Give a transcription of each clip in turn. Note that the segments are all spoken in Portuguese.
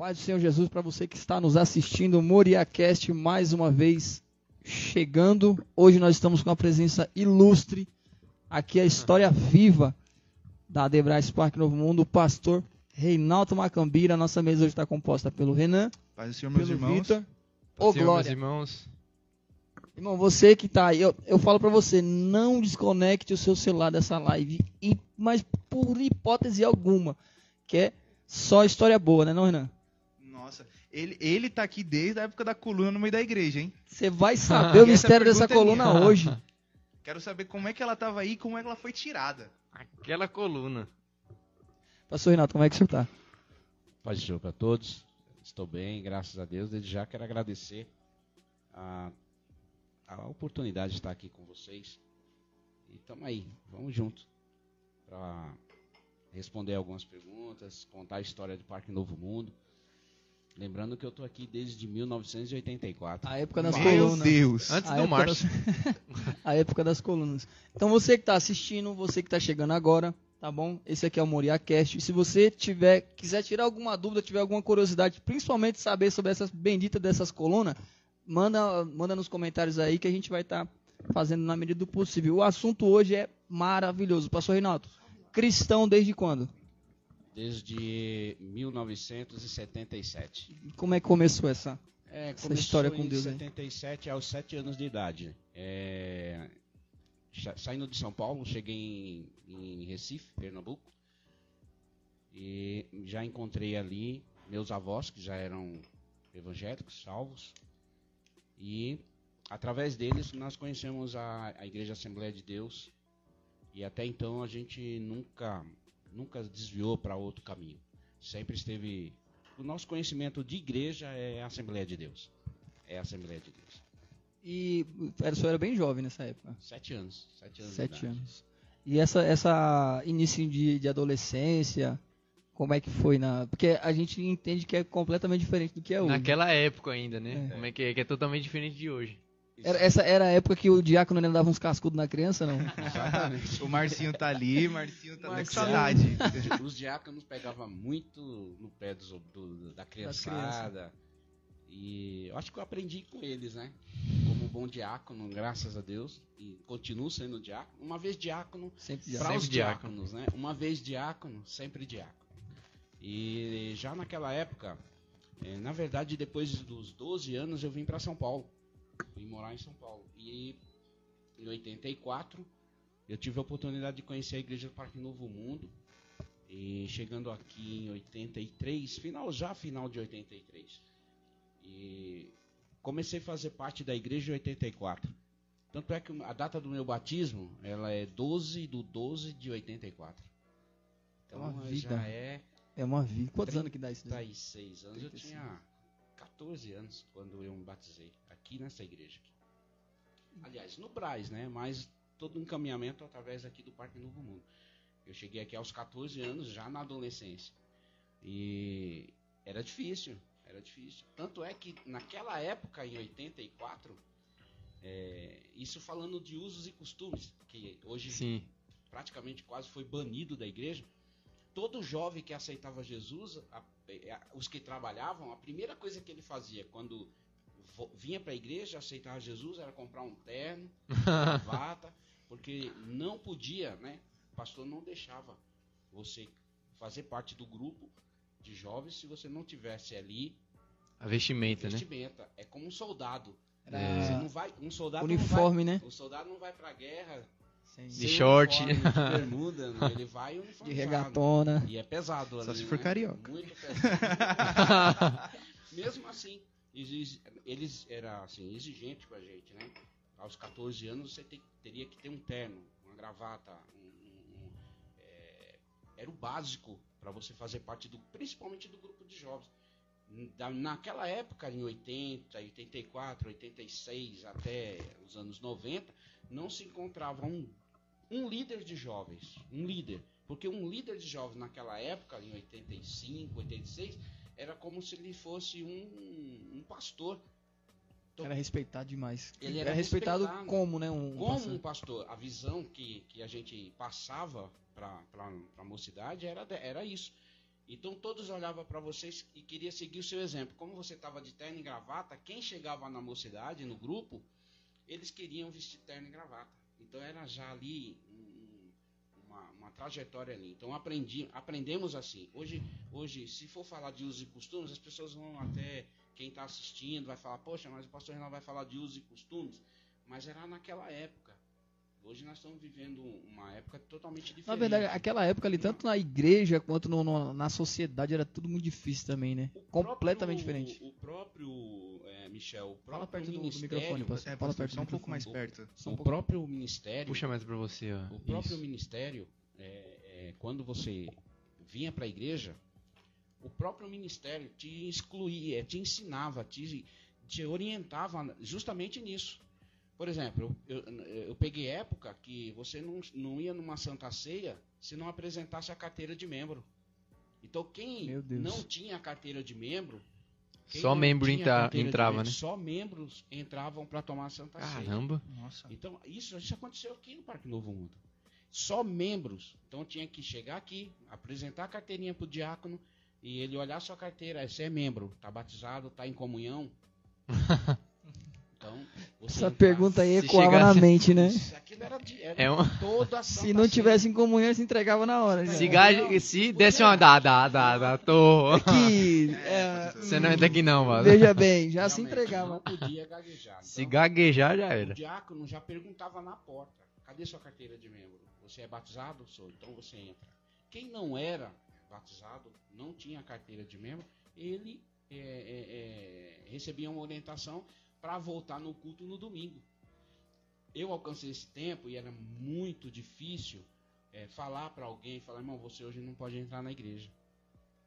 paz do Senhor Jesus para você que está nos assistindo. MoriaCast mais uma vez chegando. Hoje nós estamos com a presença ilustre. Aqui a história viva da Debrais Parque Novo Mundo, o pastor Reinaldo Macambira. Nossa mesa hoje está composta pelo Renan, Paz do Senhor, meus pelo irmãos. Vitor. Ô, Senhor, Glória. meus irmãos. Irmão, você que tá aí, eu, eu falo pra você, não desconecte o seu celular dessa live, e, mas por hipótese alguma, que é só história boa, né não, Renan? Nossa, ele, ele tá aqui desde a época da coluna no meio da igreja, hein? Você vai saber o Essa mistério dessa é coluna minha. hoje. Quero saber como é que ela tava aí e como é que ela foi tirada. Aquela coluna. Pastor Renato, como é que você tá? Paz do Senhor para todos. Estou bem, graças a Deus. Desde já quero agradecer a, a oportunidade de estar aqui com vocês. E estamos aí, vamos junto para responder algumas perguntas, contar a história do Parque Novo Mundo. Lembrando que eu estou aqui desde 1984. A época das Meu colunas. Deus. Antes A do Márcio. a época das colunas. Então você que está assistindo, você que está chegando agora, tá bom? Esse aqui é o MoriaCast. E se você tiver, quiser tirar alguma dúvida, tiver alguma curiosidade, principalmente saber sobre essas benditas dessas colunas, manda, manda nos comentários aí que a gente vai estar fazendo na medida do possível. O assunto hoje é maravilhoso. Pastor Reinaldo, cristão desde quando? Desde 1977. Como é que começou essa? É, Essa história com em Deus aí. 77 aos 7 anos de idade. É, sa- saindo de São Paulo, cheguei em, em Recife, Pernambuco. E já encontrei ali meus avós, que já eram evangélicos, salvos. E através deles nós conhecemos a, a Igreja Assembleia de Deus. E até então a gente nunca, nunca desviou para outro caminho. Sempre esteve o nosso conhecimento de igreja é a Assembleia de Deus. É a Assembleia de Deus. E era, o senhor era bem jovem nessa época. Sete anos. Sete anos. de Sete idade. anos. E essa, essa início de, de adolescência, como é que foi na. Porque a gente entende que é completamente diferente do que é hoje. Naquela época ainda, né? É. Como é que é? Que é totalmente diferente de hoje. Era, essa era a época que o diácono ainda dava uns cascudos na criança, não? Exatamente. O Marcinho tá ali, Marcinho tá com Marcinho. saudade. Os diáconos pegavam muito no pé dos- do- da criançada. E eu acho que eu aprendi com eles, né? Como bom diácono, graças a Deus. E continuo sendo diácono. Uma vez diácono, Sempre para diácono. os Sempre diácono. diáconos, né? Uma vez diácono, sempre diácono. E já naquela época, eh, na verdade, depois dos 12 anos, eu vim para São Paulo. Vim morar em São Paulo. E em 84, eu tive a oportunidade de conhecer a igreja do Parque Novo Mundo. E chegando aqui em 83, final já final de 83. E comecei a fazer parte da igreja em 84. Tanto é que a data do meu batismo, ela é 12 de 12 de 84. Então Uma já vida. é É uma vida. Quantos anos que dá isso? daí? 36 anos. Eu 35. tinha 14 anos quando eu me batizei aqui nessa igreja. Aqui. Aliás, no Braz, né? Mas todo o encaminhamento através aqui do Parque Novo Mundo. Eu cheguei aqui aos 14 anos, já na adolescência. E era difícil, era difícil. Tanto é que naquela época, em 84, é, isso falando de usos e costumes, que hoje Sim. praticamente quase foi banido da igreja. Todo jovem que aceitava Jesus, a- a- os que trabalhavam, a primeira coisa que ele fazia quando vinha para a igreja, aceitava Jesus, era comprar um terno, gravata, porque não podia, né? O pastor não deixava você fazer parte do grupo de jovens se você não tivesse ali A vestimenta, né? vestimenta. É como um soldado. Era Você não vai, um soldado uniforme, não né? vai, o soldado não vai para a guerra Sem- De sem short. uniforme, de bermuda, né? ele vai De regatona. E é pesado Só ali, se for né? carioca. Muito pesado. Mesmo assim, eles eram assim, exigentes com a gente, né? Aos 14 anos você tem- teria que ter um terno, uma gravata, um- um- um, é, era o básico para você fazer parte do, principalmente do grupo de jovens. Da- naquela época, em 80, 84, 86, até os anos 90, não se encontrava um, um líder de jovens, um líder. Porque um líder de jovens naquela época, em 85, 86, era como se ele fosse um, um pastor. Então, Era respeitado demais. Ele era, era respeitado, respeitado. como, né? Um, como pastor. um pastor, a visão que, que a gente passava para a mocidade era, era isso. Então todos olhavam para vocês e queriam seguir o seu exemplo. Como você estava de terno e gravata, quem chegava na mocidade, no grupo, eles queriam vestir terno e gravata. Então era já ali uma, trajetória ali. Então aprendi, aprendemos assim. Hoje, hoje, se for falar de usos e costumes, as pessoas vão até quem está assistindo vai falar, poxa, mas o pastor Renato vai falar de usos e costumes. Mas era naquela época. Hoje nós estamos vivendo uma época totalmente diferente. Na verdade, aquela época ali, tanto na igreja quanto no- no- na sociedade, era tudo muito difícil também, né? O Completamente próprio- diferente. O próprio, é, Michel, o próprio Fala perto do- do microfone, pastor. É, Fala perto só um pouco mais perto. Um o pouco. próprio ministério, Puxa mais pra você, ó. o próprio Isso. ministério, é, é, quando você vinha para a igreja, o próprio ministério te excluía, te ensinava, te, te orientava justamente nisso. Por exemplo, eu, eu, eu peguei época que você não, não ia numa santa ceia se não apresentasse a carteira de membro. Então quem não tinha a carteira de membro quem Só não membro tinha entra- carteira de entrava, membro, né? Só membros entravam para tomar a Santa Ceia. Caramba. Nossa. Então, isso, isso aconteceu aqui no Parque Novo Mundo. Só membros. Então, tinha que chegar aqui, apresentar a carteirinha pro diácono e ele olhar sua carteira. Você é membro, tá batizado, tá em comunhão. Então, você Essa entrar- pergunta aí Se ecoava chegasse- na mente, né? Era, de, era É um- toda a Se não tivesse em comunhão, se entregava na hora. já. Se, se desse uma dá, dá, dá, dá, tô. Que, é, Você não entra aqui não, mano. veja bem, já se Realmente, entregava. Não podia gaguejar. Se Então, gaguejar, já O era. diácono já perguntava na porta: cadê sua carteira de membro? Você é batizado? Sou, então você entra. Quem não era batizado, não tinha carteira de membro, ele é, é, é, recebia uma orientação para voltar no culto no domingo. Eu alcancei esse tempo e era muito difícil é, falar para alguém, falar, irmão, você hoje não pode entrar na igreja.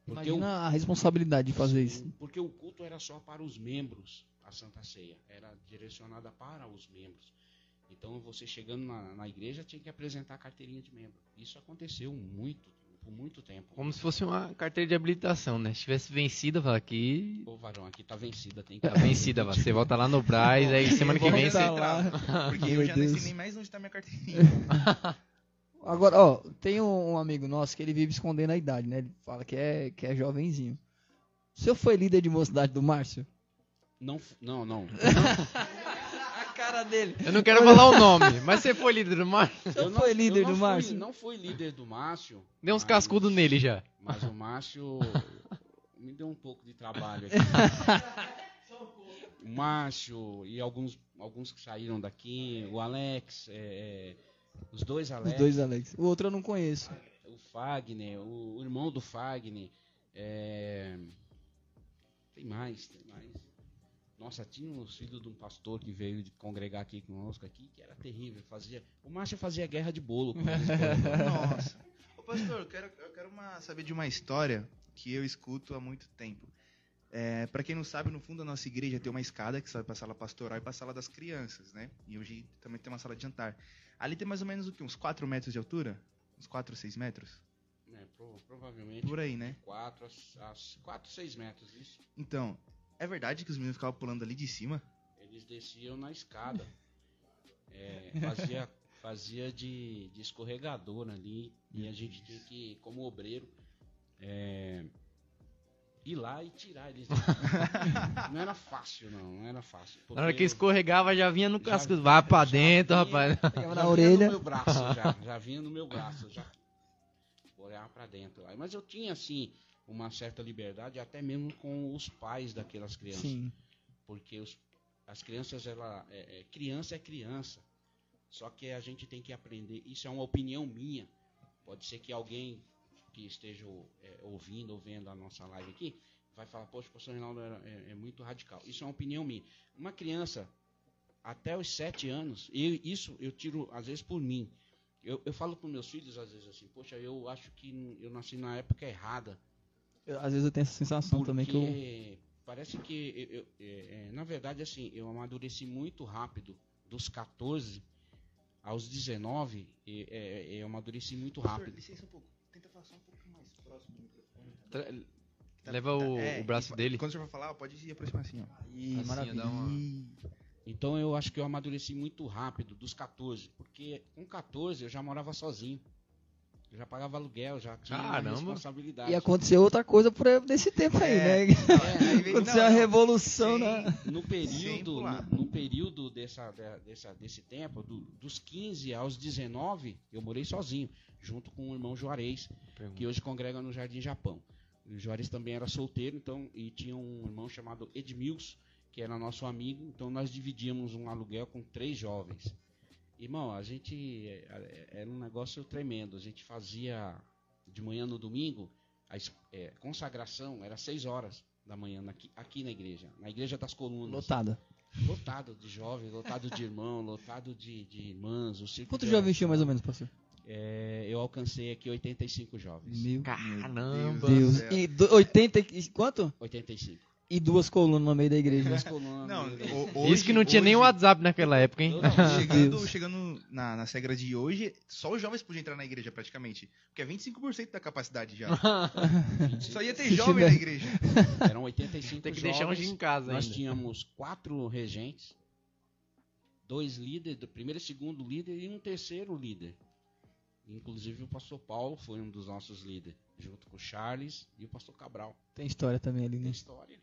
Porque o- Imagina a responsabilidade de fazer isso. Sim, Porque o culto era só para os membros, a Santa Ceia. Era direcionada para os membros. Então, você chegando na, na igreja tinha que apresentar a carteirinha de membro. Isso aconteceu muito, por muito tempo. Como se fosse uma carteira de habilitação, né? Se tivesse vencida, fala que Ô, varão, aqui tá vencida, tem que tá vencida, você volta lá no Braz, aí semana que vem você... lá. Porque Meu eu já nem Deus. sei nem mais onde tá minha carteirinha. Agora, ó, tem um, amigo nosso que ele vive escondendo a idade, né? Ele fala que é, que é jovenzinho. O senhor foi líder de mocidade do Márcio? Não, não, não. Cara dele. Eu não quero falar o nome, mas você foi líder do mar? O senhor Eu não- foi líder eu não do fui- Márcio? Não fui líder do Márcio. Deu uns mas- cascudos nele já. Mas o Márcio me deu um pouco de trabalho aqui. O Márcio e alguns, alguns que saíram daqui, o Alex, é, é, os dois Os Alex, dois, Alex. O outro eu não conheço. o Fagner, o, o irmão do Fagner. é, tem mais, tem mais. Nossa, tinha uns filhos de um pastor que veio de congregar aqui conosco aqui, que era terrível. Fazia, o Márcio fazia guerra de bolo. Nossa. Ô, pastor, eu quero, eu quero uma- saber de uma história que eu escuto há muito tempo. É, para quem não sabe, no fundo da nossa igreja tem uma escada que sai para a sala pastoral e para a sala das crianças, né? E hoje também tem uma sala de jantar. Ali tem mais ou menos o quê? Uns 4 metros de altura? Uns 4, 6 metros? É, pro- provavelmente Por aí, né? 4 a 4, 6 metros. Isso. Então, é verdade que os meninos ficavam pulando ali de cima? Eles desciam na escada. É, fazia fazia de, de escorregador ali. E a gente tinha que, como obreiro, é, ir lá e tirar eles. não era fácil, não. Não era fácil. Na hora que escorregava, já vinha no já- casco. Vai pra já dentro, vinha- rapaz. Pegava já na vinha orelha. no meu braço, já, já vinha no meu braço, já olhava pra dentro. Aí, Mas eu tinha, assim, uma certa liberdade, até mesmo com os pais daquelas crianças. Sim. porque os- as crianças ela é, é, criança é criança. Só que a gente tem que aprender. Isso é uma opinião minha. Pode ser que alguém que esteja é, ouvindo ou vendo a nossa live aqui vai falar poxa o pastor Reinaldo é, é muito radical. Isso é uma opinião minha. Uma criança até os sete anos e isso eu tiro às vezes por mim. Eu, eu falo para meus filhos às vezes assim poxa eu acho que eu nasci na época errada Eu- às vezes eu tenho essa sensação também que eu. porque parece que, eu- eu- é, é, na verdade, assim, eu amadureci muito rápido, dos 14 aos 19, e, é, eu amadureci muito rápido. licença um pouco. Tenta falar só um pouco mais próximo do microfone. Tra- Leva o, É, o braço e- dele. Quando senhor for falar, pode se aproximar assim, ó. Ih, Assim, maravilha. dá uma- Então eu acho que eu amadureci muito rápido, dos 14, porque com 14 eu já morava sozinho. Eu já pagava aluguel, já tinha Caramba. responsabilidade. E aconteceu outra coisa por nesse tempo aí, É. né? É, Aconteceu não, a revolução, Sim. né? no período, no, no período dessa, de- dessa, desse tempo, do- dos 15 aos 19, eu morei sozinho, junto com o irmão Juarez, que hoje congrega no Jardim Japão. O Juarez também era solteiro, então, e tinha um irmão chamado Edmilson, que era nosso amigo, então nós dividíamos um aluguel com três jovens. Irmão, a gente é, é, era um negócio tremendo. A gente fazia de manhã no domingo, a é, consagração era seis horas da manhã aqui, aqui na igreja, na igreja das colunas. Lotada. Lotado de jovens, lotado de irmão, lotado de, de irmãs. O Quantos de jovens tinha mais ou menos, pastor? É, eu alcancei aqui 85 jovens. Meu Caramba. Deus. Deus. E do, 80 e quanto? 85. E duas colunas no meio da igreja. Duas colunas. Não, hoje, Isso que não tinha nem hoje- WhatsApp naquela época, hein? Não, Chegando, chegando na, nas regras de hoje, só os jovens podiam entrar na igreja praticamente. Porque é 25% da capacidade já. Só ia ter jovem na igreja. Eram 85 Tem que jovens. deixar em casa Nós ainda. tínhamos quatro regentes, dois líderes, do primeiro e segundo líder e um terceiro líder. Inclusive o pastor Paulo foi um dos nossos líderes, junto com o Charles e o pastor Cabral. Tem história também ali, Tem né? história.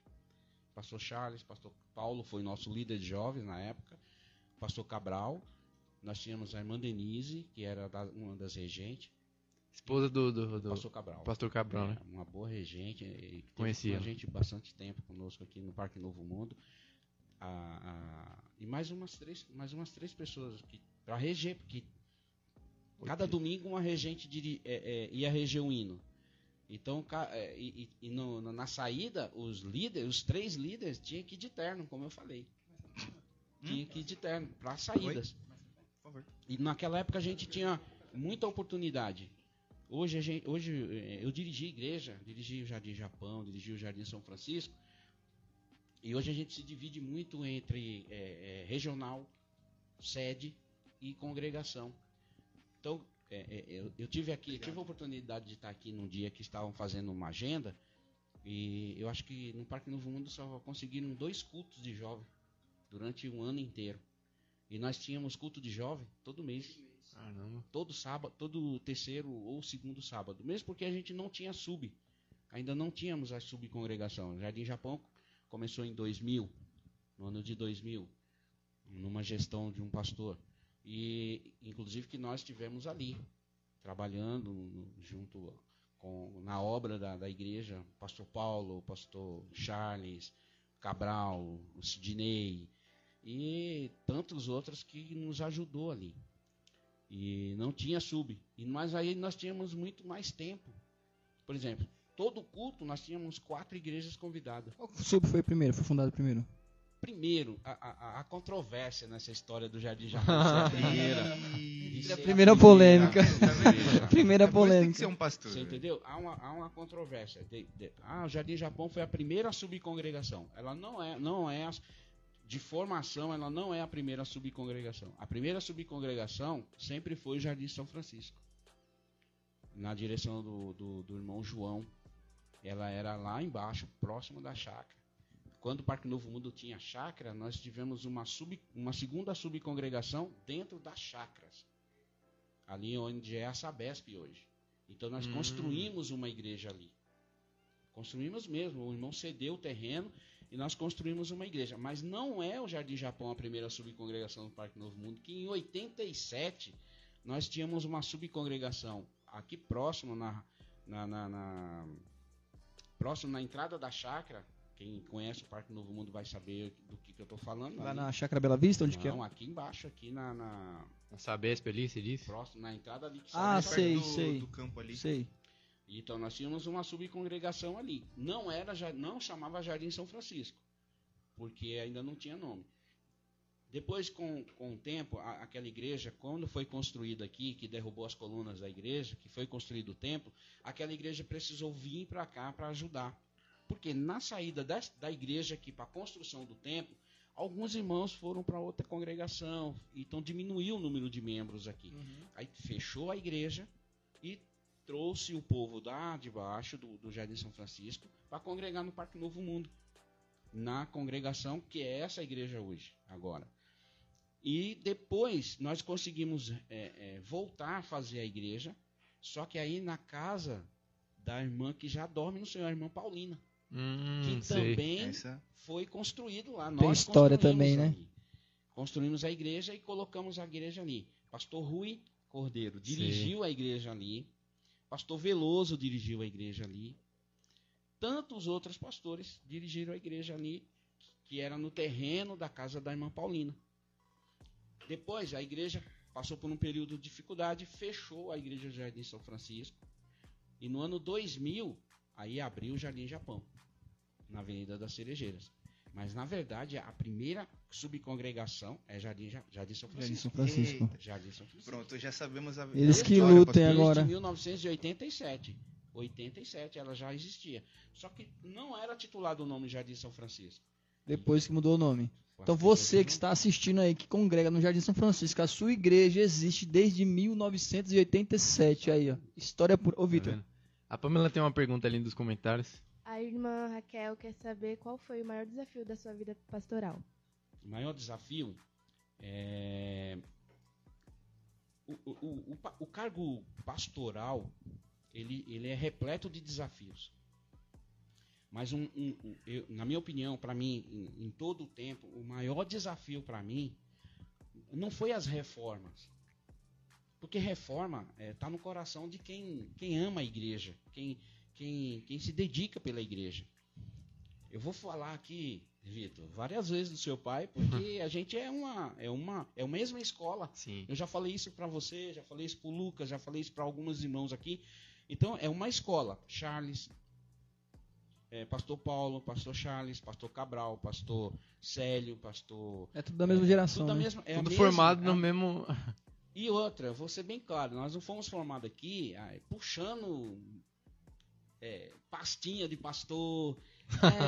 Pastor Charles, pastor Paulo foi nosso líder de jovens na época. Pastor Cabral. Nós tínhamos a irmã Denise, que era da- uma das regentes. Esposa do, do, do Pastor Cabral. pastor Cabral, né? É, Uma boa regente. Conhecia. a gente bastante tempo conosco aqui no Parque Novo Mundo. E mais umas três, mais umas três pessoas aqui para reger, porque cada domingo uma regente diri- é, é, ia reger um hino. Então, é, e, e- no- na saída, os líderes, os três líderes, tinham que ir de terno, como eu falei. Tinha que ir de terno para saídas. E naquela época a gente tinha muita oportunidade. Hoje, gente, hoje eh, eu dirigi igreja, dirigi o Jardim Japão, dirigi o Jardim São Francisco. E hoje a gente se divide muito entre eh, eh, regional, sede e congregação. Então, eh, eh, eu, eu tive aqui, eu tive a oportunidade de estar aqui num dia que estavam fazendo uma agenda. E eu acho que no Parque Novo Mundo só conseguiram dois cultos de jovem durante um ano inteiro. E nós tínhamos culto de jovem todo mês, Caramba. todo sábado, todo terceiro ou segundo sábado, mesmo porque a gente não tinha sub. Ainda não tínhamos a subcongregação. O Jardim Japão começou em 2000, no ano de 2000, numa gestão de um pastor. E inclusive que nós tivemos ali trabalhando junto com na obra da, da igreja, pastor Paulo, pastor Charles, Cabral, Sidney e tantos outros que nos ajudou ali. E não tinha sub. E, mas aí nós tínhamos muito mais tempo. Por exemplo, todo culto nós tínhamos quatro igrejas convidadas. Qual sub foi primeiro? Foi fundado primeiro? Primeiro, a, a- a controvérsia nessa história do Jardim Japão primeira. É a primeira polêmica. Primeira. Primeira Depois tem polêmica. que ser um pastor. Você entendeu? Há uma, há uma controvérsia. De- de- ah, o Jardim Japão foi a primeira subcongregação. Ela não é, não é de formação, ela não é a primeira subcongregação. A primeira subcongregação sempre foi o Jardim São Francisco, na direção do, do, do irmão João. Ela era lá embaixo, próximo da chácara. Quando o Parque Novo Mundo tinha chácara, nós tivemos uma, sub, uma segunda subcongregação dentro das chácaras ali onde é a Sabesp hoje. Então nós Hum. construímos uma igreja ali. Construímos mesmo, o irmão cedeu o terreno e nós construímos uma igreja. Mas não é o Jardim Japão a primeira subcongregação do Parque Novo Mundo, que em 87 nós tínhamos uma subcongregação aqui próximo na, na, na- na- próximo na entrada da chácara. Quem conhece o Parque Novo Mundo vai saber do que, que eu estou falando. Lá ali. na Chácara Bela Vista, onde que é? Não, aqui embaixo, aqui na, na Na Sabesp ali, você disse? próximo, na entrada ali que Ah, sai Perto sei, do, sei. do campo ali. Sei. Então nós tínhamos uma subcongregação ali. Não era, não chamava Jardim São Francisco, porque ainda não tinha nome. Depois, com, com o tempo, a- aquela igreja, quando foi construída aqui, que derrubou as colunas da igreja, que foi construído o templo, aquela igreja precisou vir para cá para ajudar. Porque na saída das- da igreja aqui para a construção do templo, alguns irmãos foram para outra congregação, então diminuiu o número de membros aqui. Aí fechou a igreja e trouxe o povo lá de baixo do, do Jardim São Francisco para congregar no Parque Novo Mundo, na congregação que é essa igreja hoje, agora. E depois nós conseguimos é, é, voltar a fazer a igreja Só que aí na casa da irmã que já dorme no Senhor, a irmã Paulina, Hum, que sei. também Essa, foi construído lá. Tem Nós história construímos também, né? ali. Construímos a igreja e colocamos a igreja ali. Pastor Rui Cordeiro dirigiu a igreja ali. Pastor Veloso dirigiu a igreja ali. Tantos outros pastores dirigiram a igreja ali, que era no terreno da casa da irmã Paulina. Depois, a igreja passou por um período de dificuldade, fechou a igreja do Jardim São Francisco. E no ano 2000, aí abriu o Jardim Japão, na Avenida das Cerejeiras. Mas, na verdade, a primeira subcongregação é Jardim, Ja- Jardim São Jardim Francisco. São Francisco. Eita, Jardim São Francisco. pronto, já sabemos a Eles que lutem agora. Desde 1987. 87 ela já existia. Só que não era titulado o nome Jardim São Francisco. Depois que mudou o nome. Então você que está assistindo aí, que congrega no Jardim São Francisco, a sua igreja existe desde 1987 aí, ó. História por... Ô, Tá Vitor. vendo? A Pamela tem uma pergunta ali nos comentários. A irmã Raquel quer saber qual foi o maior desafio da sua vida pastoral. O maior desafio é. O, o, o, o cargo pastoral ele, ele é repleto de desafios. Mas, um, um- um- eu- na minha opinião, para mim, em, em todo o tempo, o maior desafio para mim não foi as reformas. Porque reforma está no coração de quem, quem ama a igreja, quem, quem, quem se dedica pela igreja. Eu vou falar aqui, Vitor, várias vezes do seu pai, porque a gente é uma, é uma, é a mesma escola. Sim. Eu já falei isso para você, já falei isso para o Lucas, já falei isso para alguns irmãos aqui. Então, é uma escola. Charles, é, Pastor Paulo, Pastor Charles, Pastor Cabral, Pastor Célio, Pastor. É tudo da mesma geração, Tudo, da né? mesma, é Tudo mesma- formado é no a- mesmo. E outra, vou ser bem claro, nós não fomos formados aqui ah, puxando é, pastinha de pastor,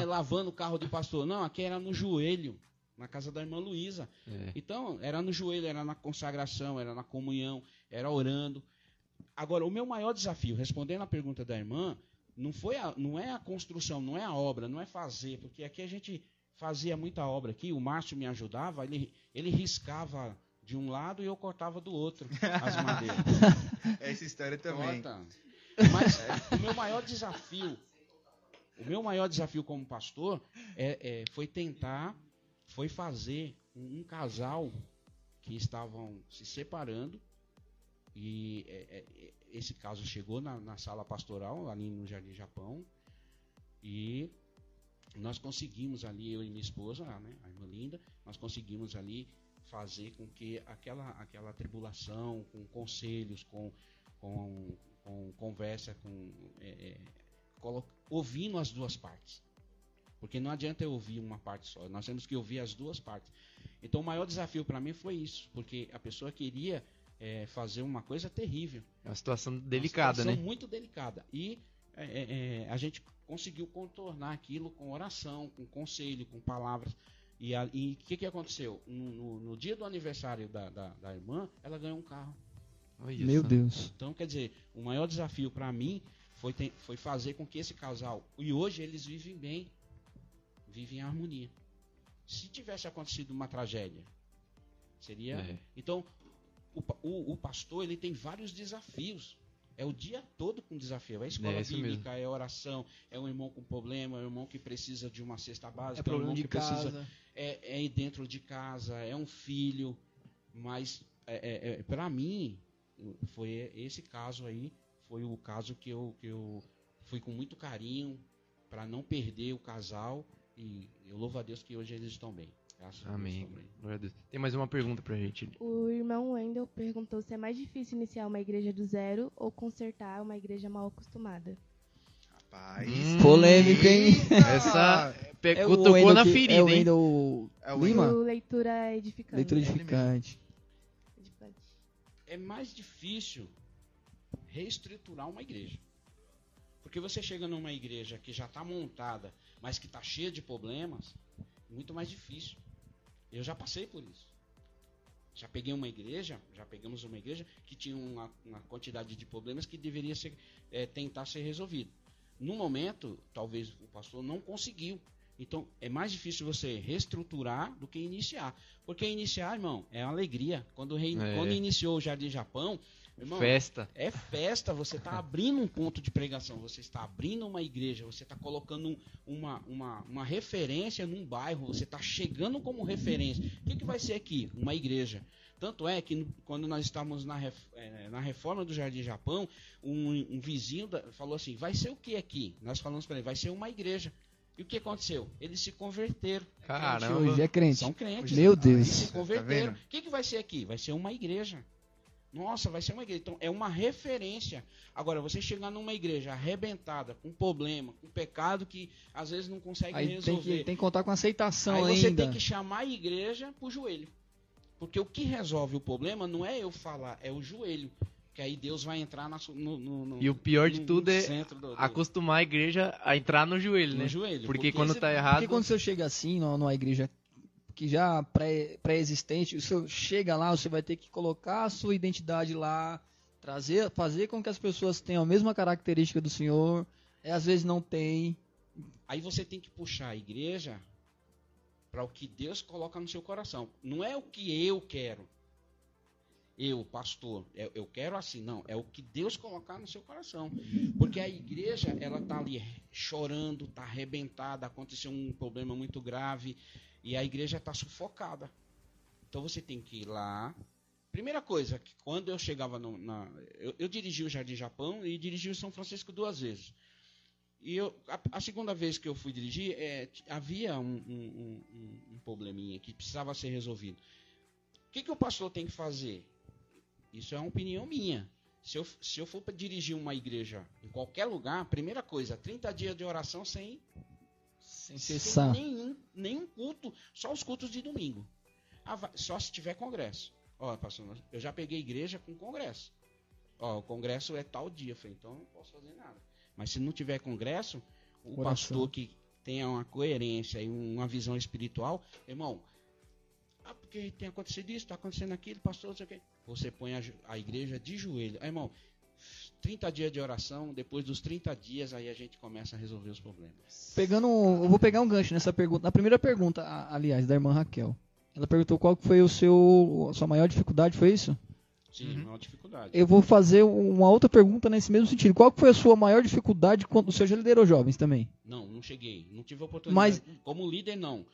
é, lavando o carro de pastor. Não, aqui era no joelho, na casa da irmã Luísa. É. Então, era no joelho, era na consagração, era na comunhão, era orando. Agora, o meu maior desafio, respondendo a pergunta da irmã, não, foi a- não é a construção, não é a obra, não é fazer, porque aqui a gente fazia muita obra aqui, o Márcio me ajudava, ele, ele riscava de um lado e eu cortava do outro as madeiras. Essa história também. Corta. Mas o meu maior desafio, o meu maior desafio como pastor é, é- foi tentar, foi fazer um, um casal que estavam se separando e é, é, esse caso chegou na, na sala pastoral ali no Jardim Japão e nós conseguimos ali eu e minha esposa, né, a irmã Linda, nós conseguimos ali fazer com que aquela aquela tribulação, com conselhos, com com, com conversa, com é, é, ouvindo as duas partes. Porque não adianta eu ouvir uma parte só, nós temos que ouvir as duas partes. Então o maior desafio para mim foi isso, porque a pessoa queria é, fazer uma coisa terrível. É uma situação Uma delicada, situação né? muito delicada. E é, é, é, a gente conseguiu contornar aquilo com oração, com conselho, com palavras. E e o que, que aconteceu? No, no- no dia do aniversário da, da, da irmã, ela ganhou um carro. Meu só. Deus. Então, quer dizer, o maior desafio para mim foi, ter- foi fazer com que esse casal. E hoje eles vivem bem, vivem em harmonia. Se tivesse acontecido uma tragédia, seria. É. Então, o, o- o pastor ele tem vários desafios. É o dia todo com desafio. É escola É, bíblica, é oração, é um irmão com problema, é um irmão que precisa de uma cesta básica, É problema um irmão que precisa casa. é, é ir dentro de casa, é um filho, mas é, é, para mim foi esse caso aí, foi o caso que eu, que eu fui com muito carinho para não perder o casal e eu louvo a Deus que hoje eles estão bem. Graças a Deus Amém. Glória a Deus. Tem mais uma pergunta pra gente. O irmão Wendel perguntou se é mais difícil iniciar uma igreja do zero ou consertar uma igreja mal acostumada. Rapaz. Hum, Polêmico, hein? Essa É na ferida, é o hein? Wendel É o Lima? Leitura edificante. Leitura edificante. Edificante. É mais difícil reestruturar uma igreja. Porque você chega numa igreja que já está montada, mas que está cheia de problemas, é muito mais difícil. Eu já passei por isso. Já peguei uma igreja, já pegamos uma igreja que tinha uma, uma quantidade de problemas que deveria ser, eh, tentar ser resolvido. No momento, talvez o pastor não conseguiu. Então, é mais difícil você reestruturar do que iniciar. Porque iniciar, irmão, é uma alegria. Quando, rei- É. quando iniciou o Jardim Japão, Irmão, Festa. É festa, você está abrindo um ponto de pregação, você está abrindo uma igreja, você está colocando um- uma, uma, uma referência num bairro, você está chegando como referência. O que, que vai ser aqui? Uma igreja. Tanto é que quando nós estávamos na, ref- eh, na reforma do Jardim Japão, um, um vizinho da- falou assim: vai ser o que aqui? Nós falamos para ele: vai ser uma igreja. E o que aconteceu? Eles se converteram. Caramba. Hoje é crente. São crentes. Meu Eles Deus. se converteram. Tá o que, que vai ser aqui? Vai ser uma igreja. Nossa, vai ser uma igreja. Então, é uma referência. Agora, você chegar numa igreja arrebentada, com problema, com pecado que às vezes não consegue Aí tem resolver. que, tem que contar com aceitação Aí você ainda. tem que chamar a igreja pro joelho. Porque o que resolve o problema não é eu falar, é o joelho. Que aí Deus vai entrar na no, no, no- E o pior de no- tudo no é centro do, do- Acostumar a igreja a entrar no joelho, no né? joelho. Porque quando você- tá Porque errado. quando você chega assim, numa, igreja que já pré- pré-existente, você chega lá, você vai ter que colocar a sua identidade lá, trazer, fazer com que as pessoas tenham a mesma característica do Senhor, e às vezes não tem. Aí você tem que puxar a igreja para o que Deus coloca no seu coração. Não é o que eu quero. Eu, pastor, eu, eu quero assim, não. É o que Deus colocar no seu coração. Porque a igreja, ela tá ali chorando, tá arrebentada, aconteceu um problema muito grave e a igreja está sufocada. Então você tem que ir lá. Primeira coisa, que quando eu chegava no, na. Eu, eu dirigi o Jardim Japão e dirigi o São Francisco duas vezes. E eu, a, a segunda vez que eu fui dirigir, é, havia um, um- um- um probleminha que precisava ser resolvido. O que, que o pastor tem que fazer? Isso é uma opinião minha. Se eu, se eu for para dirigir uma igreja em qualquer lugar, primeira coisa, 30 dias de oração sem, Sem sem nenhum, nenhum culto, só os cultos de domingo. Ah, só se tiver congresso. Ó, pastor, eu já peguei igreja com congresso. Ó, o congresso é tal dia. Eu falei, então não posso fazer nada. Mas se não tiver congresso, o Oração. pastor que tenha uma coerência e uma visão espiritual, irmão, ah, porque tem acontecido isso, está acontecendo aquilo, pastor, não sei o quê. Você põe a, a igreja de joelho. Ah, irmão, 30 dias de oração, depois dos 30 dias, aí a gente começa a resolver os problemas. Pegando, um- eu vou pegar um gancho nessa pergunta. Na primeira pergunta, aliás, da irmã Raquel. Ela perguntou qual que foi o seu, a sua maior dificuldade, foi isso? Sim, Uhum. uma dificuldade. Eu vou fazer uma outra pergunta nesse mesmo sentido. Qual que foi a sua maior dificuldade quando o senhor já liderou jovens também? Não, não cheguei. Não tive oportunidade. Mas- Como líder, não.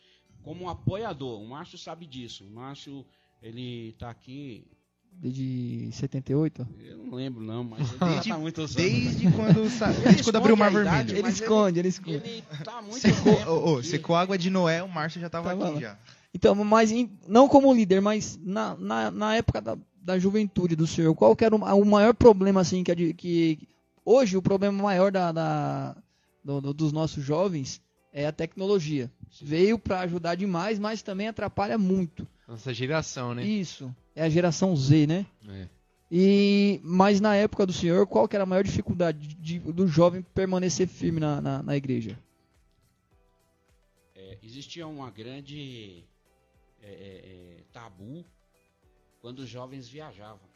Como apoiador. O Márcio sabe disso. O Márcio, ele tá aqui. Desde 78? Eu não lembro, não, mas ele Desde- já tá muitos anos. Desde quando, sa... Ele desde quando abriu o Mar idade, Vermelho. Ele esconde, ele esconde. Ele tá muito Secou, ô, aqui. secou a água de Noé, o Márcio já tava, Tava aqui lá. já. Então, mas em- não como líder, mas na, na, na época da, da juventude do senhor, qual que era o, o maior problema, assim, que, a de- que hoje o problema maior da, da- do- do- dos nossos jovens é a tecnologia. Veio para ajudar demais, mas também atrapalha muito. Nossa geração, né? Isso, é a geração Z, né? É. E, mas na época do senhor, qual que era a maior dificuldade de- do jovem permanecer firme na, na, na igreja? É, existia uma grande é, é, é, tabu quando os jovens viajavam.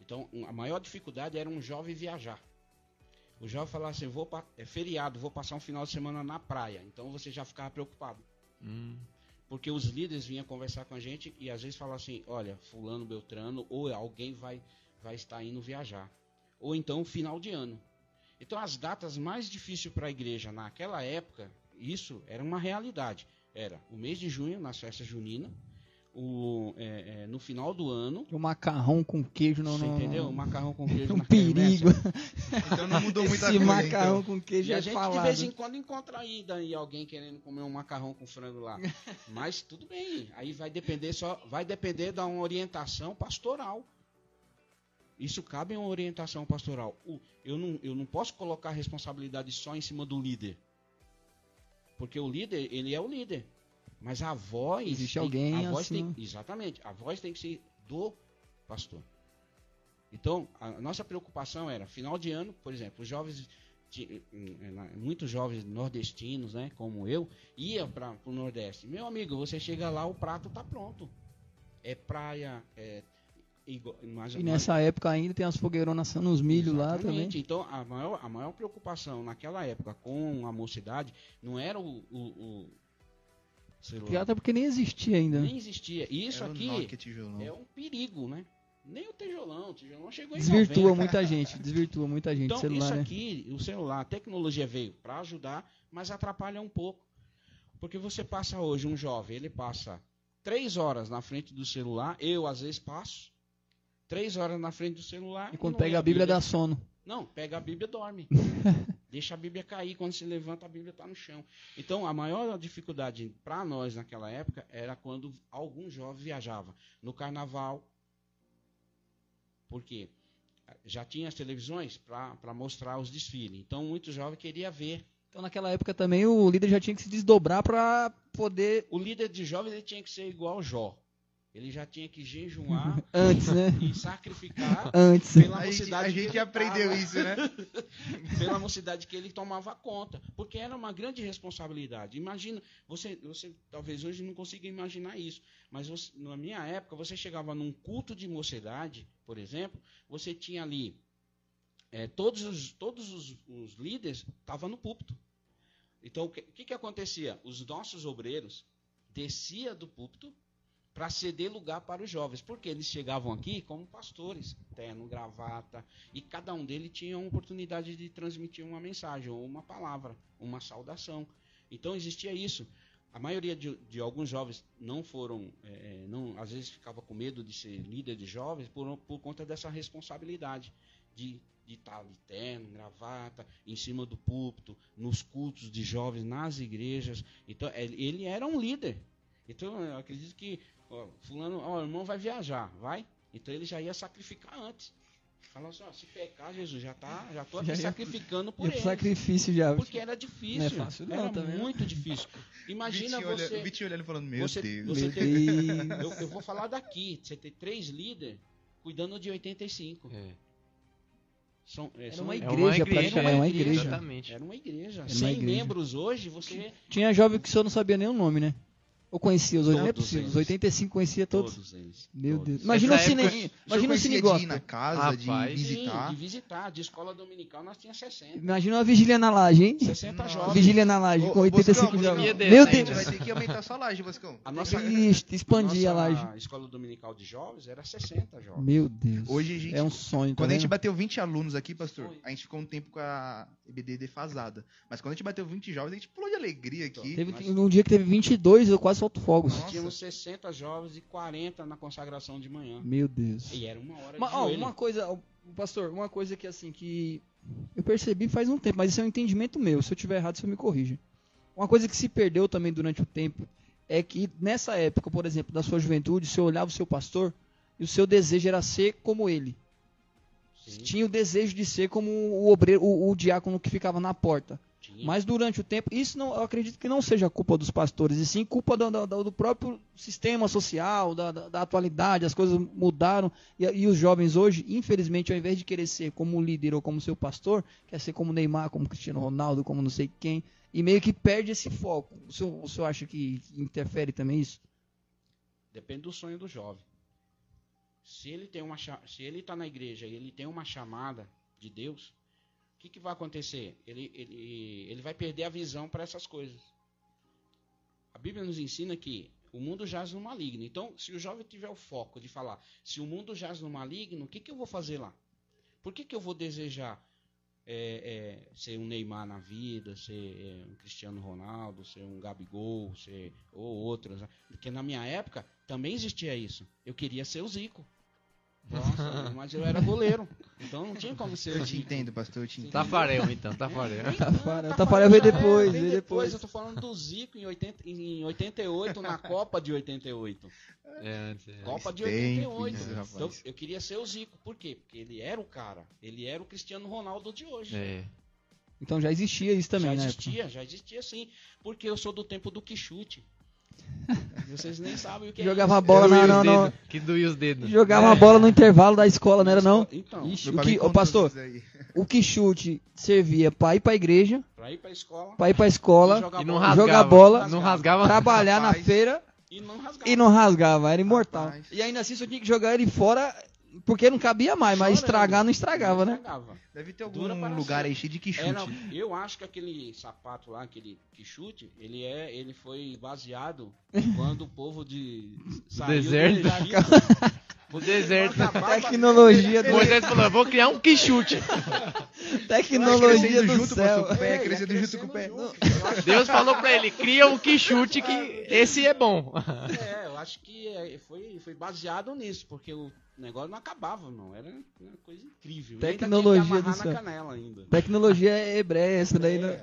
Então, a maior dificuldade era um jovem viajar. O jovem falava assim, vou é feriado, vou passar um final de semana na praia. Então você já ficava preocupado. Hum, Porque os líderes vinham conversar com a gente e às vezes falavam assim, olha, fulano, beltrano, ou alguém vai, vai estar indo viajar. Ou então final de ano. Então as datas mais difíceis para a igreja naquela época, isso era uma realidade. Era o mês de junho, nas festas juninas, o, é, é, no final do ano, O macarrão com queijo não, você não, entendeu? não- O macarrão com queijo um perigo. Então não mudou muita Esse coisa. macarrão então. com queijo E a é gente falado. de vez em quando encontra aí daí alguém querendo comer um macarrão com frango lá. Mas tudo bem, aí vai depender só, vai depender da uma orientação pastoral. Isso cabe em uma orientação pastoral. Eu, não, eu não posso colocar a responsabilidade só em cima do líder. Porque o líder, ele é o líder. Mas a voz. Existe tem- alguém a voz acima. tem, Exatamente. A voz tem que ser do pastor. Então, a nossa preocupação era, final de ano, por exemplo, os jovens, eh, muitos jovens nordestinos, né, como eu, ia para o Nordeste. Meu amigo, você chega lá, o prato está pronto. É praia, é. igual- mas- E nessa época ainda tem as fogueironas assando os milho lá também. Exatamente. Então, a maior, a maior preocupação naquela época com a mocidade não era o, o celular. Porque- Até porque nem existia ainda. né? Nem existia. E isso Era aqui é um perigo, né? Nem o tijolão, o tijolão chegou em Desvirtua 90. muita gente, desvirtua muita gente. Então, celular, isso né? aqui, o celular, a tecnologia veio para ajudar, mas atrapalha um pouco. Porque você passa hoje, um jovem, ele passa três horas na frente do celular, eu às vezes passo, três horas na frente do celular. E quando pega lê a Bíblia dá sono. Não, pega a Bíblia e dorme. Deixa a Bíblia cair, quando se levanta a Bíblia está no chão. Então, a maior dificuldade para nós naquela época era quando algum jovem viajava no carnaval. Por quê? Já tinha as televisões para mostrar os desfiles. Então, muitos jovens queriam ver. Então naquela época também o líder já tinha que se desdobrar para poder O líder de jovens ele tinha que ser igual Jó. Ele já tinha que jejuar antes, né? e sacrificar Antes. pela A gente, mocidade a que gente ele aprendeu tava. isso, né? pela mocidade que ele tomava conta, porque era uma grande responsabilidade. Imagina, você, você talvez hoje não consiga imaginar isso, mas você- na minha época, você chegava num culto de mocidade, por exemplo, você tinha ali eh, todos os, todos os, os líderes estavam no púlpito. Então, o que, que, que acontecia? Os nossos obreiros descia do púlpito para ceder lugar para os jovens, porque eles chegavam aqui como pastores, terno, gravata, e cada um deles tinha uma oportunidade de transmitir uma mensagem, ou uma palavra, uma saudação. Então existia isso. A maioria de, de alguns jovens não foram, eh, não, às vezes ficava com medo de ser líder de jovens por, por conta dessa responsabilidade de de estar de terno, gravata, em cima do púlpito, nos cultos de jovens, nas igrejas. Então ele ele era um líder. Então eu acredito que ó, fulano, ó, o irmão vai viajar, vai? Então ele já ia sacrificar antes. Falou assim, ó, se pecar, Jesus, já tá, já tô aqui Já sacrificando por Ia pro ele. sacrifício já. Porque era difícil. Não é fácil não, era também. muito difícil. Imagina Vitinho olha- você. o Vitinho olhando e falando, meu você, Deus. você Meu ter- Deus. eu, eu vou falar daqui. Você ter três líderes cuidando de 85. É. São, é, Era são- uma É igreja, uma igreja, praticamente. Era uma igreja. Exatamente. Era uma igreja. uma 100 igreja. membros hoje, você. Tinha jovem que só não sabia nem o nome, né? Ou conhecia os 80, não é possível. Os eles. 85 conhecia todos. Todos eles. Meu todos. Deus. Imagina o cine, época, O senhor imagina o cine de ir na casa, Rapaz. de Sim, visitar. de visitar. De escola dominical nós tínhamos 60. Imagina uma vigília na laje, hein? 60 Nossa. jovens. Vigília na laje, Ô, com ô, 85 Boscão, jovens. Meu a gente Deus. Vai ter que aumentar a sua laje, Boscão. A nossa, Ixi, expandir a nossa laje. escola dominical de jovens era 60 jovens. Meu Deus. Hoje a gente- É um sonho. tá Quando a gente bateu 20 alunos aqui, pastor, a gente ficou um tempo com a EBD defasada. Mas quando a gente bateu 20 jovens, a gente pulou de alegria aqui. Teve, Mas- um dia que teve 22, eu quase solto fogos. Nossa. Tínhamos 60 jovens e 40 na consagração de manhã. Meu Deus. E era uma hora Mas, de ó, joelho. uma coisa, pastor, uma coisa que assim, que eu percebi faz um tempo, mas isso é um entendimento meu. Se eu tiver errado, você me corrige. Uma coisa que se perdeu também durante o tempo é que nessa época, por exemplo, da sua juventude, você olhava o seu pastor e o seu desejo era ser como ele. Sim, Tinha o desejo de ser como o obreiro, o, o diácono que ficava na porta. Tinha. Mas durante o tempo, isso não, eu acredito que não seja culpa dos pastores, e sim culpa do, do- do próprio sistema social, da, da- da atualidade, as coisas mudaram, e, e os jovens hoje, infelizmente, ao invés de querer ser como líder ou como seu pastor, quer ser como Neymar, como Cristiano Ronaldo, como não sei quem, e meio que perde esse foco. O senhor, o senhor acha que interfere também isso? Depende do sonho do jovem. Se ele tem uma se ele está na igreja e ele tem uma chamada de Deus, que, que vai acontecer? Ele, ele, ele vai perder a visão para essas coisas. A Bíblia nos ensina que o mundo jaz no maligno. Então, se o jovem tiver o foco de falar, se o mundo jaz no maligno, o que, que eu vou fazer lá? Por que, que eu vou desejar é, é, ser um Neymar na vida, ser é, um Cristiano Ronaldo, ser um Gabigol, ser ou outros? Porque na minha época também existia isso. Eu queria ser o Zico. Nossa, mas eu era goleiro. Então não tinha como ser Eu te entendo, pastor, eu te entendo. Tafarel, então, Tafarel. Tafarel, Tafarel veio já é, depois, veio depois. Eu tô falando do Zico em, 80, em 88, na Copa de 88. É, antes, é. Copa de Tempo 88. isso, rapaz. Então, eu queria ser o Zico. Por quê? Porque ele era o cara. Ele era o Cristiano Ronaldo de hoje. É. Então já existia isso também, já né? existia, já existia sim. Porque eu sou do tempo do quichute. Vocês nem sabem o que Jogava é bola na, não, não, dedos, Que doía os dedos. jogava a bola no intervalo da escola, não era não? Então, Ixi, o que, ô, pastor, o que chute servia pra ir pra igreja, pra ir pra escola. pra ir pra escola, e jogar E não bola. rasgava. Jogar bola, Não rasgava. trabalhar na Rapaz. feira E não rasgava. e não rasgava, era imortal. Rapaz. E ainda assim você tinha que jogar ele fora porque não cabia mais, mas estragar não estragava, Não né? estragava. Deve ter algum lugar aí cheio de quichute. Era, eu acho que aquele sapato lá, aquele quichute, ele é, ele foi baseado quando o povo de saiu do deserto. Egito. No deserto. Tecnologia do, Moisés falou, eu vou criar um quichute. tecnologia do junto, céu. com o pé, É, crescendo junto com o pé. junto. Deus falou pra ele, cria um quichute que esse é bom. É, eu acho que é, foi, foi baseado nisso, porque o negócio não acabava, não. Era uma coisa incrível. Ainda Tecnologia do céu. na canela ainda. Tecnologia é hebreia, essa daí. É, né?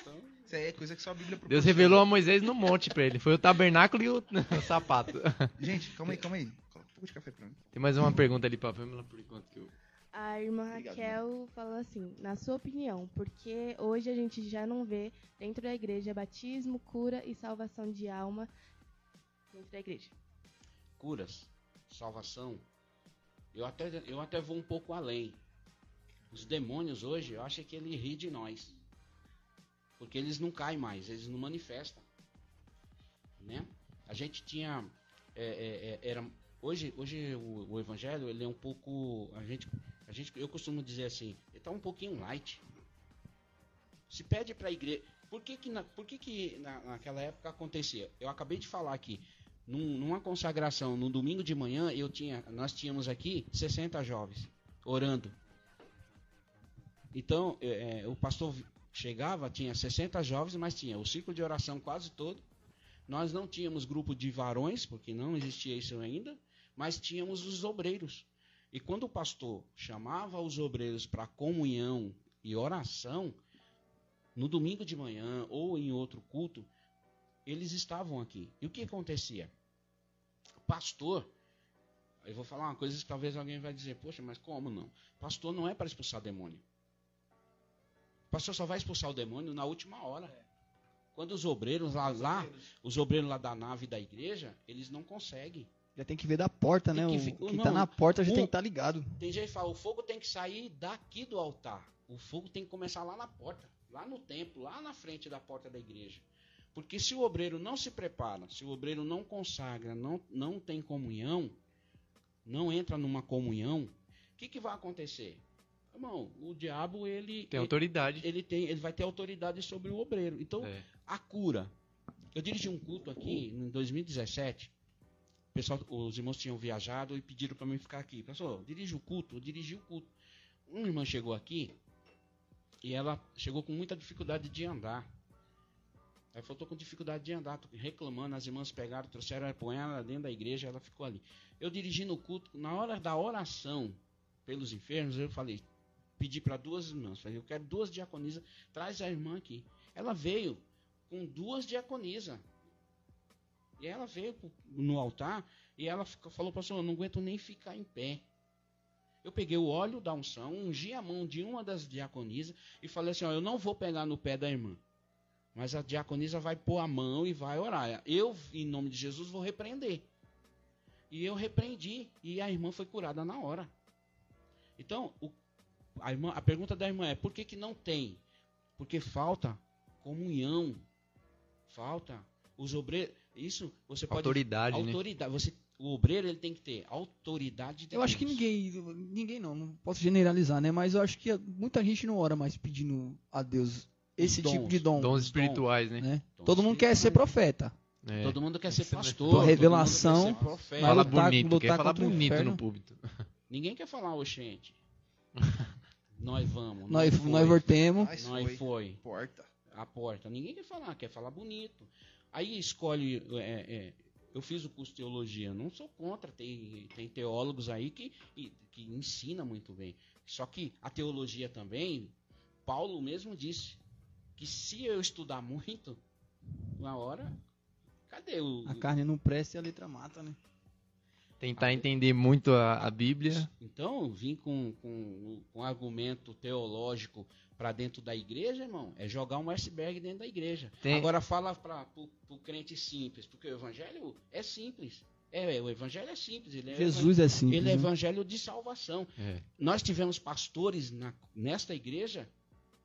então, Isso aí é coisa que só a Bíblia Deus revelou a Moisés no monte pra ele. Foi o tabernáculo e o, o sapato. Gente, calma aí, calma aí. Coloca um pouco de café pra mim. Tem mais uma pergunta ali pra Pamela, por enquanto que eu... A irmã Obrigado, Raquel falou assim, na sua opinião, porque hoje a gente já não vê dentro da igreja batismo, cura e salvação de alma dentro da igreja? curas, salvação. Eu até, eu até vou um pouco além. Os demônios hoje, eu acho que ele ri de nós. Porque eles não caem mais, eles não manifestam. Né? A gente tinha. é, é, é, era, hoje hoje o, o evangelho ele é um pouco. A gente, a gente, eu costumo dizer assim, ele está um pouquinho light. Se pede para a igreja. Por que, que, na, por que, que na, naquela época acontecia? Eu acabei de falar aqui. Num- numa consagração, no domingo de manhã, eu tinha, nós tínhamos aqui 60 jovens orando. Então, é, é, o pastor chegava, tinha 60 jovens, mas tinha o círculo de oração quase todo. Nós não tínhamos grupo de varões, porque não existia isso ainda, mas tínhamos os obreiros. E quando o pastor chamava os obreiros para comunhão e oração, no domingo de manhã ou em outro culto, eles estavam aqui. E o que acontecia? Pastor, eu vou falar uma coisa que talvez alguém vai dizer, poxa, mas como não? Pastor não é para expulsar demônio. Pastor só vai expulsar o demônio na última hora. Quando os obreiros lá, lá, os obreiros lá da nave da igreja, eles não conseguem. Já tem que ver da porta, né? Tem O que que, fi- tá não, na porta já o- tem que estar ligado. Tem gente que fala, o fogo tem que sair daqui do altar. O fogo tem que começar lá na porta, lá no templo, lá na frente da porta da igreja. Porque se o obreiro não se prepara, se o obreiro não consagra, não, não tem comunhão, não entra numa comunhão, o que, que vai acontecer? Irmão, o diabo, ele, Tem ele, autoridade. ele, tem, ele vai ter autoridade sobre o obreiro. Então, É. a cura. Eu dirigi um culto aqui em 2017. O pessoal, os irmãos tinham viajado e pediram para mim ficar aqui. Pessoal, dirige o culto, eu dirigi o culto. Uma irmã chegou aqui e ela chegou com muita dificuldade de andar. Aí falou, tô com dificuldade de andar, tô reclamando, as irmãs pegaram, trouxeram ela, põe ela dentro da igreja, ela ficou ali. Eu dirigindo o culto, na hora da oração pelos enfermos, eu falei, pedi para duas irmãs, falei, eu quero duas diaconisas, traz a irmã aqui. Ela veio com duas diaconisas. E ela veio no altar e ela ficou- falou, pastor, eu não aguento nem ficar em pé. Eu peguei o óleo da unção, ungi a mão de uma das diaconisas e falei assim, ó, eu não vou pegar no pé da irmã. Mas a diaconisa vai pôr a mão e vai orar. Eu, em nome de Jesus, vou repreender. E eu repreendi. E a irmã foi curada na hora. Então, o- a, irmã- a pergunta da irmã é: por que, que não tem? Porque falta comunhão. Falta os obreiros. Isso você pode. Autoridade, né? autoridade. Você, o obreiro ele tem que ter autoridade de Eu acho que ninguém, ninguém não, não posso generalizar, né? Mas eu acho que muita gente não ora mais pedindo a Deus esse Dons, tipo de dom, Dons espirituais, né? né? Dons Todo mundo quer ser profeta. É. Todo mundo quer ser pastor. Revelação, mundo quer ser profeta. Fala lutar- bonito, lutar quer falar bonito no púlpito. Ninguém quer falar, oxente. nós vamos. Nós, foi, nós voltemos. Nós foi. foi. Porta. a porta. Ninguém quer falar, quer falar bonito. Aí escolhe. é, é, eu fiz o curso de teologia, não sou contra, tem, tem teólogos aí que, que ensina muito bem. Só que a teologia também, Paulo mesmo disse que se eu estudar muito, uma hora, cadê o. A carne não presta e a letra mata, né? Tentar entender muito a, a Bíblia. Então, vir com, com, com argumento teológico para dentro da igreja, irmão, é jogar um iceberg dentro da igreja. Tem- Agora fala para o crente simples, porque o evangelho é simples. É, o evangelho é simples. Ele é, Jesus é evan- simples. ele é né? evangelho de salvação. É. Nós tivemos pastores na- nesta igreja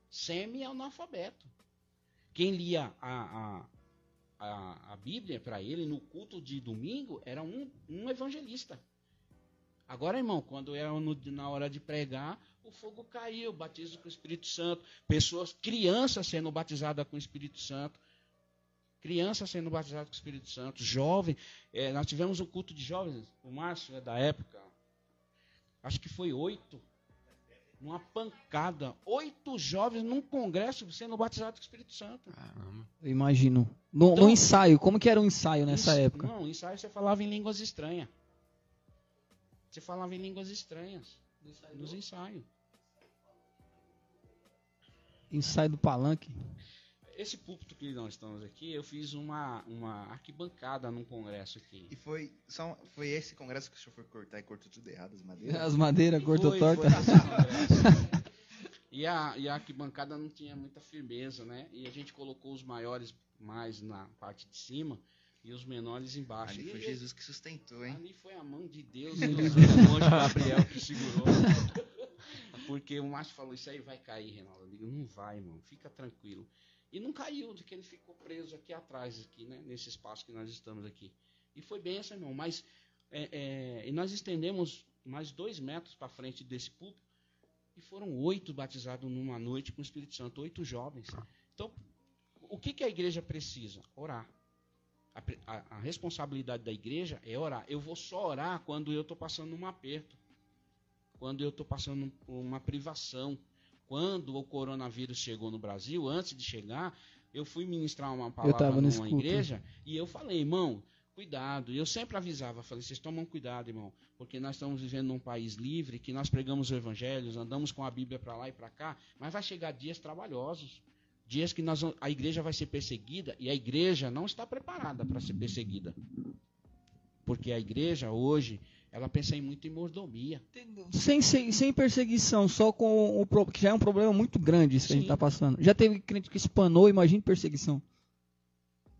semi-analfabeto. Quem lia a, a, a, a Bíblia para ele no culto de domingo era um, um evangelista. Agora, irmão, quando no- na hora de pregar, o fogo caiu, batismo com o Espírito Santo, pessoas, crianças sendo batizadas com o Espírito Santo. Crianças sendo batizadas com o Espírito Santo, jovem. É, nós tivemos um culto de jovens, o Márcio é da época, acho que foi oito, numa pancada, oito jovens num congresso sendo batizados com o Espírito Santo. Caramba. Eu imagino. No, Então- no ensaio, como que era o ensaio nessa Ens- época? Não, ensaio você falava em línguas estranhas. Você falava em línguas estranhas nos ensaios. Ensaio do palanque. Esse púlpito que nós estamos aqui, eu fiz uma, uma arquibancada num congresso aqui. E foi, só, foi esse congresso que o senhor foi cortar e cortou tudo errado, as madeiras? As madeiras, cortou Foi, torta. foi. E a, e a arquibancada não tinha muita firmeza, né? E a gente colocou os maiores mais na parte de cima e os menores embaixo. Ali E foi Jesus que sustentou, hein? Ali foi a mão de Deus e o anjo Gabriel que segurou. Porque o macho falou, isso aí vai cair, Reinaldo. Eu digo, não vai, irmão, fica tranquilo. E não caiu, de que ele ficou preso aqui atrás, aqui, né? Nesse espaço que nós estamos aqui. E foi bem essa, irmão. Mas é, é, e nós estendemos mais dois metros para frente desse púlpito e foram oito batizados numa noite com o Espírito Santo, oito jovens. Então, o que, que a igreja precisa? Orar. A, a- a responsabilidade da igreja é orar. Eu vou só orar quando eu estou passando um aperto, quando eu estou passando uma privação. Quando o coronavírus chegou no Brasil, antes de chegar, eu fui ministrar uma palavra numa igreja e eu falei, irmão, cuidado. E eu sempre avisava, falei, vocês tomam cuidado, irmão, porque nós estamos vivendo num país livre, que nós pregamos o evangelho, andamos com a Bíblia para lá e para cá, mas vai chegar dias trabalhosos. Dias que nós, a igreja vai ser perseguida e a igreja não está preparada para ser perseguida. Porque a igreja hoje, ela pensa em muito em mordomia. Sem, sem, sem perseguição, só com o que já é um problema muito grande isso que a gente Sim. tá passando. Já teve crente que espanou, imagine perseguição.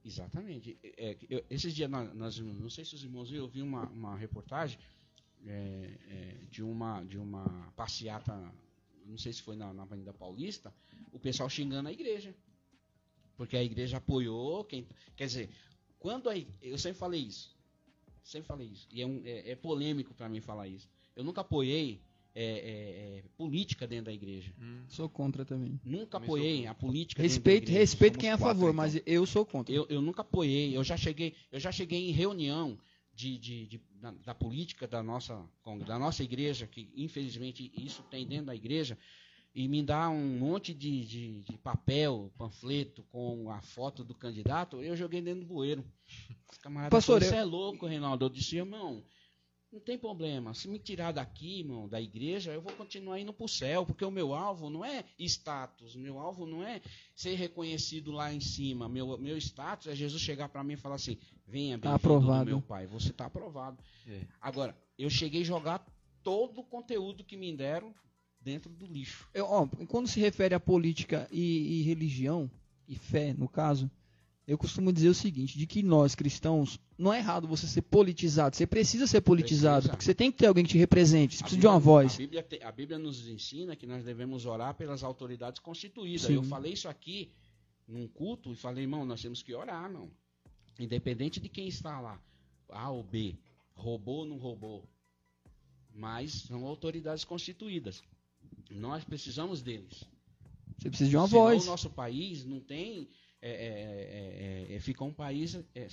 Exatamente. É, eu- esses dias, nós, nós- não sei se os irmãos viram, eu vi uma, uma reportagem é, é, de, uma, de uma passeata, não sei se foi na, na Avenida Paulista, o pessoal xingando a igreja. Porque a igreja apoiou. Quem, quer dizer, quando a, eu sempre falei isso. Sempre falei isso. E é, um- é- é polêmico para mim falar isso. Eu nunca apoiei é, é, é, política dentro da igreja. Hum. Sou contra também. Nunca Também apoiei a política Respeito, dentro da igreja. respeito Somos quem é a quatro, favor, então. mas eu sou contra. Eu, eu nunca apoiei. Eu já cheguei, eu já cheguei em reunião de, de- de- da, da política da nossa, da nossa igreja, que infelizmente isso tem dentro da igreja, e me dá um monte de, de, de papel, panfleto com a foto do candidato, eu joguei dentro do bueiro. Os camaradas Pastor, falaram, eu- você é louco, Reinaldo. Eu disse, irmão, não tem problema. Se me tirar daqui, irmão, da igreja, eu vou continuar indo para o céu, porque o meu alvo não é status, o meu alvo não é ser reconhecido lá em cima. Meu, meu status é Jesus chegar para mim e falar assim: venha, Tá bem-vindo aprovado. do meu pai, você está aprovado. É. Agora, eu cheguei a jogar todo o conteúdo que me deram dentro do lixo. Eu, ó, quando se refere a política e, e religião, e fé, no caso, eu costumo dizer o seguinte, de que nós, cristãos, não é errado você ser politizado. Você precisa ser politizado, Precisa. porque você tem que ter alguém que te represente. Você A precisa de uma Bíblia- voz. A Bíblia, te- a Bíblia nos ensina que nós devemos orar pelas autoridades constituídas. Sim. Eu falei isso aqui num culto e falei, irmão, nós temos que orar, não. Independente de quem está lá, A ou B, roubou ou não roubou. Mas são autoridades constituídas. Nós precisamos deles. Você precisa de uma Senão voz. o nosso país não tem. é, é, é, é, é, fica um país. é,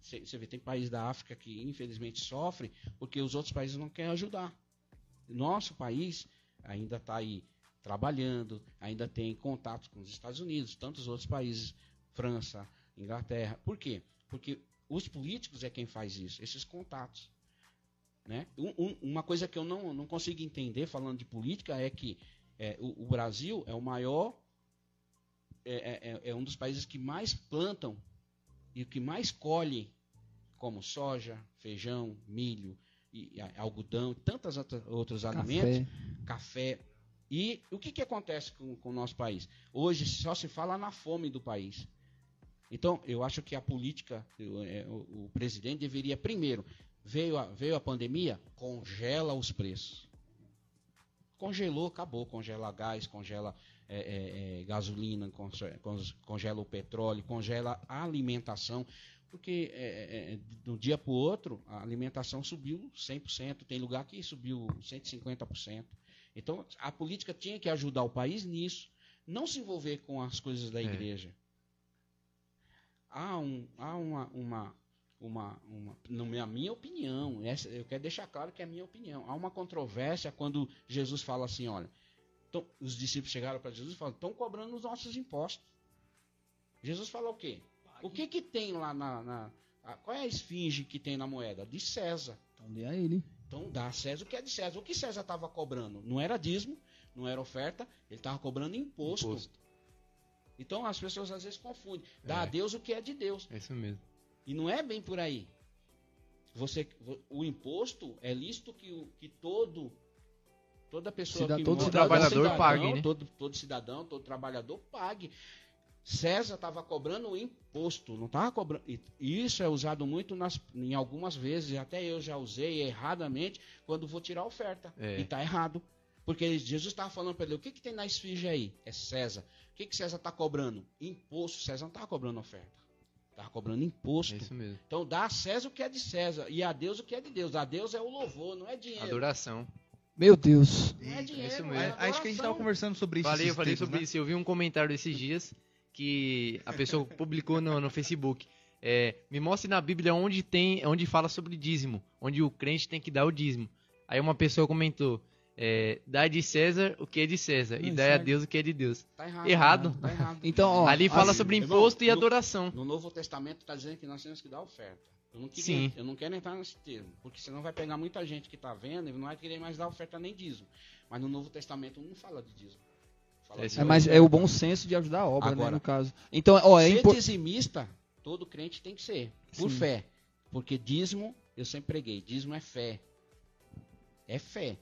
Você você vê, tem país da África que infelizmente sofre porque os outros países não querem ajudar. Nosso país ainda está aí trabalhando, ainda tem contatos com os Estados Unidos, tantos outros países, França, Inglaterra. Por quê? Porque os políticos é quem faz isso, esses contatos. Né? Um- um- uma coisa que eu não, não consigo entender falando de política é que é, o, o Brasil é o maior, é, é- é- é um dos países que mais plantam e o que mais colhe, como soja, feijão, milho, e, e algodão, e tantos outros alimentos, Café. café. E o que, que acontece com, com o nosso país? Hoje só se fala na fome do país. Então, eu acho que a política, é, o, o presidente deveria, primeiro, veio a, veio a pandemia, congela os preços. Congelou, acabou. Congela gás, congela é, é, é, gasolina, conge- conge- congela o petróleo, congela a alimentação. Porque é, é, é, de um dia para o outro, a alimentação subiu 100%. Tem lugar que subiu 150%. Então, a política tinha que ajudar o país nisso. Não se envolver com as coisas da igreja. há, um, há uma, uma, uma, uma, na minha opinião, essa, eu quero deixar claro que é a minha opinião. Há uma controvérsia quando Jesus fala assim, olha, os discípulos chegaram para Jesus e falaram, estão cobrando os nossos impostos. Jesus falou o quê? O que que tem lá na, na a, qual é a esfinge que tem na moeda? De César. Então dê a ele. Então dá a César o que é de César. O que César estava cobrando? Não era dízimo, não era oferta, ele estava cobrando imposto. Imposto. Então as pessoas às vezes confundem. Dá É. a Deus o que é de Deus. É isso mesmo. E não é bem por aí. Você, o imposto é lícito que, o- que todo toda pessoa Cida- que todo mora- trabalhador cidadão, pague, né? todo, todo cidadão, todo trabalhador pague. César estava cobrando o imposto, não estava cobrando. E isso é usado muito nas, em algumas vezes, até eu já usei erradamente quando vou tirar a oferta. É. E está errado. Porque Jesus estava falando para ele, o que, que tem na esfinge aí? É César. O que, que César está cobrando? Imposto. César não estava cobrando oferta. Estava cobrando imposto. É isso mesmo. Então dá a César o que é de César e a Deus o que é de Deus. A Deus é o louvor, não é dinheiro. Adoração. Meu Deus. Não é dinheiro, isso é mesmo. É, acho que a gente adoração. tava conversando sobre isso. Falei, eu falei tempos, sobre né? isso. Eu vi um comentário esses dias que a pessoa publicou no, no Facebook. É, me mostre na Bíblia onde tem, onde fala sobre dízimo, onde o crente tem que dar o dízimo. Aí uma pessoa comentou: é, dá de César o que é de César e Não, dá a certo. Deus o que é de Deus. Tá errado. Errado. Tá errado. Então, ó, Ali fala assim, sobre irmão, imposto e no- adoração. No Novo Testamento está dizendo que nós temos que dar oferta. Eu não, queria, Sim. eu não quero entrar nesse termo, porque senão vai pegar muita gente que está vendo e não vai querer mais dar oferta nem dízimo. Mas no Novo Testamento não fala de dízimo. Fala É de É, mas é o bom senso de ajudar a obra, né, Agora, no caso. Então, ó, é ser importante. dizimista, todo crente tem que ser. Por Sim. fé. Porque dízimo, eu sempre preguei, dízimo é fé. É fé.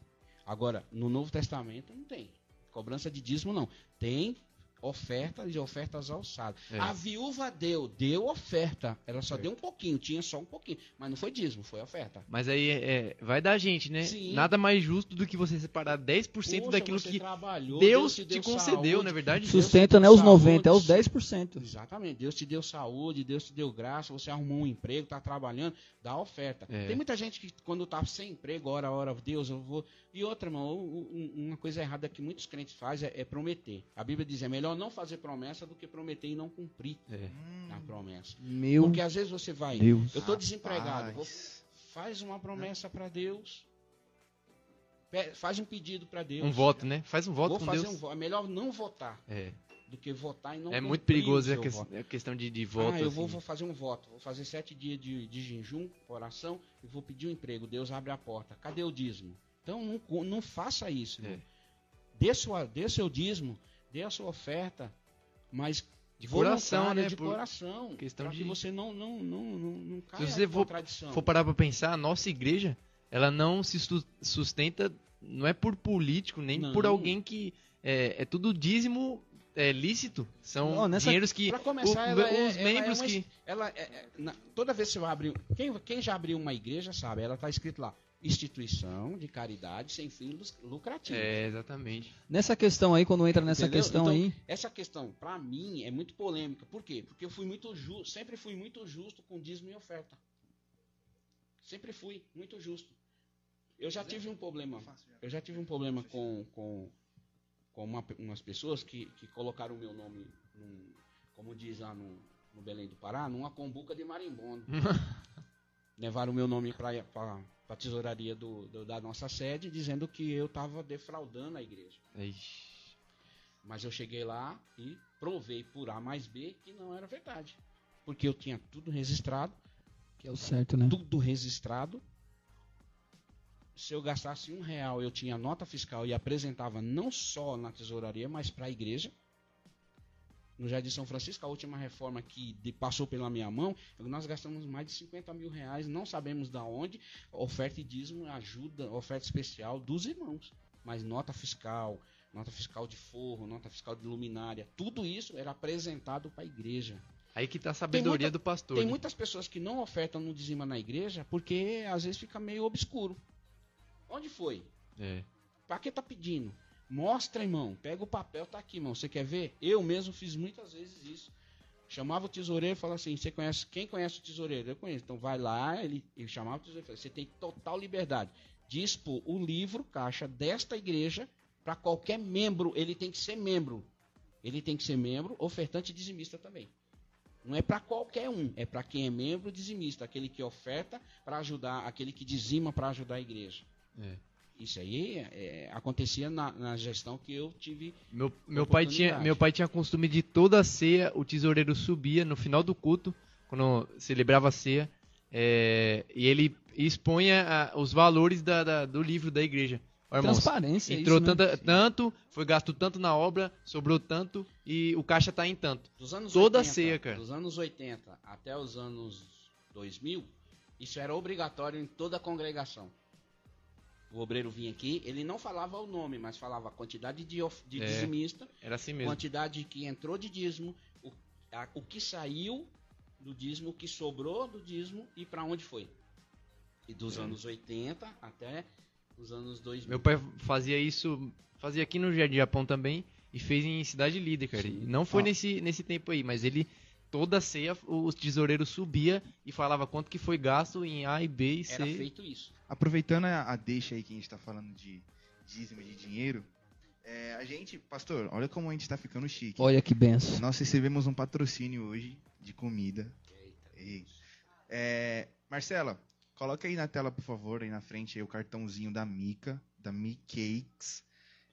Agora, no Novo Testamento não tem. Cobrança de dízimo não. Tem oferta de ofertas alçadas. É. A viúva deu, deu oferta. Ela só deu um pouquinho, tinha só um pouquinho. Mas não foi dízimo, foi oferta. Mas aí é, vai da gente, né? Sim. Nada mais justo do que você separar 10% Poxa, daquilo que trabalhou, Deus te te deu concedeu, saúde, na verdade. Deus Sustenta, te né, deu os 90, é os saúde. 10%. Exatamente. Deus te deu saúde, Deus te deu graça, você arrumou um emprego, está trabalhando, dá oferta. É. Tem muita gente que quando tá sem emprego, ora, ora, Deus, eu vou. E outra, irmão, uma coisa errada que muitos crentes fazem é, é prometer. A Bíblia diz, é melhor não fazer promessa do que prometer e não cumprir É. a promessa. Meu Porque às vezes você vai, Deus. eu estou desempregado, vou- faz uma promessa para Deus. Faz um pedido para Deus. Um voto, né? Faz um voto Vou com fazer Deus. um. É melhor não votar É, do que votar e não é cumprir muito perigoso a seu que- voto. a questão de, de voto. ah, eu vou, assim. vou fazer um voto. Vou fazer sete dias de, de jejum, oração e vou pedir um emprego. Deus abre a porta. Cadê o dízimo? Então não, não faça isso. É. Dê, sua, dê seu dízimo, dê a sua oferta, mas De coração, né? De Por- coração. questão para de- que você não, não, não, não, não caia você em for- for parar pra pensar, a nossa igreja, ela não se su- sustenta, não é por político, nem Não. por alguém que. É, é tudo dízimo é, lícito. São Não, nessa- dinheiros que. Para começar, o- é- os é membros uma- que. ela é- é- na- toda vez que você abrir, quem, quem já abriu uma igreja sabe, ela está escrito lá, instituição de caridade sem fins lucrativos. É, exatamente. Nessa questão aí, quando entra nessa Entendeu? questão Então, aí, Essa questão, para mim, é muito polêmica. Por quê? Porque eu fui muito justo, sempre fui muito justo com dízimo e oferta. Sempre fui muito justo. Eu já tive um problema. Eu já tive um problema com, com, com uma- umas pessoas que, que colocaram o meu nome, num- como diz lá no, no Belém do Pará, numa combuca de marimbondo. Levaram o meu nome para a tesouraria do, do- da nossa sede, dizendo que eu estava defraudando a igreja. Ixi. Mas eu cheguei lá e provei por A mais B que não era verdade. Porque eu tinha tudo registrado, que é o certo, né? tudo registrado. Se eu gastasse um real, eu tinha nota fiscal e apresentava não só na tesouraria, mas para a igreja. No Jardim São Francisco, a última reforma que de- passou pela minha mão, nós gastamos mais de 50 mil reais, não sabemos da onde, oferta e dízimo, ajuda, oferta especial dos irmãos. Mas nota fiscal, nota fiscal de forro, nota fiscal de luminária, tudo isso era apresentado para a igreja. Aí que tá a sabedoria muita- do pastor. Tem né? muitas pessoas que não ofertam no dizima na igreja porque às vezes fica meio obscuro. Onde foi? É. Pra que tá pedindo? Mostra, irmão. Pega o papel, tá aqui, irmão. Você quer ver? Eu mesmo fiz muitas vezes isso. Chamava o tesoureiro e falava assim: você conhece, quem conhece o tesoureiro? Eu conheço. Então vai lá, ele, ele chamava o tesoureiro e falava: você tem total liberdade de o livro, caixa desta igreja para qualquer membro. Ele tem que ser membro. Ele tem que ser membro, ofertante e dizimista também. Não é para qualquer um, é para quem é membro dizimista, aquele que oferta para ajudar, aquele que dizima para ajudar a igreja. É. Isso aí é, acontecia na, na gestão que eu tive. Meu, meu, pai tinha, meu pai tinha costume de toda a ceia, o tesoureiro subia no final do culto, quando celebrava a ceia, é, e ele expunha ah, os valores da- da- do livro da igreja. Ó, irmãos, Transparência. entrou isso, né? tanto, foi gasto tanto na obra, sobrou tanto, e o caixa tá em tanto. Dos anos Toda 80, ceia, cara. Dos anos 80 até os anos 2000, isso era obrigatório em toda a congregação. O obreiro vinha aqui, ele não falava o nome, mas falava a quantidade de, of- de É. dizimista, Era assim mesmo. quantidade que entrou de dízimo, o, a- o que saiu do dízimo, o que sobrou do dízimo e para onde foi. E dos anos 80 até os anos 2000. Meu pai fazia isso, fazia aqui no Jardim Japão também, e fez em Cidade Líder, cara. E não foi Ó. nesse, nesse tempo aí, mas ele, toda ceia, o tesoureiro subia e falava quanto que foi gasto em A e B e C. Era feito isso. Aproveitando a, a deixa aí que a gente tá falando de dízimo de dinheiro, é, a gente, pastor, olha como a gente tá ficando chique. Olha que benção. Nós recebemos um patrocínio hoje de comida. Ei. É, Marcela, coloca aí na tela, por favor, aí na frente aí o cartãozinho da Mica, da Mi Cakes.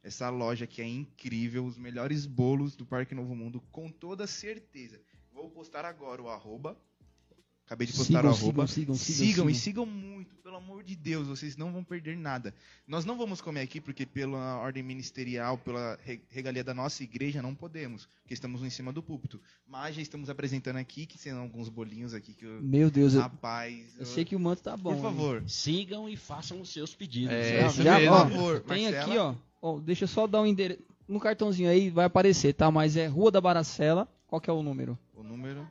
Essa loja que é incrível, os melhores bolos do Parque Novo Mundo, com toda certeza. Vou postar agora o arroba. Acabei de postar Sigam, o arroba. sigam, sigam, sigam, Sigam e sigam. muito, pelo amor de Deus, vocês não vão perder nada. Nós não vamos comer aqui porque pela ordem ministerial, pela re- regalia da nossa igreja, não podemos, porque estamos em cima do púlpito. Mas já estamos apresentando aqui, que são alguns bolinhos aqui que eu... Meu Deus, eu, Rapaz, eu sei que o manto tá bom. por favor. Sigam e façam os seus pedidos. É, Já, isso já, mesmo. ó, Por favor, tem Marcela. aqui, ó, ó. Deixa eu só dar um endereço. No cartãozinho aí vai aparecer, tá? Mas é Rua da Baracela. Qual que é o número? O número...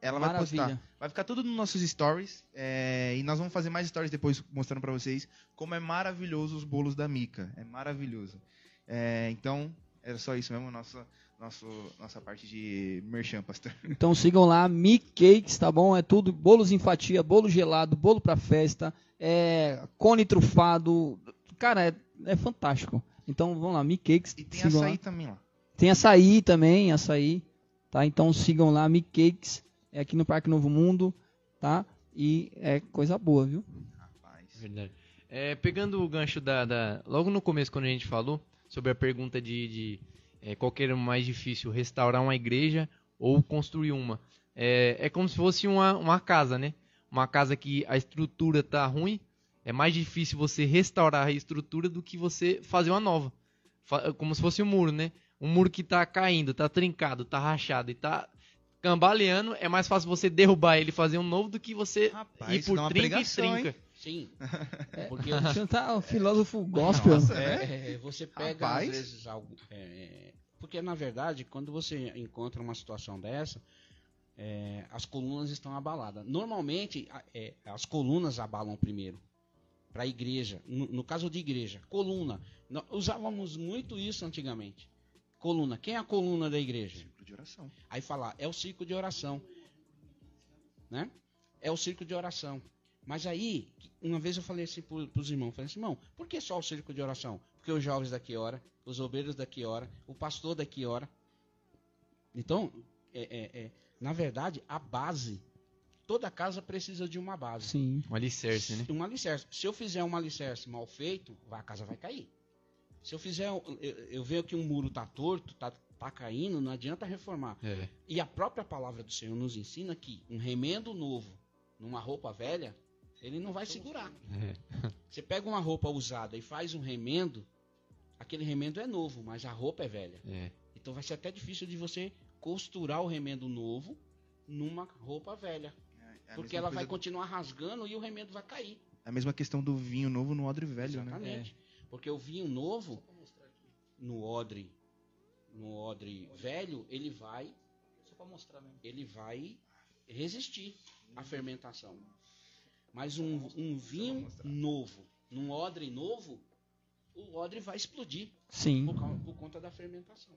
Ela vai Maravilha. postar. Vai ficar tudo nos nossos stories. é, e nós vamos fazer mais stories depois mostrando pra vocês como é maravilhoso os bolos da Mica. É maravilhoso. É, então, era só isso mesmo, nossa, nosso, nossa parte de merchan, pastor. Então sigam lá, Mi Cakes, tá bom? É tudo, bolos em fatia, bolo gelado, bolo pra festa, é, cone trufado. Cara, é, é fantástico. Então vamos lá, Mi Cakes. E tem açaí lá. também lá. Tem açaí também, açaí, tá? Então sigam lá, Mi Cakes, é aqui no Parque Novo Mundo, tá? E é coisa boa, viu? Rapaz. Verdade. É, pegando o gancho da, da- Logo no começo, quando a gente falou sobre a pergunta de, de é, qual que era mais difícil, restaurar uma igreja ou construir uma. É, é como se fosse uma, uma casa, né? Uma casa que a estrutura tá ruim, é mais difícil você restaurar a estrutura do que você fazer uma nova. Como se fosse um muro, né? Um muro que tá caindo, tá trincado, tá rachado e tá cambaleando, é mais fácil você derrubar ele e fazer um novo do que você Rapaz, ir por trinca e pregação, trinca. hein? Sim. É, Porque Você tá um filósofo gospel. Nossa, É, é, você pega Rapaz. às vezes algo. é, porque na verdade, quando você encontra uma situação dessa, é, as colunas estão abaladas. Normalmente, é, as colunas abalam primeiro. Para a igreja. No, no caso de igreja, coluna. Nós usávamos muito isso antigamente. Coluna. Quem é a coluna da igreja? Círculo de oração. Aí falar, é o círculo de oração. Né? É o círculo de oração. Mas aí, uma vez eu falei assim para os irmãos, falei assim, irmão, por que só o círculo de oração? Porque os jovens daqui ora, os obreiros daqui ora, o pastor daqui ora. Então, é, é, é, na verdade, a base, toda casa precisa de uma base. Sim. Um alicerce, né? Um alicerce. Se eu fizer um alicerce mal feito, a casa vai cair. Se eu fizer, um- eu, eu vejo que um muro tá torto, tá, tá caindo, não adianta reformar. É. E a própria palavra do Senhor nos ensina que um remendo novo numa roupa velha, ele não vai segurar. É. Você pega uma roupa usada e faz um remendo, aquele remendo é novo, mas a roupa é velha. É. Então vai ser até difícil de você costurar o remendo novo numa roupa velha. É a porque ela vai continuar rasgando e o remendo vai cair. É a mesma questão do vinho novo no odre velho, né? Porque o vinho novo, no odre, no odre velho, ele vai Só pra mostrar mesmo. ele vai resistir à fermentação. Mas um, um vinho novo, num odre novo, o odre vai explodir Sim. por, causa- por conta da fermentação.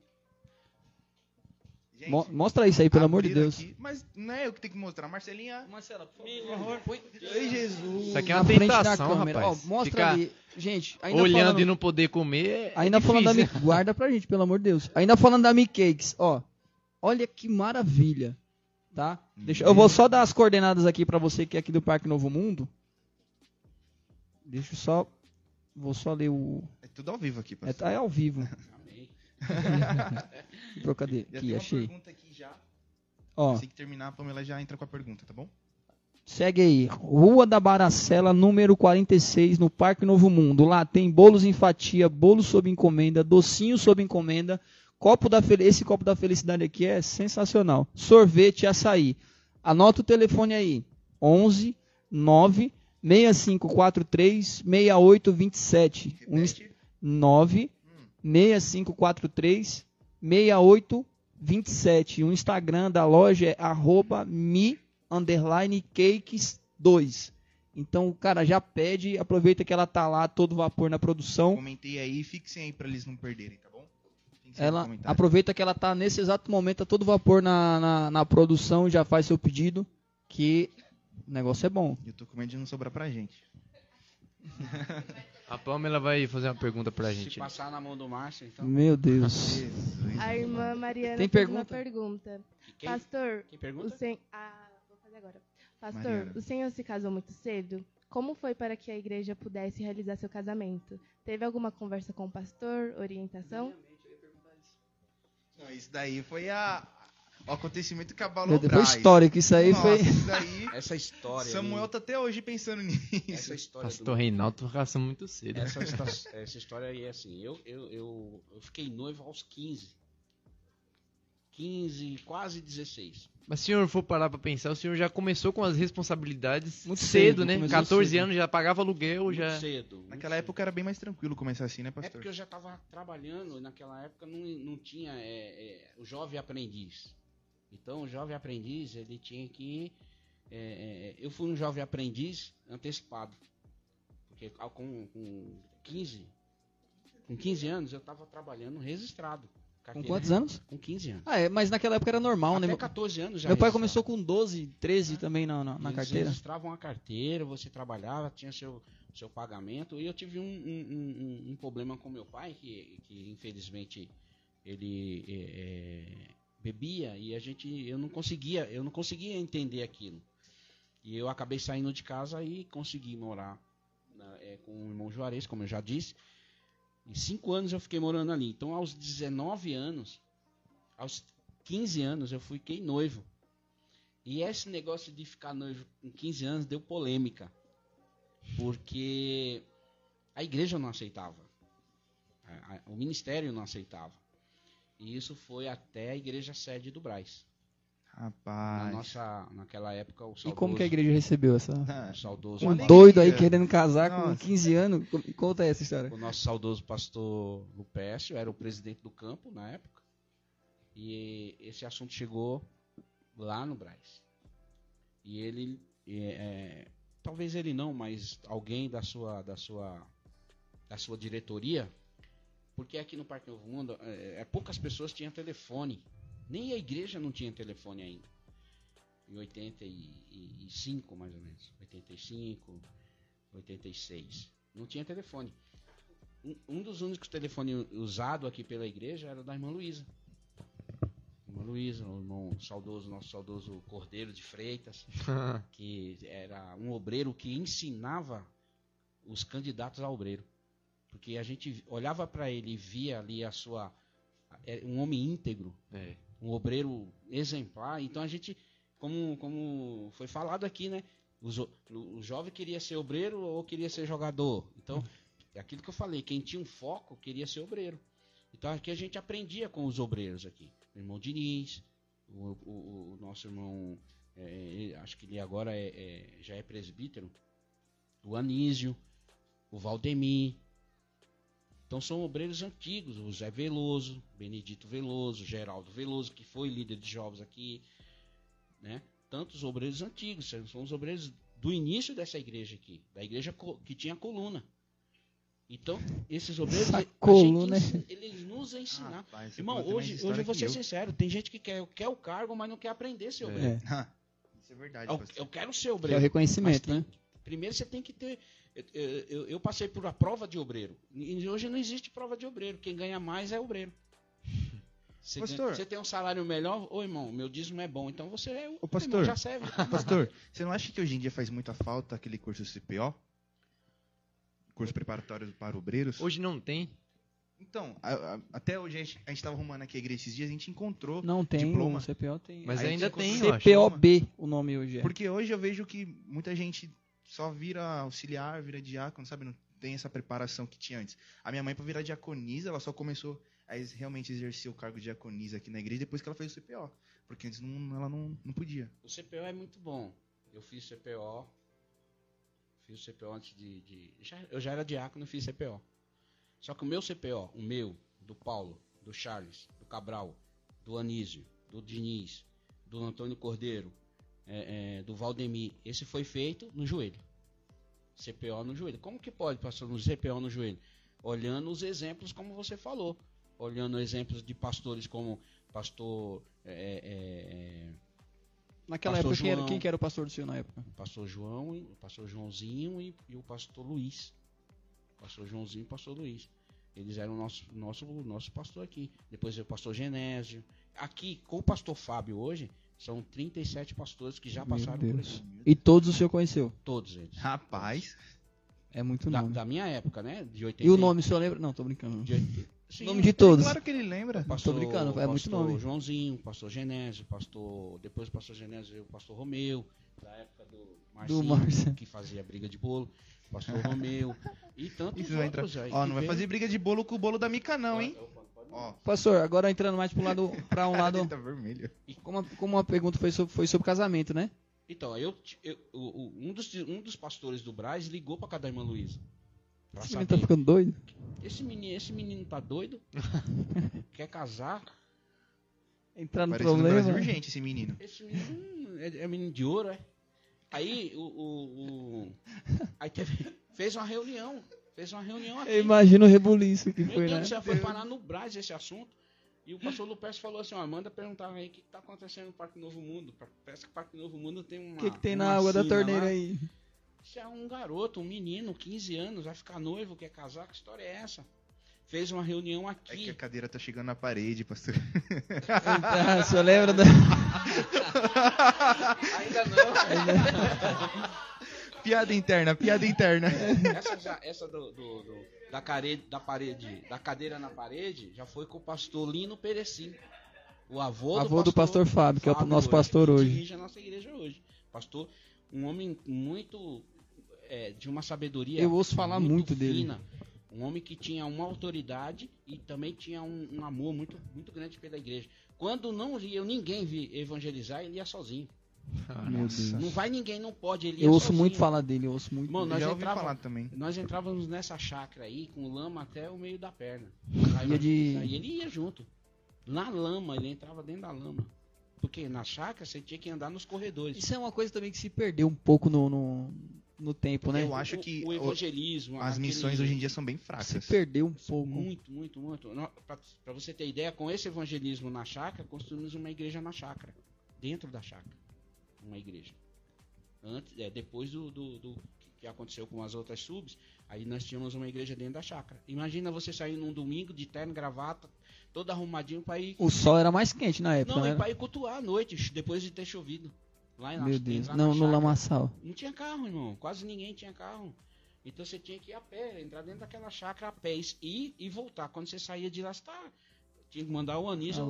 Gente, Mo- mostra isso aí, pelo amor de Deus. aqui, mas não é eu que tenho que mostrar. Marcelinha. Marcela, por Ai, Jesus. Isso aqui é uma frente da tentação, rapaz. Ó, mostra Ficar ali. Gente, ainda olhando falando, e não poder comer é ainda difícil. falando da Mi, guarda pra gente, pelo amor de Deus. Ainda falando da Mi Cakes, ó. Olha que maravilha. tá? Deixa, eu vou só dar as coordenadas aqui pra você que é aqui do Parque Novo Mundo. Deixa eu só. Vou só ler o. É tudo ao vivo aqui, É, pastor. tá, é ao vivo. Amém. Pô, cadê? Já Aqui, tem uma achei. pergunta aqui já. Ó, Assim que terminar, a Pamela já entra com a pergunta, tá bom? Segue aí. Rua da Baracela, número 46, no Parque Novo Mundo. Lá tem bolos em fatia, bolos sob encomenda, docinho sob encomenda. Copo da fel- Esse copo da felicidade aqui é sensacional. Sorvete e açaí. Anota o telefone aí. 11 9 6543 6827. Um ins- Repete. 9 6543 6827. O Instagram da loja é arroba me underline cakes 2. Então, cara, já pede, aproveita que ela tá lá todo vapor na produção. Comentei aí, fixem aí pra eles não perderem, tá bom? Ela aproveita que ela tá nesse exato momento a todo vapor na, na, na produção e já faz seu pedido, que o negócio é bom. Eu tô com medo de não sobrar pra gente. A Pamela vai fazer uma pergunta pra gente. Se passar na mão do Márcio, então. Meu Deus. A irmã Mariana Tem pergunta? uma pergunta. Quem, Pastor, quem o pergunta? sen... ah, vou fazer agora. Pastor, Mariana. o senhor se casou muito cedo? Como foi para que a igreja pudesse realizar seu casamento? Teve alguma conversa com o pastor, orientação? Não, isso daí foi a... o acontecimento que abalou Meu foi histórico, isso aí Nossa, foi. isso daí... Essa história. Samuel aí, tá até hoje pensando nisso. essa história do- Pastor Reinaldo casou muito cedo. Essa, essa história aí é assim, eu, eu, eu, eu fiquei noivo aos 15. 15, quase 16. Mas se o senhor for parar pra pensar, o senhor já começou com as responsabilidades Muito cedo, cedo, né? começou 14 cedo. anos já pagava aluguel, Muito já. cedo. muito Naquela cedo. época era bem mais tranquilo começar assim, né, É pastor? porque eu já estava trabalhando e naquela época não, não tinha é, é, o jovem aprendiz. Então o jovem aprendiz ele tinha que. é, é, eu fui um jovem aprendiz antecipado. Porque com, com 15, com 15 anos eu estava trabalhando registrado. Com quantos anos? Com 15 anos. Ah, é, mas naquela época era normal, né? Até Meu, 14 anos já. meu pai registrado. começou com 12, 13 também na, na, na Eles carteira. registravam a carteira, você trabalhava, tinha seu, seu pagamento. E eu tive um, um- um- um- um problema com meu pai, que, que infelizmente ele é, é, bebia e a gente eu não conseguia, eu não conseguia entender aquilo. E eu acabei saindo de casa e consegui morar na- é, com o irmão Juarez, como eu já disse. E cinco anos eu fiquei morando ali. Então, aos 19 anos, aos 15 anos, eu fiquei noivo. E esse negócio de ficar noivo com 15 anos deu polêmica. Porque a igreja não aceitava. O ministério não aceitava. E isso foi até a igreja sede do Braz. Na Rapaz. nossa, naquela época, o E saudoso, como que a igreja recebeu essa? O saudoso, Um doido aí querendo casar com Nossa. 15 anos? Co- Conta essa história. o nosso saudoso pastor Lupécio era o presidente do campo na época. E esse assunto chegou lá no Braz. E ele, é, é, talvez ele não, mas alguém da sua, da sua, da sua diretoria, porque aqui no Parque Novo Mundo, é, é, poucas pessoas tinham telefone. Nem a igreja não tinha telefone ainda. Em 85, mais ou menos. 85, 86. Não tinha telefone. Um, um dos únicos telefones usados aqui pela igreja era da irmã Luísa. Irmã Luísa, o irmão saudoso, nosso saudoso Cordeiro de Freitas, que era um obreiro que ensinava os candidatos a obreiro. Porque a gente olhava para ele e via ali a sua. é, um homem íntegro, É. um obreiro exemplar. Então a gente, como, como foi falado aqui, né? O, jo- o jovem queria ser obreiro ou queria ser jogador. Então, é aquilo que eu falei, quem tinha um foco queria ser obreiro. Então aqui a gente aprendia com os obreiros aqui. O irmão Diniz, o, o- o nosso irmão, é, ele- acho que ele agora é- é- já é presbítero, o Anísio, o Valdemir. Então são obreiros antigos, o Zé Veloso, Benedito Veloso, Geraldo Veloso, que foi líder de jovens aqui, né? Tantos obreiros antigos, são os obreiros do início dessa igreja aqui, da igreja que tinha coluna. Então, esses obreiros, gente coluna, ensi- eles nos ensinaram. Você Irmão, hoje, hoje eu vou ser eu. sincero, tem gente que quer, quer o cargo, mas não quer aprender a ser obreiro. É, Isso é verdade, Eu, eu quero ser que é o obreiro. reconhecimento, Mas né? Primeiro você tem que ter. Eu, eu- eu passei por a prova de obreiro. E hoje não existe prova de obreiro. Quem ganha mais é obreiro. Você, Pastor. ganha- você tem um salário melhor, ô irmão, meu dízimo é bom, então você é o Ô, pastor. irmão, já serve. Pastor, você não acha que hoje em dia faz muita falta aquele curso CPO? Curso preparatório para obreiros? Hoje não tem. Então, a- a- até hoje a gente, a gente tava arrumando aqui a igreja esses dias, a gente encontrou. Não tem, Diploma. o CPO tem. Mas Aí ainda tem, consegue- eu acho. CPOB o nome hoje é. Porque hoje eu vejo que muita gente só vira auxiliar, vira diácono, sabe? Não tem essa preparação que tinha antes. A minha mãe, para virar diaconisa, ela só começou a realmente exercer o cargo de diaconisa aqui na igreja depois que ela fez o CPO. Porque antes não- ela não, não podia. O CPO é muito bom. Eu fiz CPO. Fiz CPO antes de. de- já- eu já era diácono e fiz CPO. Só que o meu CPO, o meu, do Paulo, do Charles, do Cabral, do Anísio, do Diniz, do Antônio Cordeiro, é, é, do Valdemir, esse foi feito no joelho. CPO no joelho. Como que pode, pastor, no CPO no joelho? Olhando os exemplos, como você falou. Olhando exemplos de pastores como pastor. é, é, é, Naquela Pastor época, quem era, João. quem que era o pastor do senhor na época? o pastor João, o pastor Joãozinho e, e o pastor Luiz. O pastor Joãozinho e o pastor Luiz. Eles eram o nosso, nosso, nosso pastor aqui. Depois veio o pastor Genésio. Aqui, com o pastor Fábio hoje, são 37 pastores que já Meu passaram por aqui. E todos o senhor conheceu? Todos eles. Rapaz, É muito Da, nome. da minha época, né? De 80, E o nome, o senhor lembra? Não, tô brincando. De, oit- Sim, nome de todos. claro que ele lembra. pastor, Tô brincando, é muito pastor nome. Joãozinho, pastor Genésio, pastor. Depois do pastor Genésio veio o pastor Romeu, da época do Marcinho, Marcinho. que fazia briga de bolo. Pastor Romeu. E tantos Isso outros aí. Ó, não vai veio. fazer briga de bolo com o bolo da Mica, não, hein? Ó, Pastor, agora entrando mais pro lado, pra um lado. tá vermelho. Como a, como a pergunta foi sobre, foi sobre casamento, né? Então, eu, eu- um, dos, um dos pastores do Braz ligou pra cada irmã Luísa. Esse menino saber. tá ficando doido? Esse, menino, esse menino tá doido? Quer casar? Entrar no Parecendo Brasil problema. urgente esse menino. Esse menino é, é menino de ouro, é? Aí, o. o- o- aí teve- fez uma reunião. Fez uma reunião aqui. Eu imagino o rebuliço que Meu foi, Deus né? céu, foi parar no Braz esse assunto. E o pastor Lupes falou assim: ó, manda perguntar aí o que, que tá acontecendo no Parque Novo Mundo. Parece que o Parque Novo Mundo tem uma. O que, que tem na água da torneira lá. aí? Se é um garoto, um menino, 15 anos, vai ficar noivo, quer casar, que história é essa? Fez uma reunião É que aqui. a cadeira tá chegando na parede, pastor. Ah, o senhor lembra da. Ainda não. Piada interna, piada interna. essa já- essa do, do- do- da, care- da parede, da cadeira na parede, já foi com o pastor Lino Perecim. O avô, Avô do pastor Fábio, que é o nosso pastor que hoje. dirige a nossa igreja hoje. Pastor, um homem muito é, de uma sabedoria. Eu ouço falar muito dele. fina. Um homem que tinha uma autoridade e também tinha um, um amor muito, muito grande pela igreja. Quando não ia ninguém vir evangelizar, ele ia sozinho. Meu Deus. Não vai ninguém, não pode. Ele Eu ouço sozinho. muito falar dele, eu ouço muito. Mano, nós Já entrava- falar também. Nós entrávamos nessa chácara aí com lama até o meio da perna. Ia de- Aí ele ia junto. Na lama, ele entrava dentro da lama. Porque na chácara você tinha que andar nos corredores. Isso é uma coisa também que se perdeu um pouco no, no, no tempo, né? Eu acho que o, o- evangelismo. As aquele- missões hoje em dia são bem Se fracas. perdeu um pouco. Muito, muito, muito. Pra você ter ideia, com esse evangelismo na chácara, construímos uma igreja na chácara. Dentro da chácara. Uma igreja. Antes, é, depois do, do, do que- aconteceu com as outras subs, aí nós tínhamos uma igreja dentro da chácara. Imagina você sair num domingo de terno, gravata, todo arrumadinho pra ir. O sol era mais quente na época, Não, né? e pra ir cultuar à noite, depois de ter chovido. Lá na, Meu Deus. lá Não, no lamaçal. Não tinha carro, irmão. Quase ninguém tinha carro. Então você tinha que ir a pé, entrar dentro daquela chácara a pé, e e voltar. Quando você saía de lá, você tá... tinha que mandar o Anísio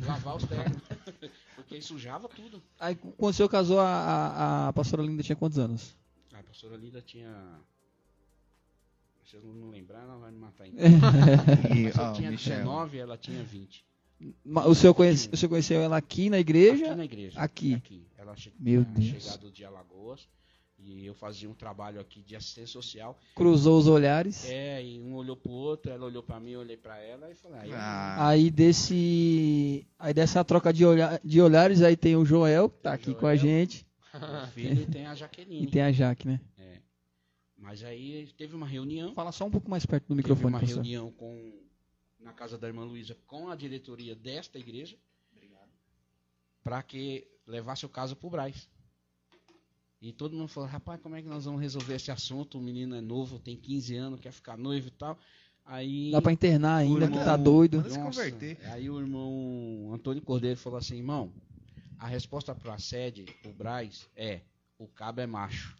lavar os ternos. Porque sujava tudo. Aí quando o senhor casou, a, a, a pastora Linda tinha quantos anos? A pastora Linda tinha. Se eu não lembrar, ela vai me matar então. E, Mas eu tinha Michel, 19, ela tinha 20. Ma- O senhor, conhece, o senhor conheceu ela aqui na igreja? Aqui na igreja. Aqui. Ela che Meu Deus. chegado de Alagoas. E eu fazia um trabalho aqui de assistência social. Cruzou os olhares. É, e um olhou pro outro, ela olhou pra mim, eu olhei pra ela e falei, aí, Ah, Aí desse. Aí dessa troca de, olha, de olhares, aí tem o Joel, que tá aqui com a Joel. gente. o filho e tem a E Jaqueline. tem a Jaque, né? Mas aí teve uma reunião, Fala só um pouco mais perto do teve microfone, uma professor. reunião com na casa da irmã Luísa com a diretoria desta igreja. Para que levasse o caso pro Braz. E todo mundo falou, rapaz, como é que nós vamos resolver esse assunto? O menino é novo, tem 15 anos, quer ficar noivo e tal. Aí Dá pra internar ainda, o que irmão- tá doido. Manda se converter. Aí o irmão Antônio Cordeiro falou assim, irmão, a resposta pra sede, o Braz, é o cabo é macho.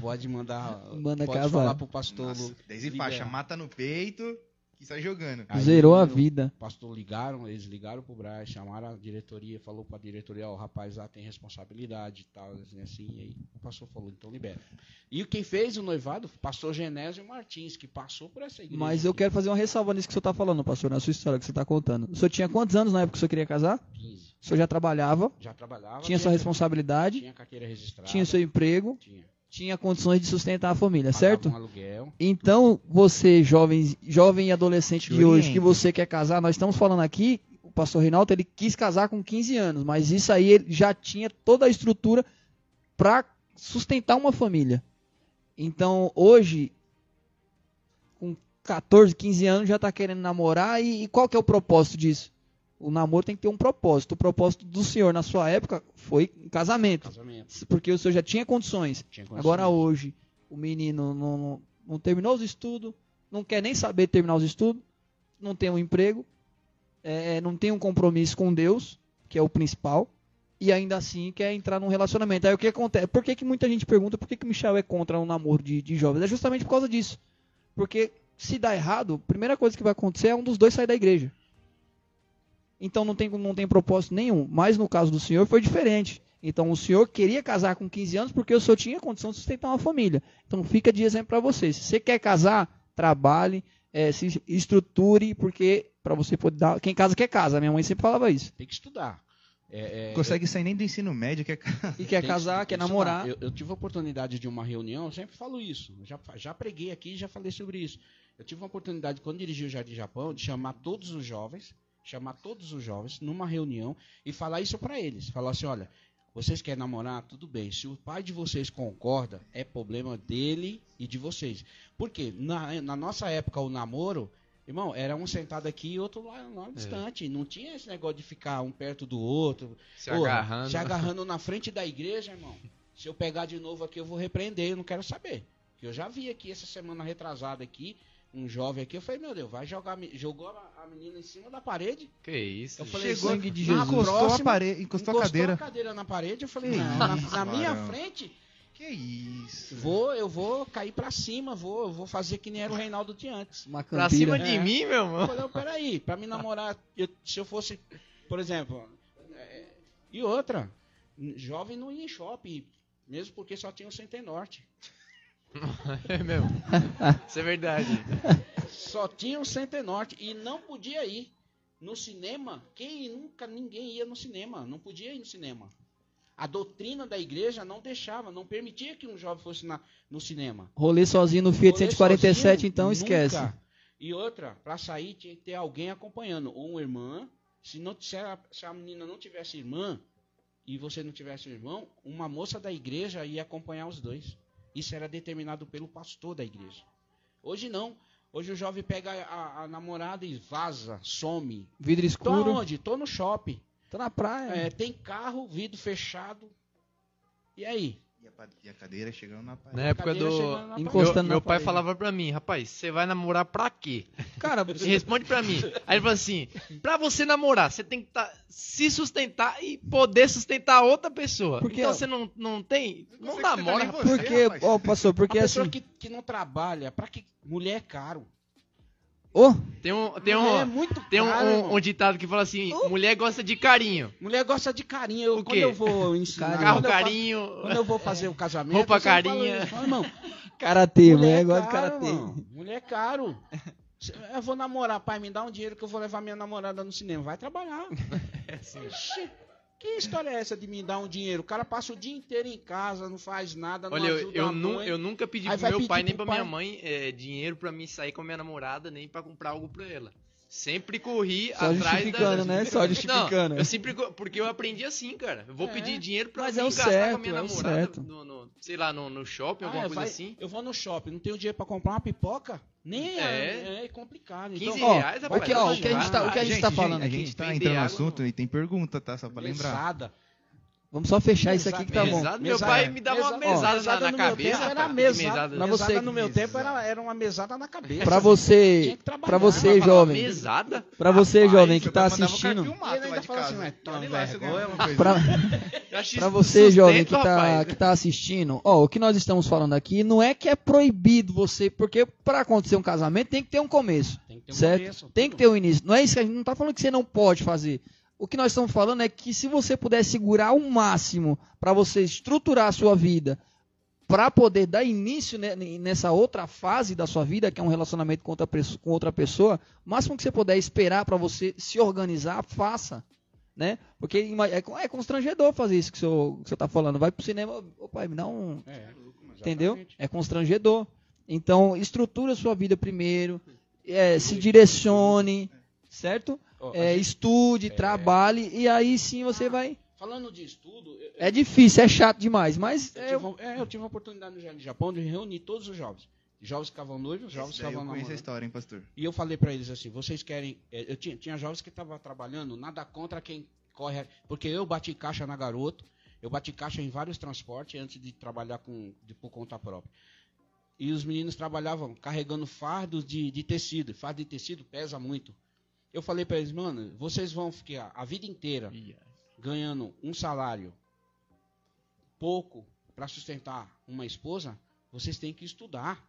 Pode mandar. Manda pode casar. falar pro pastor. Nossa, Lu- 10 e liberar. faixa, mata no peito e sai jogando. Aí Zerou a o vida. pastor ligaram, eles ligaram pro Braz, chamaram a diretoria, falou pra diretoria, ó, o rapaz lá tem responsabilidade e tal, assim, assim, e aí o pastor falou, então libera. E quem fez o noivado, pastor Genésio Martins, que passou por essa igreja. Mas eu aqui. quero fazer uma ressalva nisso que o senhor tá falando, pastor, na sua história que você tá contando. O senhor tinha quantos anos na época que o senhor queria casar? 15. O senhor já trabalhava, Já trabalhava. tinha sua responsabilidade, Tinha carteira registrada. tinha seu emprego, Tinha. Tinha condições de sustentar a família, Pagava certo? Um aluguel. Então, você, jovem, jovem e adolescente de hoje, que você quer casar, nós estamos falando aqui, o pastor Reinaldo, ele quis casar com 15 anos, mas isso aí ele já tinha toda a estrutura para sustentar uma família. Então, hoje, com 14, 15 anos, já está querendo namorar, e, e qual que é o propósito disso? O namoro tem que ter um propósito. O propósito do senhor, na sua época, foi casamento, Casamento. porque o senhor já tinha condições. Tinha condições. Agora hoje, o menino não, não, não terminou os estudos, não quer nem saber terminar os estudos, não tem um emprego, é, não tem um compromisso com Deus, que é o principal, e ainda assim quer entrar num relacionamento. Aí o que acontece? Por que, que muita gente pergunta por que, que o Michel é contra um namoro de, de jovens? É justamente por causa disso. Porque se dá errado, a primeira coisa que vai acontecer é um dos dois sair da igreja. Então não tem, não tem propósito nenhum. Mas no caso do senhor foi diferente. Então o senhor queria casar com 15 anos porque o senhor tinha condição de sustentar uma família. Então fica de exemplo para você. Se você quer casar, trabalhe, eh, se estruture, porque para você poder dar. Quem casa quer casa. Minha mãe sempre falava isso. Tem que estudar. É, é, Consegue sair nem do ensino médio, que é E quer Tem casar, que- quer namorar. Eu, eu tive a oportunidade de uma reunião, eu sempre falo isso. eu Já, já preguei aqui e já falei sobre isso. Eu tive uma oportunidade, quando dirigi o Jardim Japão, de chamar todos os jovens, chamar todos os jovens numa reunião e falar isso para eles. Falar assim, olha, vocês querem namorar? Tudo bem. Se o pai de vocês concorda, é problema dele e de vocês. Por quê? Na, na nossa época, o namoro, irmão, era um sentado aqui e outro lá, lá distante. Não tinha esse negócio de ficar um perto do outro. Se agarrando. Se agarrando na frente da igreja, irmão. Se eu pegar de novo aqui, eu vou repreender, eu não quero saber. Porque eu já vi aqui essa semana retrasada aqui, um jovem aqui, eu falei, meu Deus, vai jogar, jogou a, a menina em cima da parede. Que isso? Eu falei, Chegou, sangue de na Jesus. encostou a próxima, parede, encostou, a cadeira. cadeira na parede, eu falei, Que não, na, na minha frente, Que isso? vou, eu vou cair pra cima, vou, eu vou fazer que nem era o Reinaldo de antes. Uma Pra cima de É. mim, meu Eu irmão. falei, "Ô, peraí, pra me namorar, eu- se eu fosse, por exemplo, é, e outra, jovem não ia em shopping, mesmo porque só tinha o Center Norte. É mesmo. Isso é verdade. Só tinha o Center Norte e não podia ir no cinema. Quem nunca ninguém ia no cinema, não podia ir no cinema. A doutrina da igreja não deixava, não permitia que um jovem fosse na- no cinema. Rolê sozinho no Fiat Rolê 147, sozinho, então nunca. esquece. E outra, para sair tinha que ter alguém acompanhando, ou uma irmã. Se, não, se, a, se a menina não tivesse irmã e você não tivesse um irmão, uma moça da igreja ia acompanhar os dois. Isso era determinado pelo pastor da igreja. Hoje não. Hoje o jovem pega a, a namorada e vaza, some. Vidro Tô escuro. aonde? Tô no shopping. Tô na praia. É, tem carro, vidro fechado. E aí? E a, e cadeira chegando na parede. Na época do. na Encostando Meu, na meu pai falava pra mim, rapaz, você vai namorar pra quê? Cara, Você responde pra mim. Aí ele falou assim: pra você namorar, você tem que tá, se sustentar e poder sustentar outra pessoa. Porque- então você não, não tem. Não namora. porque, ó, pastor, porque a pessoa assim. que, que não trabalha, pra que mulher é caro? Ô, Tem um, tem mulher é um, muito tem um, um- um ditado que fala assim: mulher gosta de carinho. Mulher gosta de carinho. Eu, quando eu vou ensinar. Carro quando, eu carinho. quando eu vou fazer o casamento, Roupa eu carinha. Falo, irmão, karatê, mulher mulher é gosta de caro, karatê. Mulher é caro. Eu vou namorar, pai, me dá um dinheiro que eu vou levar minha namorada no cinema. Vai trabalhar. Ixi, que história é essa de me dar um dinheiro? O cara passa o dia inteiro em casa, não faz nada, não Olha, eu, ajuda eu, nu- mãe. eu nunca pedi Aí pro meu pai nem pro pra minha pai. mãe é, dinheiro pra mim sair com a minha namorada, nem pra comprar algo pra ela. Sempre corri Só atrás da... né? Só justificando. Não, eu sempre porque eu aprendi assim, cara. Eu vou É. pedir dinheiro pra Mas mim é o gastar com certo, a minha é namorada certo. no, no- sei lá, no, no shopping, Ah, alguma é, coisa vai- assim. Eu vou no shopping, não tenho dinheiro pra comprar uma pipoca? Nem é, É. é, complicado. 15 Então, Ó, reais, rapaz. o que, ó, o que a tá, o que a gente tá falando a aqui. gente tá Vender entrando no assunto e tem pergunta, tá? Só pra lembrar. Mesada. Vamos só fechar isso aqui que tá bom. Mesada, meu Mesada. pai me dava uma Mesa- mesada, mesada na, cabeça. era mesada. mesada. Mesada você- no meu tempo era, era uma mesada na cabeça. Pra você, Tinha que trabalhar. pra você jovem, Mesada? pra você Rapaz, jovem que tá assistindo, fala assim, casa. "Ué, toma Olha lá, se eu vergonha, ganhava uma coisa. pra, Eu acho Pra isso você, sustento, jovem, que tá, que tá assistindo, ó, o que nós estamos falando aqui não é que é proibido você, porque pra acontecer um casamento tem que ter um começo, Tem que ter um certo? começo, tem que ter um início. Não é isso que a gente não tá falando que você não pode fazer. O que nós estamos falando é que se você puder segurar o máximo pra você estruturar a sua vida, pra poder dar início ne- nessa outra fase da sua vida, que é um relacionamento com outra, pessoa, o máximo que você puder esperar pra você se organizar, faça né? Porque é, é constrangedor fazer isso que o senhor, que o senhor tá falando. Vai pro cinema, ô pai, me dá um. É, Entendeu? exatamente. É constrangedor. Então, estrutura a sua vida primeiro, é, se direcione, certo? É, gente- estude, trabalhe, e aí sim você vai. Falando de estudo, eu, É difícil, é chato demais, mas eu, é, tive, uma- é, eu tive uma oportunidade no Japão de reunir todos os jovens. Jovens que estavam noivos, jovens que estavam eu conheço a história, hein, pastor? E eu falei pra eles assim, vocês querem... é, Eu tinha, tinha jovens que estavam trabalhando, nada contra quem corre... Porque eu bati caixa na Garoto, eu bati caixa em vários transportes antes de trabalhar com, de, por conta própria. E os meninos trabalhavam carregando fardos de, de tecido. Fardo de tecido pesa muito. Eu falei pra eles, mano, vocês vão ficar a vida inteira ganhando um salário pouco para sustentar uma esposa, vocês têm que estudar.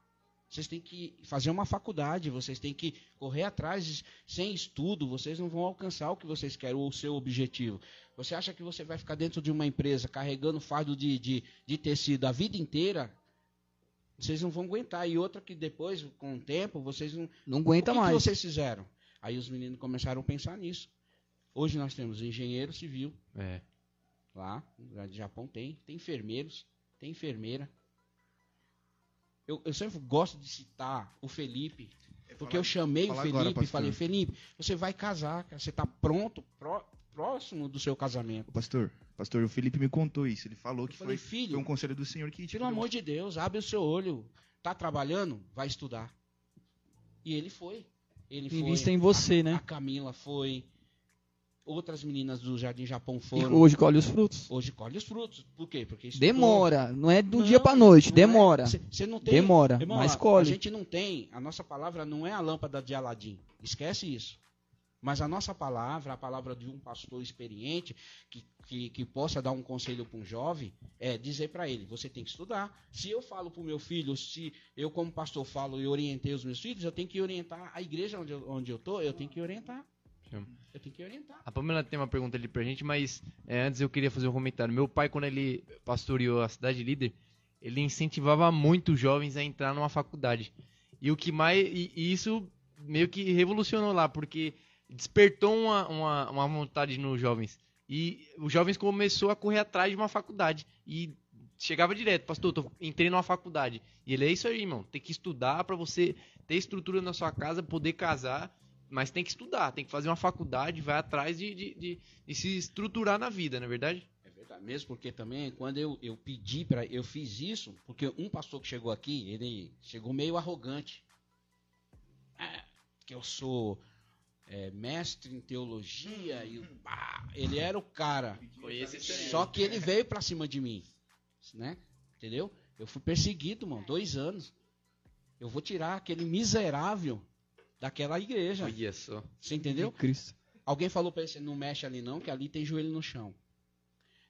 Vocês têm que fazer uma faculdade, vocês têm que correr atrás. Sem estudo, vocês não vão alcançar o que vocês querem, ou o seu objetivo. Você acha que você vai ficar dentro de uma empresa carregando fardo de, de, de tecido a vida inteira? Vocês não vão aguentar. E outra que depois, com o tempo, vocês não, não o aguenta que, que mais. vocês fizeram? Aí os meninos começaram a pensar nisso. Hoje nós temos engenheiro civil, É. lá no Japão tem, tem enfermeiros, tem enfermeira. Eu, eu sempre gosto de citar o Felipe, porque eu chamei o Felipe agora, e falei, Felipe, você vai casar, cara, você está pronto, pró- próximo do seu casamento. Pastor, pastor, o Felipe me contou isso. Ele falou que Eu falei, foi, filho, foi um conselho do Senhor que pelo amor de Deus, abre o seu olho, tá trabalhando, vai estudar. E ele foi. Ele foi. Em você, A né? Camila foi. Outras meninas do Jardim Japão E foram. hoje colhe os frutos. Hoje colhe os frutos. Por quê? Porque estudou. Demora, não é do Não, dia pra noite, não demora. é. Cê- cê não tem, Demora, Irmão, mas a- colhe. A gente não tem, a nossa palavra não é a lâmpada de Aladim. Esquece isso. Mas a nossa palavra, a palavra de um pastor experiente, que, que, que possa dar um conselho para um jovem, é dizer para ele: você tem que estudar. Se eu falo para o meu filho, se eu, como pastor, falo e orientei os meus filhos, eu tenho que orientar a igreja onde eu, onde eu tô, eu tenho que orientar. Eu tenho que orientar. A Pamela tem uma pergunta ali pra gente, mas é, antes eu queria fazer um comentário. Meu pai, quando ele pastoreou a cidade líder, ele incentivava muito os jovens a entrar numa faculdade. E o que mais. E, e isso meio que revolucionou lá, porque despertou uma, uma, uma vontade nos jovens. E os jovens começou a correr atrás de uma faculdade. E chegava direto, pastor, tô, entrei numa faculdade. E ele é isso aí, irmão. Tem que estudar pra você ter estrutura na sua casa, poder casar. Mas tem que estudar, tem que fazer uma faculdade, vai atrás de, de, de- de se estruturar na vida, não é verdade? É verdade, mesmo porque também quando eu, eu pedi para eu fiz isso, porque um pastor que chegou aqui, ele chegou meio arrogante. Ah, que eu sou é, mestre em teologia e pá, ele era o cara. Só que ele veio pra cima de mim, né? Entendeu? Eu fui perseguido, mano, dois anos. Eu vou tirar aquele miserável daquela igreja. Olha só. Você entendeu? Cristo. Alguém falou pra ele, você não mexe ali não, que ali tem joelho no chão.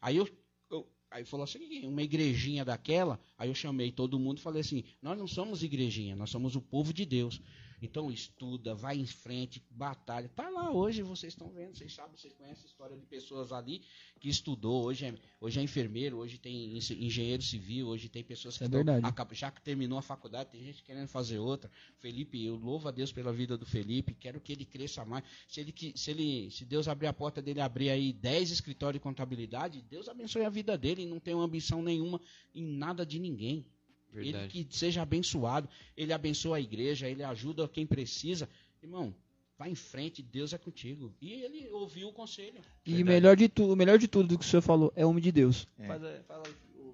Aí eu, eu- aí falou assim, uma igrejinha daquela, aí eu chamei todo mundo e falei assim, nós não somos igrejinha, nós somos o povo de Deus. Então estuda, vai em frente, batalha. Tá lá hoje, vocês estão vendo, vocês sabem, vocês conhecem a história de pessoas ali que estudou, hoje é, hoje é enfermeiro, hoje tem engenheiro civil, hoje tem pessoas que É estão- já que terminou a faculdade, tem gente querendo fazer outra. Felipe, eu louvo a Deus pela vida do Felipe, quero que ele cresça mais. Se ele se ele se Deus abrir a porta dele abrir aí 10 escritórios de contabilidade, Deus abençoe a vida dele, não tem ambição nenhuma em nada de ninguém. Ele Verdade. que seja abençoado, ele abençoa a igreja, ele ajuda quem precisa. Irmão, vai em frente, Deus é contigo. E ele ouviu o conselho. E melhor de tudo, o melhor de tudo do que o senhor falou é homem de Deus. É. Faz a-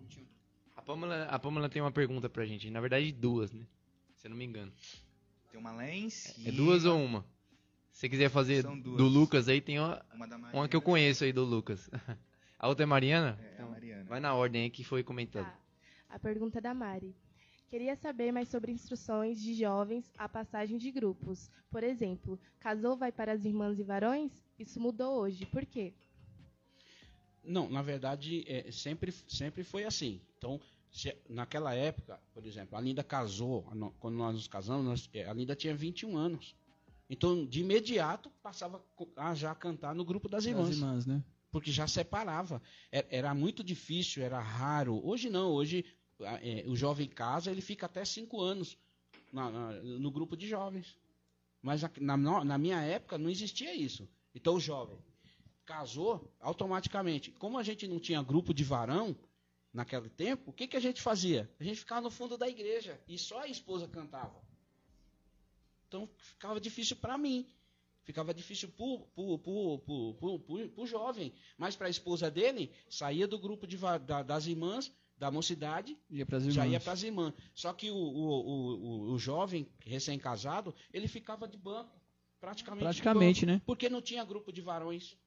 Vitinho. A Pamela, a Pamela tem uma pergunta pra gente. Na verdade, duas, né? Se eu não me engano. Tem uma lá em cima. É duas ou uma? Se você quiser fazer do Lucas aí, tem uma, Uma uma que eu conheço aí do Lucas. A outra é Mariana? É, a Mariana. Vai na ordem aí que foi comentado. Tá. A pergunta da Mari. Queria saber mais sobre instruções de jovens à passagem de grupos. Por exemplo, casou vai para as irmãs e varões? Isso mudou hoje. Por quê? Não, na verdade, é, sempre, sempre foi assim. Então, se- naquela época, por exemplo, a Linda casou, quando nós nos casamos, nós- é, a Linda tinha 21 anos. Então, de imediato, passava a já cantar no grupo das irmãs. As irmãs, né? Porque já separava. Era, era muito difícil, era raro. Hoje não, hoje é, o jovem casa, ele fica até cinco anos na- na- no grupo de jovens. Mas na, na minha época não existia isso. Então o jovem casou automaticamente. Como a gente não tinha grupo de varão naquele tempo, o que, que a gente fazia? A gente ficava no fundo da igreja e só a esposa cantava. Então ficava difícil para mim. Ficava difícil pro, pro, pro, pro, pro, pro- pro jovem. Mas para a esposa dele, saía do grupo de, da- das irmãs, da mocidade, Ia já ia para as irmãs. Só que o, o, o, o, o jovem recém-casado, ele ficava de banco. Praticamente. Praticamente, né? banco, porque não tinha grupo de varões.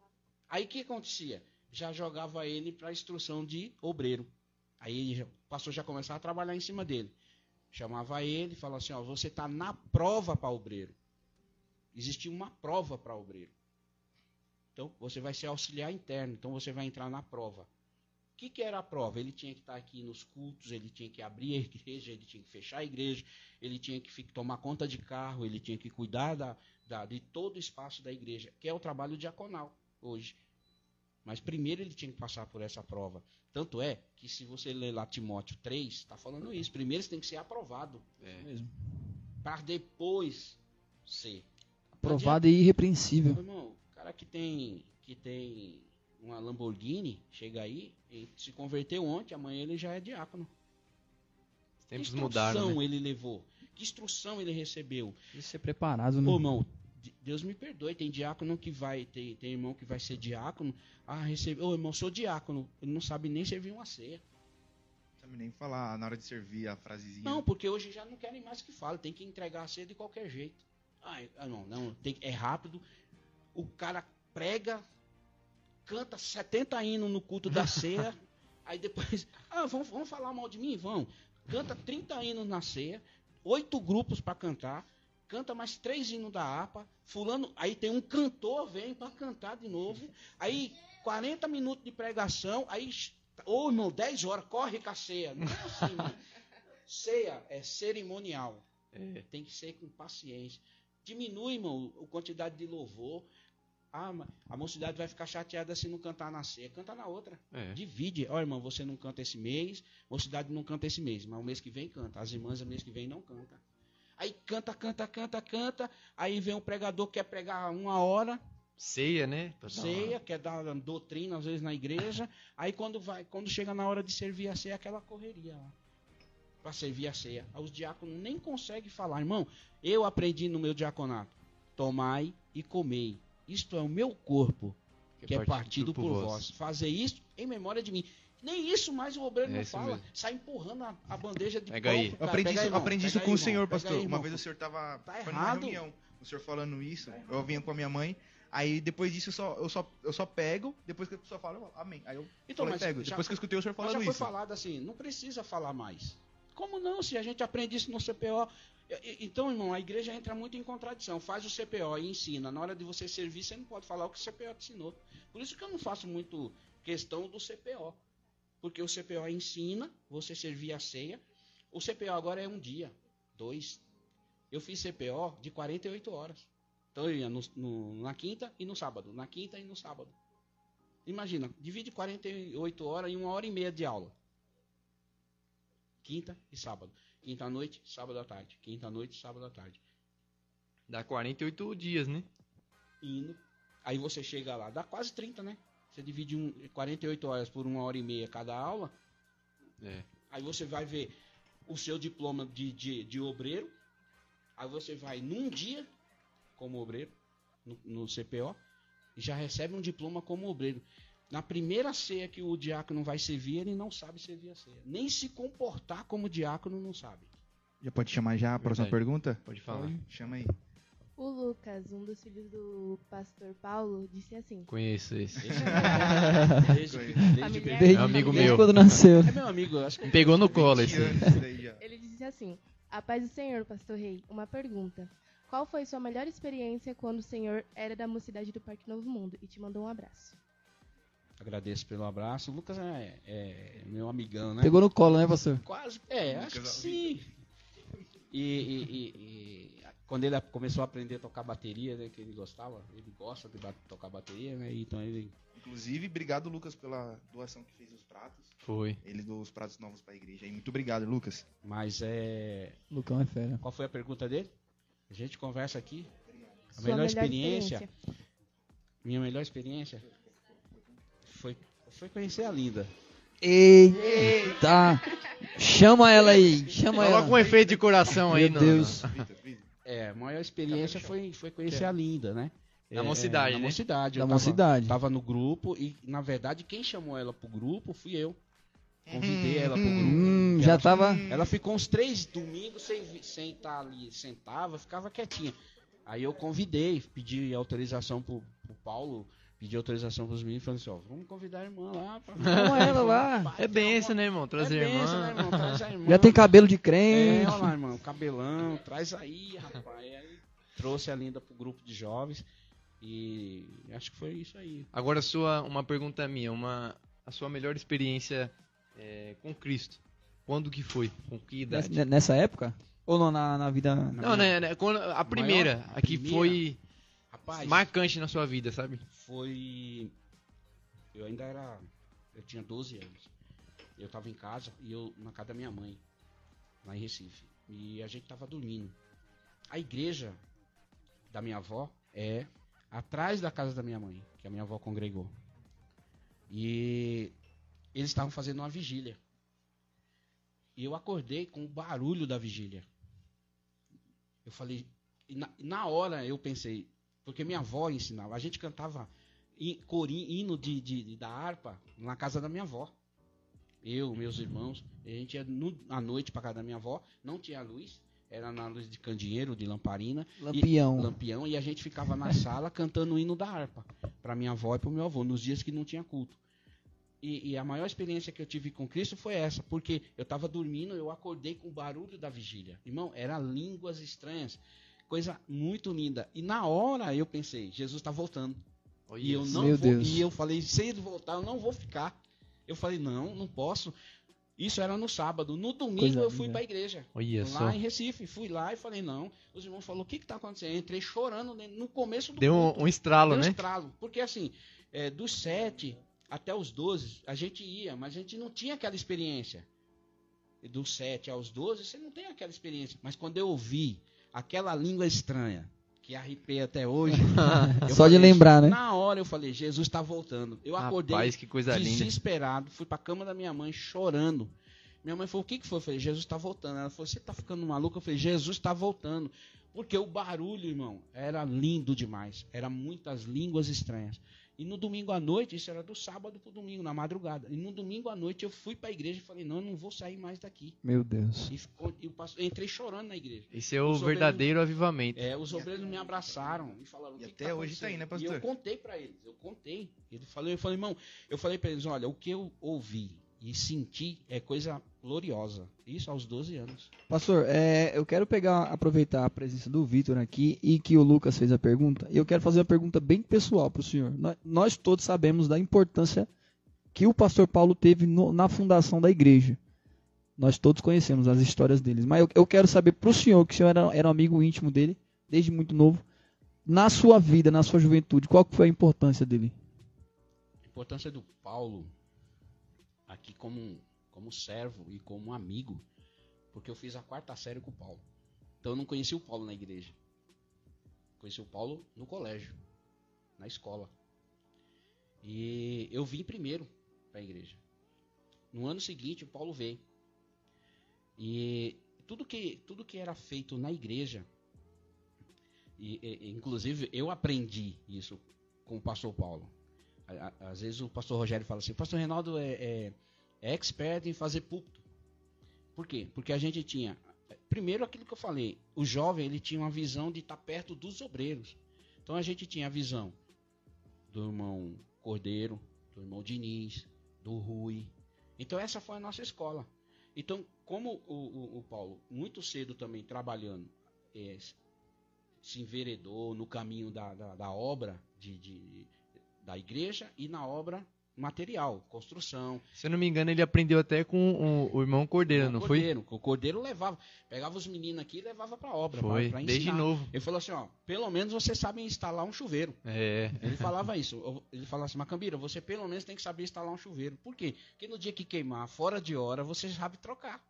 Aí o que acontecia? Já jogava ele para a instrução de obreiro. Aí já- o pastor já começava a trabalhar em cima dele. Chamava ele e falava assim: ó, você está na prova para obreiro. Existia uma prova para obreiro. Então, você vai ser auxiliar interno, então você vai entrar na prova. O que, que era a prova? Ele tinha que estar aqui nos cultos, ele tinha que abrir a igreja, ele tinha que fechar a igreja, ele tinha que tomar conta de carro, ele tinha que cuidar da, da- de todo o espaço da igreja, que é o trabalho diaconal hoje. Mas primeiro ele tinha que passar por essa prova. Tanto é que se você ler lá Timóteo 3, está falando isso. Primeiro você tem que ser aprovado, É. Mesmo. para depois ser. Aprovado e irrepreensível. Meu irmão, o cara que tem, que tem uma Lamborghini, chega aí, e se converteu ontem, amanhã ele já é diácono. Os tempos que mudaram, instrução né? ele levou? Que instrução ele recebeu? Precisa ser preparado, né? Ô, irmão, de- Deus me perdoe, tem diácono que vai, tem, tem irmão que vai ser diácono, ah, recebe, ô irmão, sou diácono, ele não sabe nem servir uma ceia. Não sabe nem falar na hora de servir a frasezinha. Não, porque hoje já não querem mais que fale, tem que entregar a ceia de qualquer jeito. Ah, ah, não, não, tem, é rápido. O cara prega, canta 70 hinos no culto da ceia, aí depois, ah, vão, vão falar mal de mim? Vão. Canta 30 hinos na ceia, oito grupos para cantar, canta mais três hinos da APA, fulano, aí tem um cantor, vem para cantar de novo, aí 40 minutos de pregação, aí, ô irmão, 10 horas, corre com a ceia. Não é assim, mano. Ceia é cerimonial. É. Tem que ser com paciência. Diminui, irmão, a quantidade de louvor. Ah, a mocidade vai ficar chateada se não cantar na ceia. Canta na outra. É. Divide. Ó, irmão, você não canta esse mês, mocidade não canta esse mês, mas o mês que vem canta. As irmãs, o mês que vem não canta. Aí canta, canta, canta, canta. Aí vem um pregador que quer pregar uma hora, Ceia, né? Ceia, quer dar doutrina às vezes na igreja. Aí quando vai, quando chega na hora de servir a ceia, aquela correria lá. Para servir a ceia. Aí os diáconos nem conseguem falar, irmão. Eu aprendi no meu diaconato: tomai e comei. Isto é o meu corpo, que é partido por vós. Fazer isso em memória de mim. Nem isso mais o obreiro É não isso fala. mesmo. Sai empurrando a, a bandeja de Pega pão aí. Eu cara. aprendi Pega aí, isso, irmão. aprendi Pega isso aí, com o irmão. senhor, pastor. aí, Uma vez o senhor tava Tá numa errado. reunião, o senhor falando isso, eu vinha com a minha mãe, aí depois disso eu só, eu só, eu só pego, depois que a pessoa fala, eu falo, amém. Aí eu Então, falei, mas pego. já- Depois que eu escutei o senhor falando já foi isso. falado assim, não precisa falar mais. Como não? Se a gente aprende isso no CPO. Então, irmão, a igreja entra muito em contradição. Faz o CPO e ensina. Na hora de você servir, você não pode falar o que o CPO te ensinou. Por isso que eu não faço muito questão do CPO. Porque o CPO ensina você servir a ceia. O CPO agora é um dia, dois. Eu fiz CPO de 48 horas. Então eu ia no- no- na quinta e no sábado. Na quinta e no sábado. Imagina, divide 48 horas em uma hora e meia de aula. Quinta e sábado. Quinta à noite, sábado à tarde. Quinta à noite, sábado à tarde. Dá 48 dias, né? Indo. Aí você chega lá, dá quase 30, né? Você divide um, 48 horas por uma hora e meia cada aula. É. Aí você vai ver o seu diploma de, de, de obreiro. Aí você vai num dia como obreiro, no, no CPO, e já recebe um diploma como obreiro. Na primeira ceia que o diácono vai servir, ele não sabe servir a ceia. Nem se comportar como diácono não sabe. Já pode chamar já a próxima Verdade. pergunta? Pode falar. Chama aí. O Lucas, um dos filhos do pastor Paulo, disse assim: Conheço esse. Desde, desde. Desde, É um amigo desde meu. quando nasceu. É meu amigo, acho que Me pegou no colo 20 esse. Ele disse assim: A paz do Senhor, pastor Rei, uma pergunta. Qual foi sua melhor experiência quando o Senhor era da mocidade do Parque Novo Mundo? E te mandou um abraço. Agradeço pelo abraço. O Lucas é, é meu amigão, né? Pegou no colo, né, pastor? Quase, é, acho que Lucas sim. E, e- e- e quando ele começou a aprender a tocar bateria, né, que ele gostava, ele gosta de tocar bateria, né? Então ele Inclusive, obrigado, Lucas, pela doação que fez os pratos. Foi. Ele doou os pratos novos pra igreja. E muito obrigado, Lucas. Mas é. Lucão é fera. Qual foi a pergunta dele? A gente conversa aqui. A Sua melhor, experiência, Minha melhor experiência foi, foi conhecer a Linda. Eita! Chama ela aí, chama Coloca um ela. efeito de coração aí, Meu Deus. Vitor, Vitor. É, a maior experiência foi, foi conhecer a Linda, né? Na É, mocidade, na né? mocidade. Da eu mocidade. Tava, tava no grupo e, na verdade, quem chamou ela pro grupo fui eu. Convidei ela pro grupo. Hum, já ela, tava. ela ficou uns três domingos sem vi- sem estar ali, sentava, ficava quietinha. Aí eu convidei, pedi autorização pro, pro Paulo, pedi autorização pros meninos, falei assim, ó, vamos convidar a irmã lá. Pra... Chama ela lá. É benção, né, irmão? Trazer é benção, né, irmã. irmão? Traz a irmã. Já tem cabelo de É, crente. olha lá, irmão, cabelão, traz aí, rapaz. Aí trouxe a Linda pro grupo de jovens e acho que foi isso aí. Agora, sua, uma pergunta minha. Uma, a sua melhor experiência é, com Cristo. Quando que foi? Com que idade? Nessa, nessa época? Ou não, na, na vida. Não, né, né, quando- a primeira. a a que primeira? foi Rapaz, marcante na sua vida, sabe? foi. Eu ainda era. Eu tinha 12 anos. Eu tava em casa e eu na casa da minha mãe, lá em Recife. E a gente tava dormindo. A igreja da minha avó é atrás da casa da minha mãe, que a minha avó congregou. E eles estavam fazendo uma vigília. E eu acordei com o barulho da vigília. Eu falei, e na, na hora eu pensei, porque minha avó ensinava, a gente cantava hino de, de- da harpa na casa da minha avó. Eu, meus irmãos, a gente ia no, à noite para casa da minha avó, não tinha luz, era na luz de candeeiro, de lamparina, Lampião. lampião, e a gente ficava na sala cantando o hino da harpa para minha avó e para o meu avô, nos dias que não tinha culto. E, e a maior experiência que eu tive com Cristo foi essa, porque eu estava dormindo, eu acordei com o barulho da vigília. Irmão, era línguas estranhas, coisa muito linda. E na hora eu pensei, Jesus está voltando. E eu não Meu vou, Deus. e eu falei, se ele voltar, eu não vou ficar. Eu falei, não, não posso. Isso era no sábado. No domingo Coisa eu fui para a igreja. Olha lá só. em Recife. Fui lá e falei, não. Os irmãos falaram, o que está acontecendo? Eu entrei chorando no começo do Deu culto. um, um estralo, Deu um né? estralo. Porque assim, é, dos sete até os 12, a gente ia, mas a gente não tinha aquela experiência. E dos 7 aos 12, você não tem aquela experiência. Mas quando eu ouvi aquela língua estranha, que arrepiei até hoje. Só de falei, lembrar, né? Na hora eu falei, Jesus está voltando. Eu acordei Rapaz, coisa linda. desesperado, fui pra cama da minha mãe chorando. Minha mãe falou: O que, que foi? Eu falei: Jesus está voltando. Ela falou: Você tá ficando maluco? Eu falei: Jesus está voltando. Porque o barulho, irmão, era lindo demais. Era muitas línguas estranhas. E no domingo à noite, isso era do sábado pro domingo, na madrugada. E no domingo à noite eu fui pra igreja e falei: Não, eu não vou sair mais daqui. Meu Deus. E ficou- e o pastor- entrei chorando na igreja. Esse é o Os obreiros- verdadeiro avivamento. É, os obreiros me abraçaram e falaram. "O E que até que tá hoje tá aí, né, acontecendo?" pastor? E eu contei pra eles, eu contei. Ele falou, eu falei, irmão, eu falei pra eles, olha, o que eu ouvi e senti é coisa gloriosa. Isso aos 12 anos. Pastor, é, eu quero pegar, aproveitar a presença do Vitor aqui e que o Lucas fez a pergunta. E eu quero fazer uma pergunta bem pessoal para o senhor. Nós, nós todos sabemos da importância que o pastor Paulo teve no- na fundação da igreja. Nós todos conhecemos as histórias deles. Mas eu, eu quero saber para o senhor, que o senhor era, era um amigo íntimo dele, desde muito novo, na sua vida, na sua juventude, qual que foi a importância dele? A importância do Paulo aqui como, como servo e como amigo, porque eu fiz a quarta série com o Paulo. Então eu não conheci o Paulo na igreja. Conheci o Paulo no colégio, na escola. E eu vim primeiro para a igreja. No ano seguinte, o Paulo veio. E tudo que, tudo que era feito na igreja, e, e- inclusive eu aprendi isso com o pastor Paulo. Às vezes o pastor Rogério fala assim: o pastor Reinaldo é, é, é expert em fazer púlpito. Por quê? Porque a gente tinha primeiro aquilo que eu falei, o jovem ele tinha uma visão de estar perto dos obreiros. Então a gente tinha a visão do irmão Cordeiro, do irmão Diniz, do Rui. Então essa foi a nossa escola. Então, como o, o, o Paulo, muito cedo também trabalhando, é, se enveredou no caminho da, da, da obra de, de, da igreja e na obra material, construção. Se eu não me engano, ele aprendeu até com o, o irmão Cordeiro, o não Cordeiro, foi? O Cordeiro levava, pegava os meninos aqui e levava para obra, foi, pra, pra desde novo. Ele falou assim, ó, pelo menos você sabe instalar um chuveiro. É. Ele falava isso. Ele falava assim, Macambira, você pelo menos tem que saber instalar um chuveiro. Por quê? Porque no dia que queimar, fora de hora, você sabe trocar.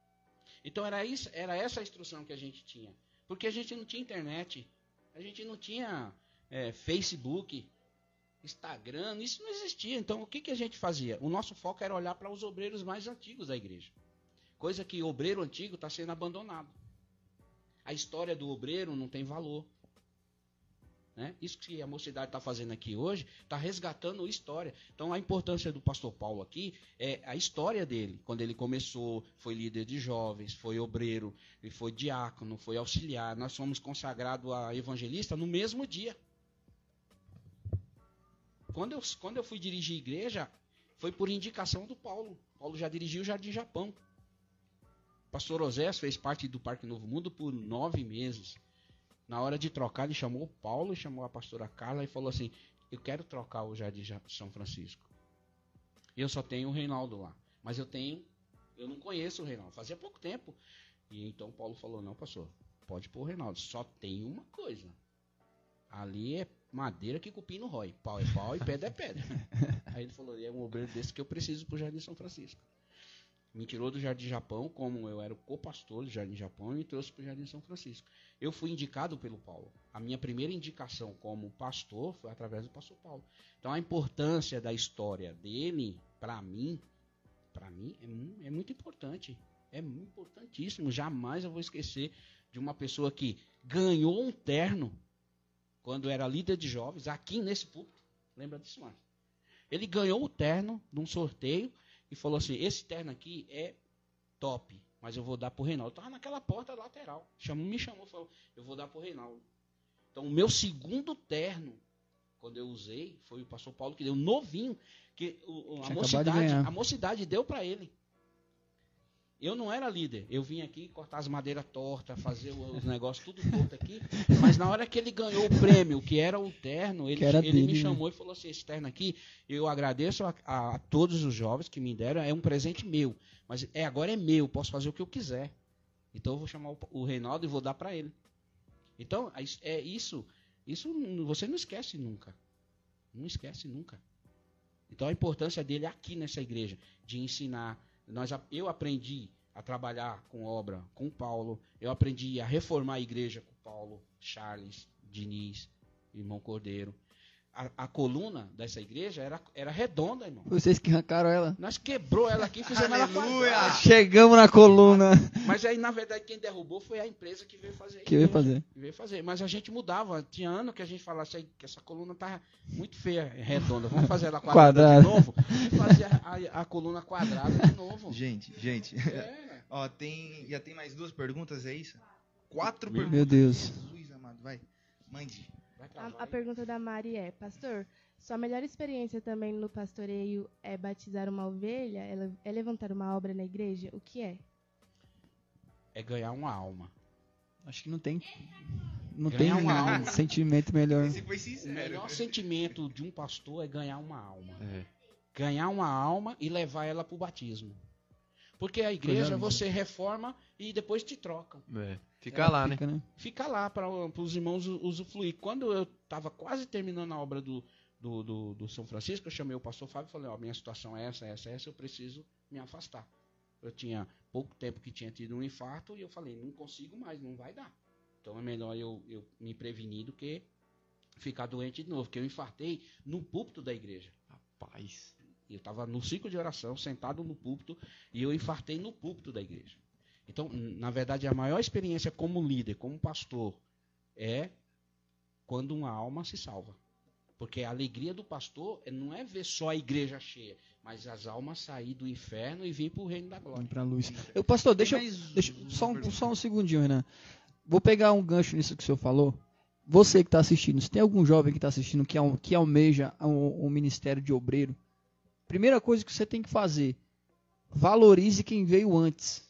Então era isso, era essa a instrução que a gente tinha. Porque a gente não tinha internet, a gente não tinha é, Facebook, Instagram, isso não existia. Então, o que, que a gente fazia? O nosso foco era olhar para os obreiros mais antigos da igreja. Coisa que obreiro antigo está sendo abandonado. A história do obreiro não tem valor. Né? Isso que a mocidade está fazendo aqui hoje, está resgatando história. Então, a importância do pastor Paulo aqui é a história dele. Quando ele começou, foi líder de jovens, foi obreiro, ele foi diácono, foi auxiliar. Nós fomos consagrados a evangelista no mesmo dia. Quando eu, quando eu fui dirigir igreja, foi por indicação do Paulo. Paulo já dirigiu o Jardim Japão. pastor Osés fez parte do Parque Novo Mundo por nove meses. Na hora de trocar, ele chamou o Paulo, chamou a pastora Carla e falou assim: Eu quero trocar o Jardim São Francisco. Eu só tenho o Reinaldo lá. Mas eu tenho. Eu não conheço o Reinaldo. Fazia pouco tempo. E então Paulo falou: Não, pastor, pode pôr o Reinaldo. Só tem uma coisa. Ali é madeira que cupim não rói. Pau é pau e pedra é pedra. Aí ele falou: É um obreiro desse que eu preciso pro Jardim São Francisco. Me tirou do Jardim Japão, como eu era o co-pastor do Jardim Japão, e me trouxe para o Jardim São Francisco. Eu fui indicado pelo Paulo. A minha primeira indicação como pastor foi através do pastor Paulo. Então a importância da história dele, para mim, para mim é, é muito importante. É muito importantíssimo. Jamais eu vou esquecer de uma pessoa que ganhou um terno quando era líder de jovens, aqui nesse púlpito. Lembra disso, Márcio? Ele ganhou o terno num sorteio e falou assim: esse terno aqui é top, mas eu vou dar pro Reinaldo. Estava naquela porta lateral. Chamou, me chamou e falou: eu vou dar pro Reinaldo. Então, o meu segundo terno, quando eu usei, foi o pastor Paulo que deu novinho, que a, mocidade, a mocidade deu para ele. Eu não era líder. Eu vim aqui cortar as madeiras tortas, fazer os negócios tudo torto aqui. Mas na hora que ele ganhou o prêmio, que era o terno, ele, ele dele, me né? chamou né? e falou assim: esse terno aqui, eu agradeço a, a, a, todos os jovens que me deram, é um presente meu. Mas é agora é meu, posso fazer o que eu quiser. Então eu vou chamar o, o Reinaldo e vou dar para ele. Então, é isso. Isso você não esquece nunca. Não esquece nunca. Então a importância dele aqui nessa igreja, de ensinar nós, eu aprendi a trabalhar com obra com Paulo, eu aprendi a reformar a igreja com Paulo, Charles, Diniz, irmão Cordeiro. A, a, coluna dessa igreja era, era redonda, irmão. Vocês que arrancaram ela? Nós quebrou ela aqui e fizemos ela quadrada. Chegamos na coluna. Mas aí, na verdade, quem derrubou foi a empresa que veio fazer. Que veio fazer. Que veio fazer. Mas a gente mudava. Tinha ano que a gente falasse que essa coluna tá muito feia, redonda. Vamos fazer ela quadrada, quadrada. de novo? E fazer a, a, a, coluna quadrada de novo. Gente, gente. É. Ó, tem, já tem mais duas perguntas, é isso? Quatro Meu perguntas. Meu Deus. Jesus amado, vai. Mande. A, a, pergunta da Mari é, pastor, sua melhor experiência também no pastoreio é batizar uma ovelha? É, levantar uma obra na igreja? O que é? É ganhar uma alma. Acho que não tem. Não ganhar tem uma alma. sentimento melhor. Esse foi sincero. O melhor sentimento de um pastor é ganhar uma alma. É. Ganhar uma alma e levar ela para o batismo. Porque a igreja você reforma e depois te trocam. É. Fica é, lá, fica, né? né? Fica lá para os irmãos usufruir. Quando eu estava quase terminando a obra do, do, do, do, São Francisco, eu chamei o pastor Fábio e falei, ó, minha situação é essa, essa, essa, eu preciso me afastar. Eu tinha pouco tempo que tinha tido um infarto e eu falei, não consigo mais, não vai dar. Então é melhor eu, eu me prevenir do que ficar doente de novo, porque eu infartei no púlpito da igreja. Rapaz. Eu estava no ciclo de oração, sentado no púlpito, e eu infartei no púlpito da igreja. Então, na verdade, a maior experiência como líder, como pastor, é quando uma alma se salva. Porque a alegria do pastor não é ver só a igreja cheia, mas as almas sair do inferno e vir para o reino da glória. Pra luz. Eu, pastor, deixa, deixa só, um, só um segundinho, Renan. Vou pegar um gancho nisso que o senhor falou. Você que está assistindo, se tem algum jovem que está assistindo que, que almeja um, um ministério de obreiro, primeira coisa que você tem que fazer, valorize quem veio antes.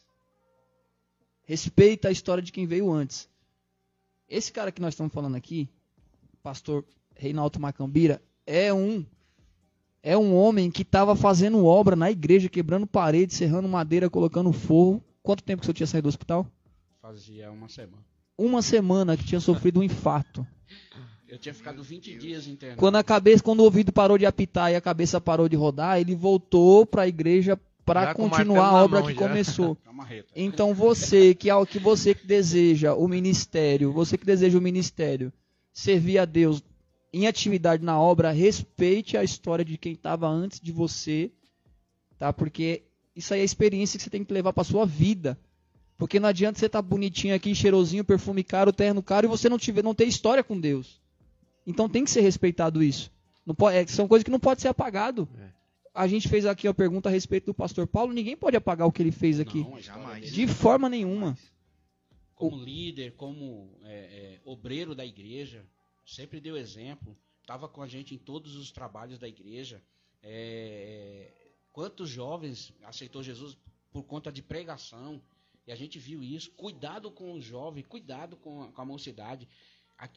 Respeita a história de quem veio antes. Esse cara que nós estamos falando aqui, pastor Reinaldo Macambira, é um é um homem que estava fazendo obra na igreja, quebrando parede, serrando madeira, colocando fogo. Quanto tempo que o senhor tinha saído do hospital? Fazia uma semana. Uma semana que tinha sofrido um infarto. Eu tinha ficado 20 dias internado. Quando a cabeça, quando o ouvido parou de apitar e a cabeça parou de rodar, ele voltou para a igreja para continuar a obra mão que já. começou. Marreta. Então você que é o que você que deseja o ministério, você que deseja o ministério, servir a Deus em atividade na obra, respeite a história de quem estava antes de você, tá? Porque isso aí é a experiência que você tem que levar para sua vida. Porque não adianta você estar bonitinho aqui, cheirosinho, perfume caro, terno caro e você não tiver, não ter história com Deus. Então tem que ser respeitado isso. Não pode, é, são coisas que não pode ser apagado. É. A gente fez aqui a pergunta a respeito do pastor Paulo, ninguém pode apagar o que ele fez aqui. Não, Jamais. De forma nenhuma. como líder, como é, é, obreiro da igreja, sempre deu exemplo. Estava com a gente em todos os trabalhos da igreja. É, quantos jovens aceitou Jesus por conta de pregação? E a gente viu isso. Cuidado com o jovem, cuidado com a, com a mocidade.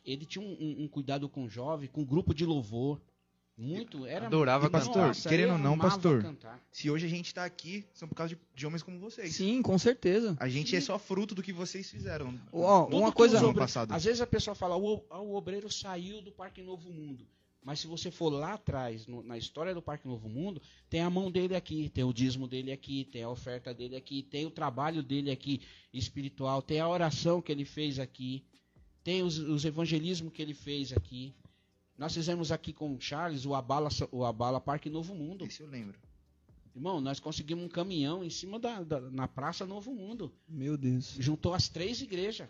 Ele tinha um, um- um cuidado com o jovem, com o grupo de louvor. Muito, era Adorava Nossa, cantar. ele Querendo ou não, pastor, cantar. Se hoje a gente tá aqui, são por causa de, de homens como vocês. Sim, com certeza. A gente é só fruto do que vocês fizeram. Tudo uma coisa. obre- passado. Às vezes a pessoa fala, o, ah, o obreiro saiu do Parque Novo Mundo. Mas se você for lá atrás, no- na história do Parque Novo Mundo, tem a mão dele aqui, tem o dízimo dele aqui, tem a oferta dele aqui, tem o trabalho dele aqui espiritual, tem a oração que ele fez aqui, tem os, os evangelismos que ele fez aqui. Nós fizemos aqui com o Charles o Abala, o Abala Parque Novo Mundo. Isso eu lembro. Irmão, nós conseguimos um caminhão em cima da, da- na Praça Novo Mundo Meu Deus. juntou as três igrejas.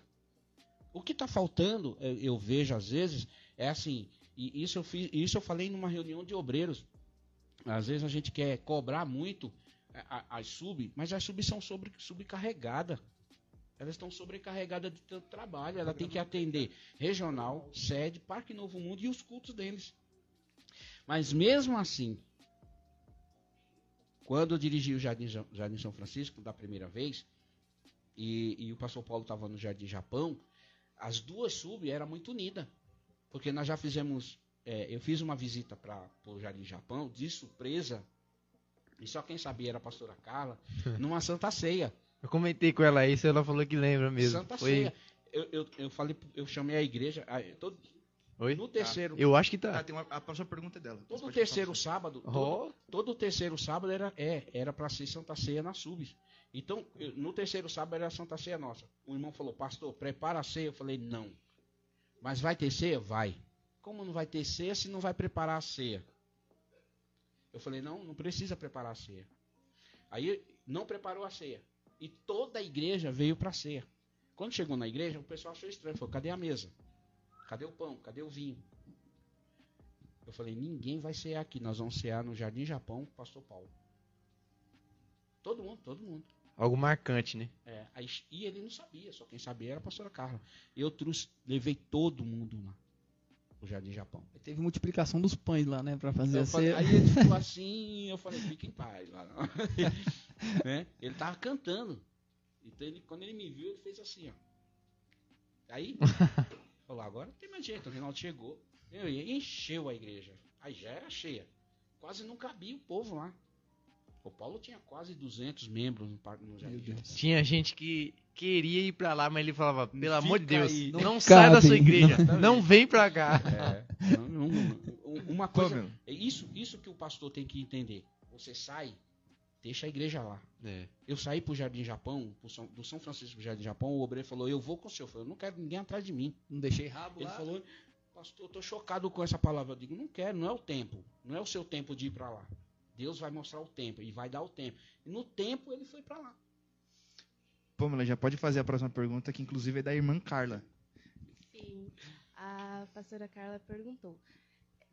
O que está faltando, eu, eu vejo às vezes, é assim, e isso eu, fiz, isso eu falei numa reunião de obreiros. Às vezes a gente quer cobrar muito a- a- as sub, mas as sub são sobre, subcarregadas. Elas estão sobrecarregadas de tanto trabalho. Ela tem que atender regional, sede, Parque Novo Mundo e os cultos deles. Mas mesmo assim, quando eu dirigi o Jardim, Ja- Jardim São Francisco da primeira vez, e, e o pastor Paulo estava no Jardim Japão, as duas sub eram muito unidas. Porque nós já fizemos. é, eu fiz uma visita para o Jardim Japão, de surpresa, e só quem sabia era a pastora Carla, numa Santa Ceia. Eu comentei com ela isso, ela falou que lembra mesmo. Santa Foi... Ceia. Eu, eu, eu falei, eu chamei a igreja. a- todo- Oi? no terceiro. Eu acho que Ah, tá. tem uma, a próxima pergunta é dela. Todo terceiro sábado, todo, Ó. todo terceiro sábado era é, era para ser Santa Ceia na Subs. Então, eu- no terceiro sábado era a Santa Ceia nossa. O irmão falou: "Pastor, prepara a ceia". Eu falei: "Não". Mas vai ter ceia? Vai. Como não vai ter ceia se não vai preparar a ceia? Eu falei: "Não, não precisa preparar a ceia". Aí não preparou a ceia. E toda a igreja veio para a ceia. Quando chegou na igreja, o pessoal achou estranho, falou: "Cadê a mesa? Cadê o pão? Cadê o vinho?" Eu falei, ninguém vai cear aqui. Nós vamos cear no Jardim Japão com o pastor Paulo. Todo mundo, todo mundo. Algo marcante, né? É, aí, e ele não sabia, só quem sabia era a pastora Carla. Eu trouxe, levei todo mundo lá. O Jardim Japão. Teve multiplicação dos pães lá, né? Pra fazer Eu a falei- ceia. aí ele ficou assim, eu falei, fica em paz lá. não. Né? Ele tava cantando. Então ele, quando ele me viu, ele fez assim, ó. Aí, falou, agora não tem mais jeito, o Reinaldo chegou. Meu, e encheu a igreja. Aí já era cheia. Quase não cabia o povo lá. O Paulo tinha quase 200 membros no parque no Jardim Japão. Tinha gente que queria ir pra lá, mas ele falava, pelo amor de Fica Deus, aí. não, Não sai da sua igreja, não vem pra cá. É, não- não- não- uma coisa, é isso, isso que o pastor tem que entender. Você sai, deixa a igreja lá. É. Eu saí pro Jardim Japão, pro São- do São Francisco pro Jardim Japão, o obreiro falou, eu vou com o senhor. Eu falei, eu não quero ninguém atrás de mim. Não deixei rabo Ele lá. falou, pastor, eu tô chocado com essa palavra. Eu digo, não quero, não é o tempo. Não é o seu tempo de ir para lá. Deus vai mostrar o tempo e vai dar o tempo. E no tempo ele foi para lá. Pamela, já pode fazer a próxima pergunta, que inclusive é da irmã Carla. Sim, a pastora Carla perguntou.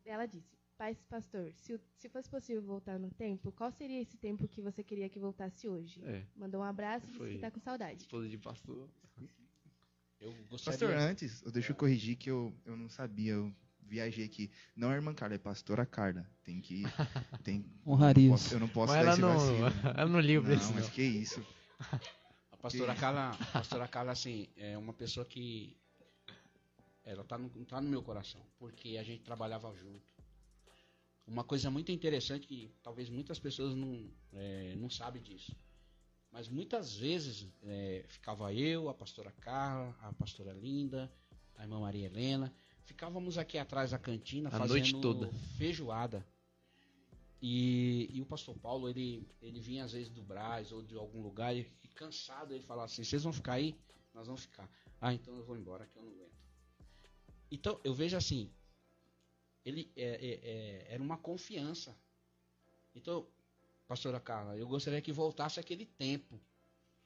Ela disse: Paz, pastor, se, se fosse possível voltar no tempo, qual seria esse tempo que você queria que voltasse hoje? É, Mandou um abraço e disse que tá com saudade. esposa de pastor. Eu gostaria... Pastor, antes, deixa eu corrigir que eu, eu não sabia, eu viajei aqui. Não é irmã Carla, é pastora Carla. Tem que. Tem, Honrarias. eu não posso Mas dar ela esse não, vacilo. ela não liga pra Não, isso, mas que isso. A pastora Carla, a pastora Carla, assim, é uma pessoa que ela tá no, tá no meu coração, porque a gente trabalhava junto. Uma coisa muito interessante que talvez muitas pessoas não, é, não sabem disso. Mas muitas vezes é, ficava eu, a pastora Carla, a pastora Linda, a irmã Maria Helena, ficávamos aqui atrás da cantina A fazendo noite toda. feijoada. E, e o pastor Paulo, ele, ele vinha às vezes do Brás ou de algum lugar e, e cansado, ele falava assim, vocês vão ficar aí? Nós vamos ficar. Ah, então eu vou embora que eu não aguento. Então, eu vejo assim, ele é, é- é- era uma confiança. Então, pastora Carla, eu gostaria que voltasse aquele tempo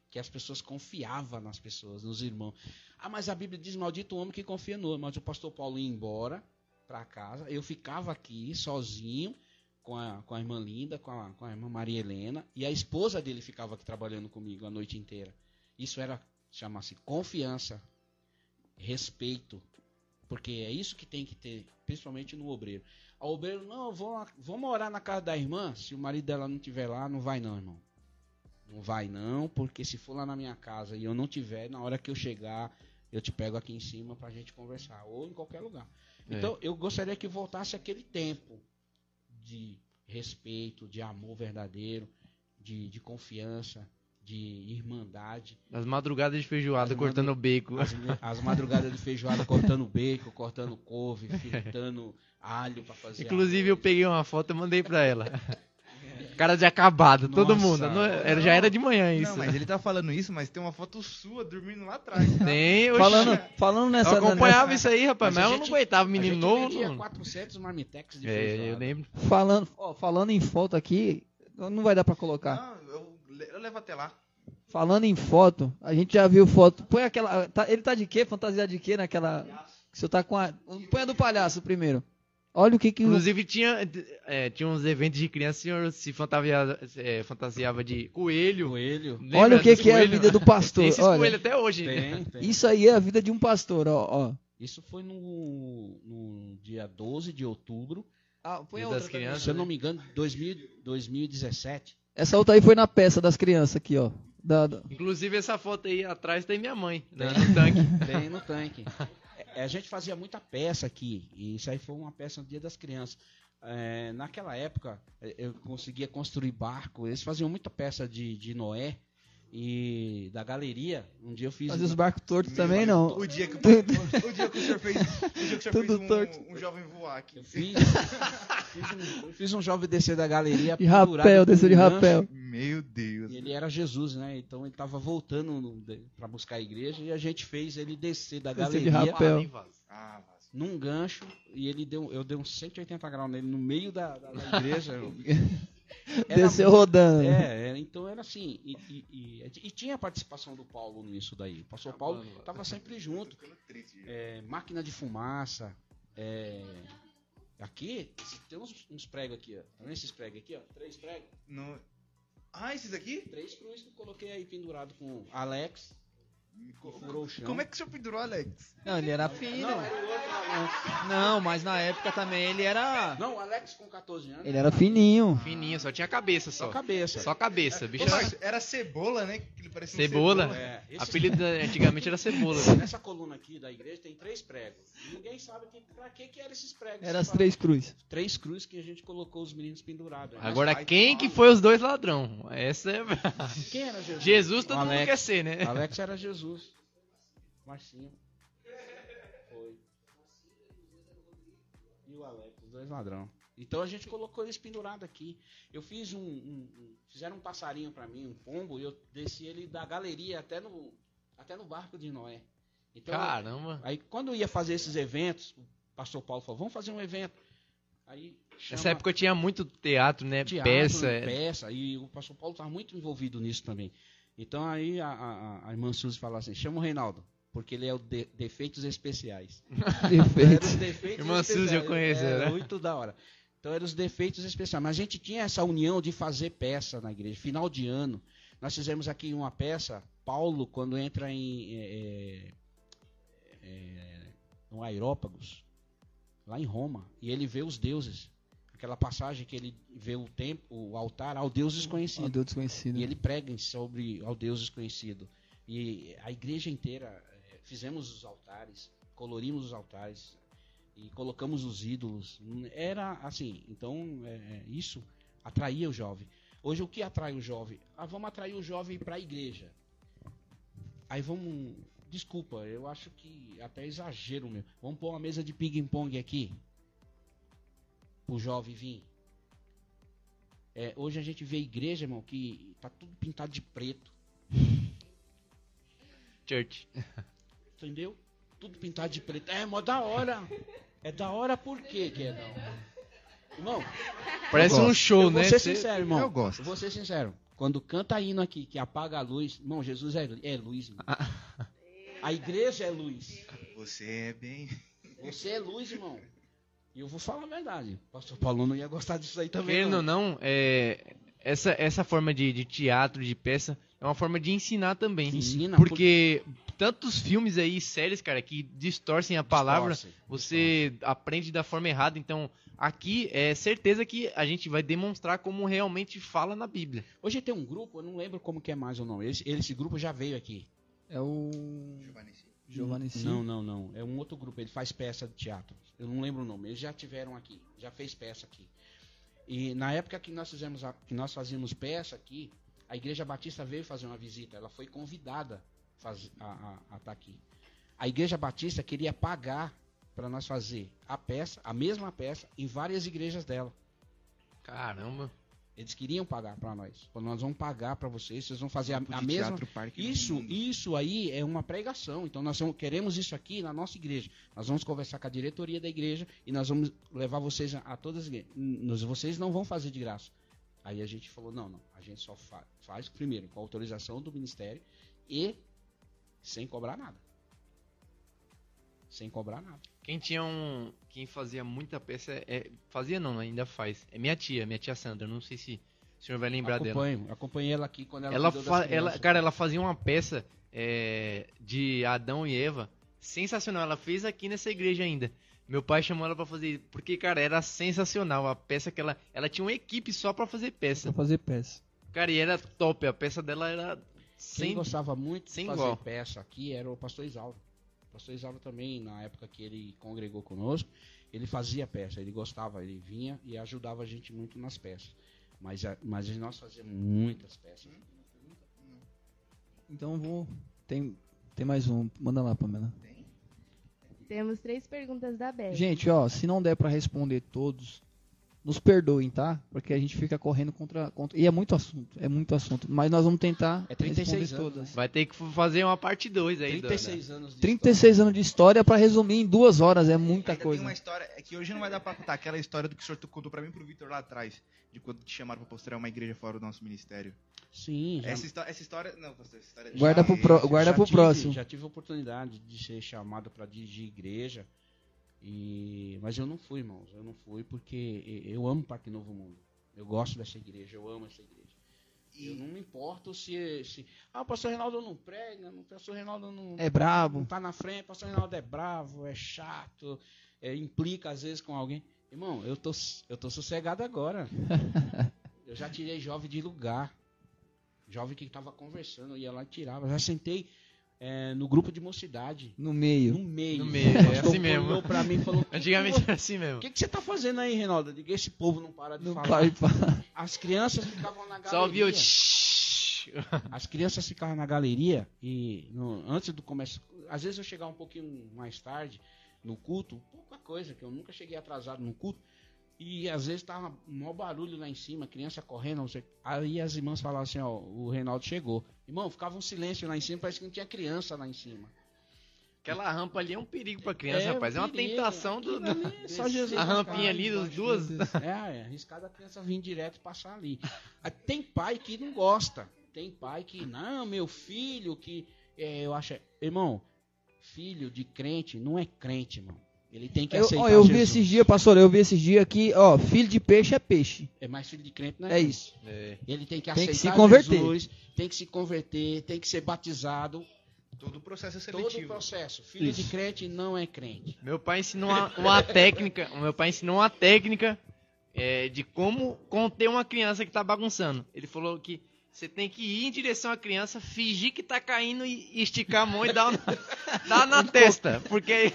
que as pessoas confiavam nas pessoas, nos irmãos. Ah, mas a Bíblia diz maldito o homem que confia no homem. Mas o pastor Paulo ia embora para casa, eu ficava aqui sozinho com a, com a irmã Linda, com a, com a irmã Maria Helena, e a esposa dele ficava aqui trabalhando comigo a noite inteira. Isso era, chama-se confiança, respeito, porque é isso que tem que ter, principalmente no obreiro. O obreiro, não, eu vou, vou morar na casa da irmã, se o marido dela não estiver lá, não vai não, irmão. Não vai não, porque se for lá na minha casa e eu não tiver, na hora que eu chegar, eu te pego aqui em cima pra gente conversar, ou em qualquer lugar. É. Então, eu gostaria que voltasse aquele tempo de respeito, de amor verdadeiro, de, de confiança, de irmandade. As madrugadas de feijoada As cortando o beco. As, as madrugadas de feijoada cortando bacon, cortando couve, fritando alho pra fazer. Inclusive eu peguei uma foto e mandei pra ela. Cara de acabado, todo Nossa. mundo. Não, era, já era de manhã isso. Não, mas ele tá falando isso, mas tem uma foto sua dormindo lá atrás. Tá? Tem, oxi. Falando, falando nessa. eu acompanhava nessa- isso aí, rapaz, Mas mas, a eu não gente- aguentava, A menino gente novo. vendia Não... 400 marmitex de É, feijoada. eu lembro. falando, ó, falando em foto aqui, não vai dar pra colocar. Não, eu, levo até lá. Falando em foto, a gente já viu foto. Põe aquela. tá- ele tá de quê? Fantasia de quê naquela. Que você tá com a. Põe a do palhaço primeiro. Olha o que que. o- Inclusive tinha, é, tinha uns eventos de criança, o senhor se fantasiava, é, fantasiava de coelho. Coelho. Lembra Olha o que que é a vida do pastor. Tem esses Olha, coelhos até hoje. Tem, tem. isso aí é a vida de um pastor, ó. ó. Isso foi no, no dia 12 de outubro. Ah, a outra das também. crianças. Se eu não me engano, 2000, 2017. Essa outra aí foi na peça das crianças aqui, ó. Da- da- Inclusive essa foto aí atrás tem minha mãe, né, no tanque. Tem no tanque. É, a gente fazia muita peça aqui. E isso aí foi uma peça no Dia das Crianças. É, naquela época, é, eu conseguia construir barco. Eles faziam muita peça de, de Noé. E da galeria, um dia eu fiz. Fazer os barcos tortos também não. O dia que, o dia que o senhor fez, o dia que o senhor Tudo fez torto. um, um jovem voar aqui. Eu fiz, fiz, um, eu fiz um jovem descer da galeria. De rapel, desceu de um rapel. Meu Deus. E ele era Jesus, né? Então ele estava voltando para buscar a igreja e a gente fez ele descer da Descer de galeria rapel. Ah, mas- num gancho e ele deu, eu dei uns 180 graus nele no meio da, da- da igreja. Era Desceu muito- rodando. É, é, então era assim. E, e- e- e tinha a participação do Paulo nisso daí. O pastor Paulo estava sempre junto. É, máquina de fumaça. é, aqui, tem uns, uns pregos aqui, ó. Tá vendo esses pregos aqui, ó? Três pregos. No... Ah, esses aqui? Três cruzes que eu coloquei aí pendurado com Alex. Que furou o chão. Como é que o senhor pendurou, Alex? Não, ele era fino. Não, era o outro maluco. Não, mas na época também ele era. Não, o Alex com 14 anos. Ele era fininho. Fininho, só tinha cabeça Só só. cabeça. Só cabeça, bicho. Ô, Era... mas era cebola, né? Que ele parecia um Cebola? É, esse- Apelido antigamente era cebola. né? Nessa coluna aqui da igreja tem três pregos. E ninguém sabe que, pra que, que eram esses pregos. Era as três cruzes. Três cruzes que a gente colocou os meninos pendurados. Agora, quem que foi os dois ladrão? Essa é... Quem era Jesus? Jesus todo O mundo Alex. quer ser, né? Alex era Jesus. Marcinho. Foi. E o Alex, os dois ladrão. Então a gente colocou eles pendurados aqui. Eu fiz um, um- um- Fizeram um passarinho pra mim, um pombo, e eu desci ele da galeria até no, até no barco de Noé. Então, Caramba. aí quando eu ia fazer esses eventos, o pastor Paulo falou, vamos fazer um evento. Aí chama Nessa época tinha muito teatro, né? teatro, Peça. peça, e o pastor Paulo estava muito envolvido nisso também. Então aí a, a, a irmã Suzy falou assim, chama o Reinaldo, porque ele é o de, defeitos especiais. Era Perfeito. os defeitos Irmã Suzy, eu especiais. conheço, É, né? muito da hora. Então eram os defeitos especiais. Mas a gente tinha essa união de fazer peça na igreja. Final de ano, nós fizemos aqui uma peça. Paulo, quando entra em é, é, é, no Aerópagos, lá em Roma, e ele vê os deuses. Aquela passagem que ele vê o templo, o altar ao Deus desconhecido. Ao Deus desconhecido. E ele prega sobre ao Deus desconhecido. E a igreja inteira eh, fizemos os altares, colorimos os altares e colocamos os ídolos. Era assim. Então é, isso atraía o jovem. Hoje o que atrai o jovem? Ah, vamos atrair o jovem para a igreja. Aí vamos. Desculpa, eu acho que até exagero meu. Vamos pôr uma mesa de ping-pong aqui. O jovem vir. É, hoje a gente vê igreja, irmão, que tá tudo pintado de preto. Church. Entendeu? Tudo pintado de preto. É, mó da hora. É da hora por quê que é da hora? Irmão, Parece um show, eu vou né? ser Cê- sincero, irmão. Eu gosto. Eu vou ser sincero. Quando canta hino aqui, que apaga a luz, irmão, Jesus é, é luz. Irmão. A igreja é luz. Você é bem. Você é luz, irmão. E eu vou falar a verdade. O pastor Paulo não ia gostar disso aí também. Querendo ou não. é, essa, essa forma de, de teatro, de peça, é uma forma de ensinar também. Ensina, Porque tantos filmes aí, séries, cara, que distorcem a palavra, Distorce, você aprende da forma errada. Então, aqui é certeza que a gente vai demonstrar como realmente fala na Bíblia. Hoje tem um grupo, eu não lembro como que é mais ou não. Esse, esse grupo já veio aqui. É o Giovanni Sim. Não, não, não. É um outro grupo. Ele faz peça de teatro. Eu não lembro o nome. Eles já tiveram aqui. Já fez peça aqui. E na época que nós fizemos a- que nós fazíamos peça aqui, a Igreja Batista veio fazer uma visita. Ela foi convidada faz- a estar aqui. A Igreja Batista queria pagar para nós fazer a peça, a mesma peça, em várias igrejas dela. Caramba. Eles queriam pagar para nós. Falou, nós vamos pagar para vocês, vocês vão fazer a, a mesma. teatro do Isso, Mundo. isso aí é uma pregação. Então nós vamos- queremos isso aqui na nossa igreja. Nós vamos conversar com a diretoria da igreja e nós vamos levar vocês a, a todas as igrejas. Vocês não vão fazer de graça. Aí a gente falou, não, não. A gente só fa- faz primeiro com a autorização do ministério e sem cobrar nada. Sem cobrar nada. Quem tinha um. Quem fazia muita peça. É, fazia não, ainda faz. É minha tia, minha tia Sandra. Não sei se o senhor vai lembrar dela. Acompanho, acompanhei ela aqui quando ela Ela, fa- ela, cara, ela fazia uma peça é, de Adão e Eva sensacional. Ela fez aqui nessa igreja ainda. Meu pai chamou ela pra fazer, porque cara, era sensacional a peça que ela, ela tinha uma equipe só pra fazer peça. Pra fazer peça. Cara, e era top, a peça dela era Quem sem gostava muito de sem fazer igual. peça aqui era o pastor Isauro. O pastor Isauro também, na época que ele congregou conosco, ele fazia peça, ele gostava, ele vinha e ajudava a gente muito nas peças. Mas, a- mas nós fazíamos muitas peças. Então vou. Tem, tem mais um. Manda lá, Pamela. Temos três perguntas da Beth. Gente, ó, se não der pra responder todos, nos perdoem, tá? Porque a gente fica correndo contra, contra. E é muito assunto, é muito assunto. Mas nós vamos tentar É 36 responder anos, todas. Vai ter que fazer uma parte 2 aí, Dana. 36 anos de 36 anos de história pra resumir em duas horas, é muita Ainda coisa. tem uma história, é que hoje não vai dar pra contar aquela história do que o senhor contou pra mim e pro Vitor lá atrás, de quando te chamaram pra pastorear uma igreja fora do nosso ministério. Sim, já, Essa, histó- essa história, não, pastor, essa história Guarda já- pro pro- guarda já pro tive- próximo. Já tive a oportunidade de ser chamado para dirigir igreja, e mas eu não fui, irmãos. Eu não fui porque eu amo Parque Novo Mundo. Eu gosto dessa igreja, eu amo essa igreja. Eu não me importo se, se ah, o pastor Reinaldo não prega, o pastor Reinaldo não, É brabo. não tá na frente, o pastor Reinaldo é bravo, é chato, é, implica às vezes com alguém. Irmão, eu tô, eu tô sossegado agora. eu já tirei jovem de lugar. Jovem que tava conversando, eu ia lá e tirava. Já sentei é, no grupo de mocidade. No meio. No meio. No meio, é assim mesmo. olhou pra mim e falou: Antigamente era assim mesmo. O que, que você tá fazendo aí, Reinaldo? Eu digo, esse povo não para de Não falar. para. As crianças ficavam na galeria. Só ouviu. As crianças ficavam na galeria e no- antes do começo, às vezes eu chegava um pouquinho mais tarde no culto, pouca coisa, que eu nunca cheguei atrasado no culto, e às vezes tava um maior barulho lá em cima, criança correndo, não sei. Aí as irmãs falavam assim, ó, o Reinaldo chegou. Irmão, ficava um silêncio lá em cima, parece que não tinha criança lá em cima. Aquela rampa ali é um perigo pra criança, É, rapaz. É uma perigo, tentação do. do- ali, Só Jesus. A rampinha ali embaixo. duas. É, é arriscado a criança vir direto e passar ali. Tem pai que não gosta. Tem pai que, não, meu filho, que é, eu acho. Irmão, filho de crente não é crente, irmão. Ele tem que Eu, aceitar ó, eu vi Jesus. esses dias, pastor, eu vi esses dias que, ó, filho de peixe é peixe. É mais filho de crente, né? É isso. É. Ele tem que Tem que aceitar se converter. Jesus, tem que se converter, tem que ser batizado. Todo o processo é Todo o seletivo. processo. Filho de crente não é crente. Meu pai ensinou uma, uma técnica. Meu pai ensinou uma técnica é, de como conter uma criança que tá bagunçando. Ele falou que você tem que ir em direção à criança, fingir que tá caindo e esticar a mão e dar, uma- dar na testa. Porque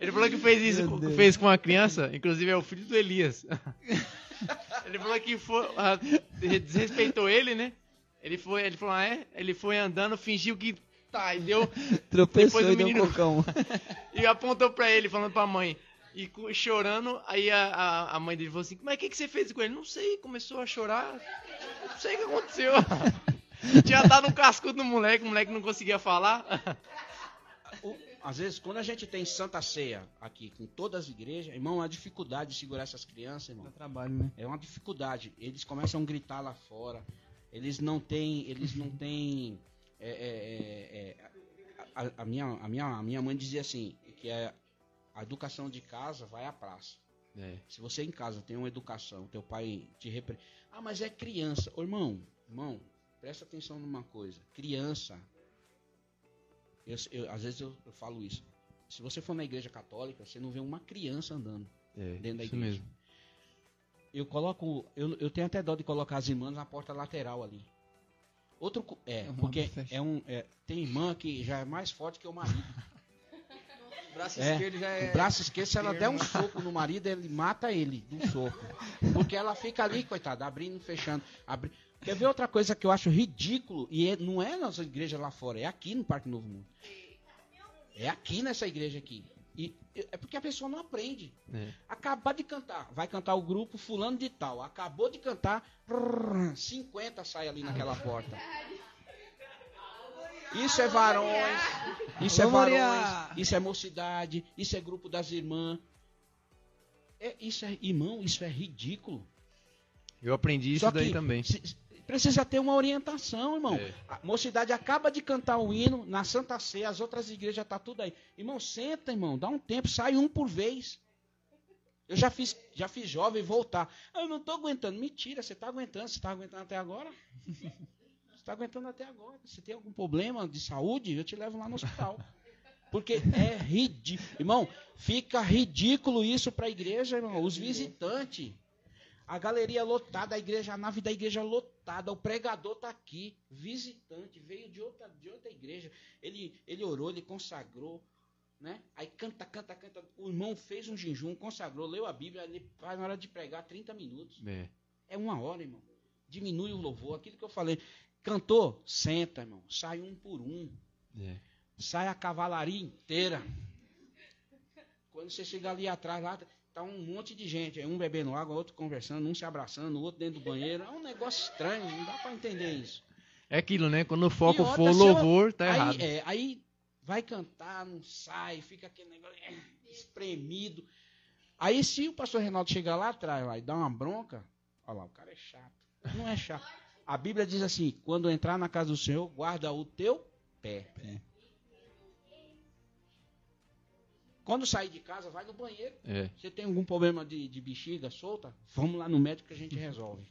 ele falou que fez isso, Deus. fez com uma criança, inclusive é o filho do Elias. Ele falou que foi, ah, desrespeitou ele, né? Ele foi, ele falou, ah, é? Ele foi andando, fingiu que tá, e deu, Tropeçou Depois o e deu um menino- cocão. e apontou pra ele, falando pra mãe. E chorando, aí a, a, a mãe dele falou assim: Mas o que, que você fez com ele? Não sei, começou a chorar. Não sei o que aconteceu. Tinha dado um cascudo no moleque, o moleque não conseguia falar. O- Às vezes, quando a gente tem Santa Ceia aqui com todas as igrejas, irmão, é uma dificuldade de segurar essas crianças, irmão. Dá trabalho, né? É uma dificuldade. Eles começam a gritar lá fora. Eles não têm. Eles não têm. é, é, é, é, a, a minha, a, minha, a minha mãe dizia assim: que é, a educação de casa vai à praça. Se você em casa tem uma educação, teu pai te repre... Ah, mas é criança. Ô, irmão, irmão, presta atenção numa coisa. Criança. Eu, eu- às vezes eu, eu falo isso. Se você for na igreja católica, você não vê uma criança andando É, dentro da isso igreja. mesmo. Eu coloco. Eu, eu tenho até dó de colocar as irmãs na porta lateral ali. Outro. É, Arruma, porque é um. é, tem irmã que já é mais forte que o marido. Braço É, esquerdo já O braço esquerdo, se ela der um soco no marido, ele mata ele um soco. Porque ela fica ali, coitada, abrindo e fechando. Abri... Quer ver outra coisa que eu acho ridículo? E é- não é nossa igreja lá fora, é aqui no Parque Novo Mundo. É aqui nessa igreja aqui. E é porque a pessoa não aprende. É. Acabar de cantar. Vai cantar o grupo fulano de tal. Acabou de cantar. prrr, 50 sai ali naquela porta. Isso é varões. Isso é varões. Isso é mocidade. Isso é grupo das irmãs. É, isso é, irmão, isso é ridículo. Eu aprendi isso Só daí que também. se- precisa ter uma orientação, irmão. É. A mocidade acaba de cantar o hino na Santa Ceia, as outras igrejas tá tudo aí. Irmão, senta, irmão, dá um tempo, sai um por vez. Eu já fiz, já fiz jovem voltar. Eu não tô aguentando. Mentira, você tá aguentando, você tá aguentando até agora? Você tá aguentando até agora. Se tem algum problema de saúde, eu te levo lá no hospital. Porque é ridículo. Irmão, fica ridículo isso para a igreja, irmão. Os visitantes. A galeria lotada, a igreja, a nave da igreja lotada, o pregador tá aqui, visitante, veio de outra, de outra igreja. Ele, ele orou, ele consagrou, né? Aí canta, canta, canta. O irmão fez um jejum, consagrou, leu a Bíblia, ele faz na hora de pregar 30 minutos. É. É uma hora, irmão. Diminui o louvor, aquilo que eu falei. Cantou? Senta, irmão. Sai um por um. É. Sai a cavalaria inteira. Quando você chega ali atrás, lá tá um monte de gente. Aí Um bebendo água, outro conversando, um se abraçando, o outro dentro do banheiro. É um negócio estranho, não dá para entender isso. É aquilo, né? Quando o foco outra, for eu- louvor, tá aí, errado. é, aí vai cantar, não sai, fica aquele negócio é, espremido. Aí se o pastor Reinaldo chegar lá atrás lá, e dar uma bronca, olha lá, o cara é chato. Não é chato. A Bíblia diz assim: quando entrar na casa do Senhor, guarda o teu pé. Quando sair de casa, vai no banheiro. É. Você tem algum problema de, de bexiga solta? Vamos lá no médico que a gente resolve.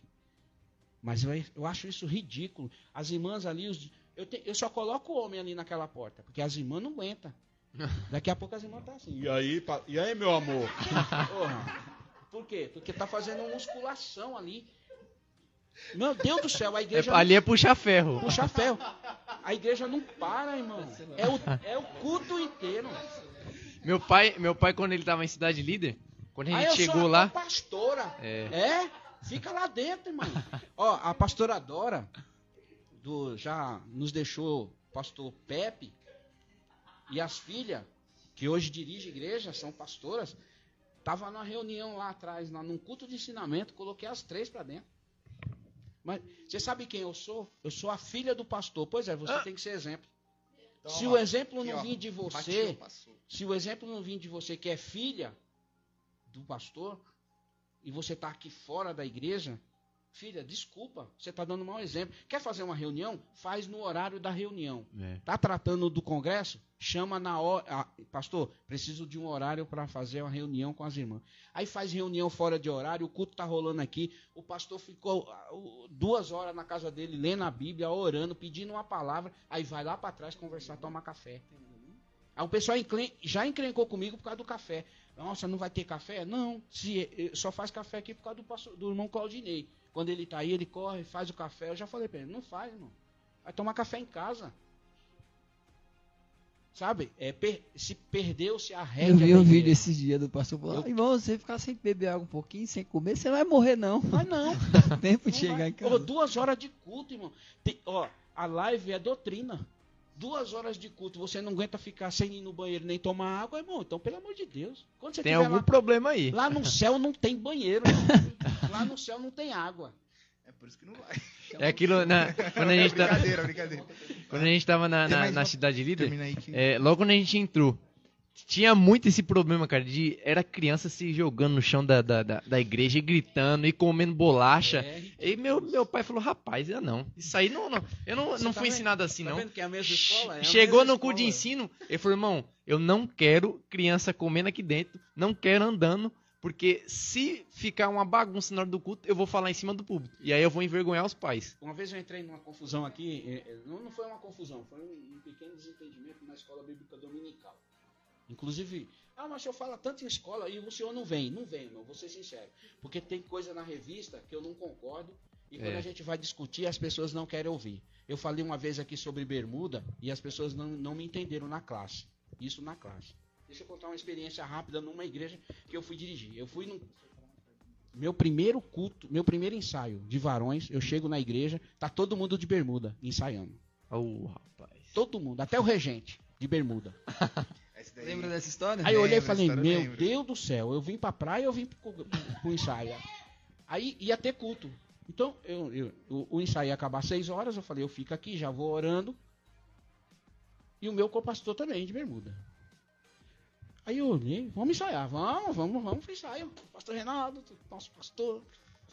Mas eu, eu acho isso ridículo. As irmãs ali, os- eu, te- eu só coloco o homem ali naquela porta, porque as irmãs não aguentam. Daqui a pouco as irmãs estão assim. E aí, pa- e aí, meu amor? Porra. Por quê? Porque tá fazendo uma musculação ali. Meu Deus do céu, a É, igreja ali é puxar ferro. não puxa ferro. A igreja não para, irmão. É o, é o culto inteiro. Meu pai, meu pai, quando ele tava em Cidade Líder, quando a Aí gente eu sou chegou a lá. pastora. É. É, fica lá dentro, irmão. Ó, a pastora Dora do, já nos deixou o pastor Pepe e as filhas, que hoje dirigem igreja, são pastoras, tava na reunião lá atrás, lá num culto de ensinamento, coloquei as três para dentro. Mas você sabe quem eu sou? Eu sou a filha do pastor. Pois é, você tem que ser exemplo. Se o exemplo Aqui, não vir de você, Bateu, se o exemplo não vir de você que é filha do pastor, e você está aqui fora da igreja, Filha, desculpa, você está dando um mau exemplo. Quer fazer uma reunião? Faz no horário da reunião. É. Está tratando do congresso? Chama na hora. ah, pastor, preciso de um horário para fazer uma reunião com as irmãs. Aí faz reunião fora de horário, o culto está rolando aqui. O pastor ficou ah, duas horas na casa dele, lendo a Bíblia, orando, pedindo uma palavra. Aí vai lá para trás conversar, tomar café. Aí o pessoal já encrencou comigo por causa do café. Nossa, não vai ter café? Não, se, eh, só faz café aqui por causa do, pastor- do irmão Claudinei. Quando ele tá aí, ele corre, faz o café. Eu já falei para ele, não faz, irmão. Vai tomar café em casa. Sabe? É, per- se perdeu-se a regra. Eu vi um vídeo esses dias do pastor falando, Eu- irmão, você ficar sem beber água um pouquinho, sem comer, você não vai morrer não. Mas não. Dá tempo de Não chegar vai. em casa. Ô, duas horas de culto, irmão. Tem- ó, a live é doutrina. Duas horas de culto, você não aguenta ficar sem ir no banheiro nem tomar água, irmão. Então, pelo amor de Deus. Quando você Tem algum lá, problema aí. lá no céu não tem banheiro. lá no céu não tem água. É por isso que não vai. É aquilo, na, quando, a gente tá, brincadeira, brincadeira. quando a gente tava na, na, na cidade líder, que... é, logo quando a gente entrou, tinha muito esse problema, cara, de era criança se jogando no chão da, da, da, da igreja e gritando e comendo bolacha. É, E meu, meu pai falou, rapaz, eu não. Isso aí não, não eu não, Você não tá fui vendo? ensinado assim, tá não. vendo que é a mesma escola? É a Chegou mesma no cu de escola. ensino, ele falou, irmão, eu não quero criança comendo aqui dentro, não quero andando, porque se ficar uma bagunça na hora do culto, eu vou falar em cima do público. E aí eu vou envergonhar os pais. Uma vez eu entrei numa confusão aqui, é, é, não, foi uma confusão, foi um, pequeno desentendimento na escola bíblica dominical. Inclusive, ah, mas o senhor fala tanto em escola e o senhor não vem. Não vem, irmão, vou ser sincero. Porque tem coisa na revista que eu não concordo e quando É. a gente vai discutir, as pessoas não querem ouvir. Eu falei uma vez aqui sobre bermuda e as pessoas não, não me entenderam na classe. Isso na classe. Deixa eu contar uma experiência rápida numa igreja que eu fui dirigir. Eu fui num, meu primeiro culto, meu primeiro ensaio de varões, eu chego na igreja, tá todo mundo de bermuda ensaiando. Ô, rapaz. Todo mundo, até o regente de bermuda. Daí- Lembra dessa história? Aí eu olhei e falei, meu lembro. Deus do céu, eu vim pra praia eu vim pro, pro ensaio. Aí ia ter culto. Então, eu, eu- o, o ensaio ia acabar às seis horas, eu falei, eu fico aqui, já vou orando. E o meu copastor também, de bermuda. Aí eu olhei, vamos ensaiar, vamos, vamos, vamos pro ensaio. Pastor Reinaldo, nosso pastor,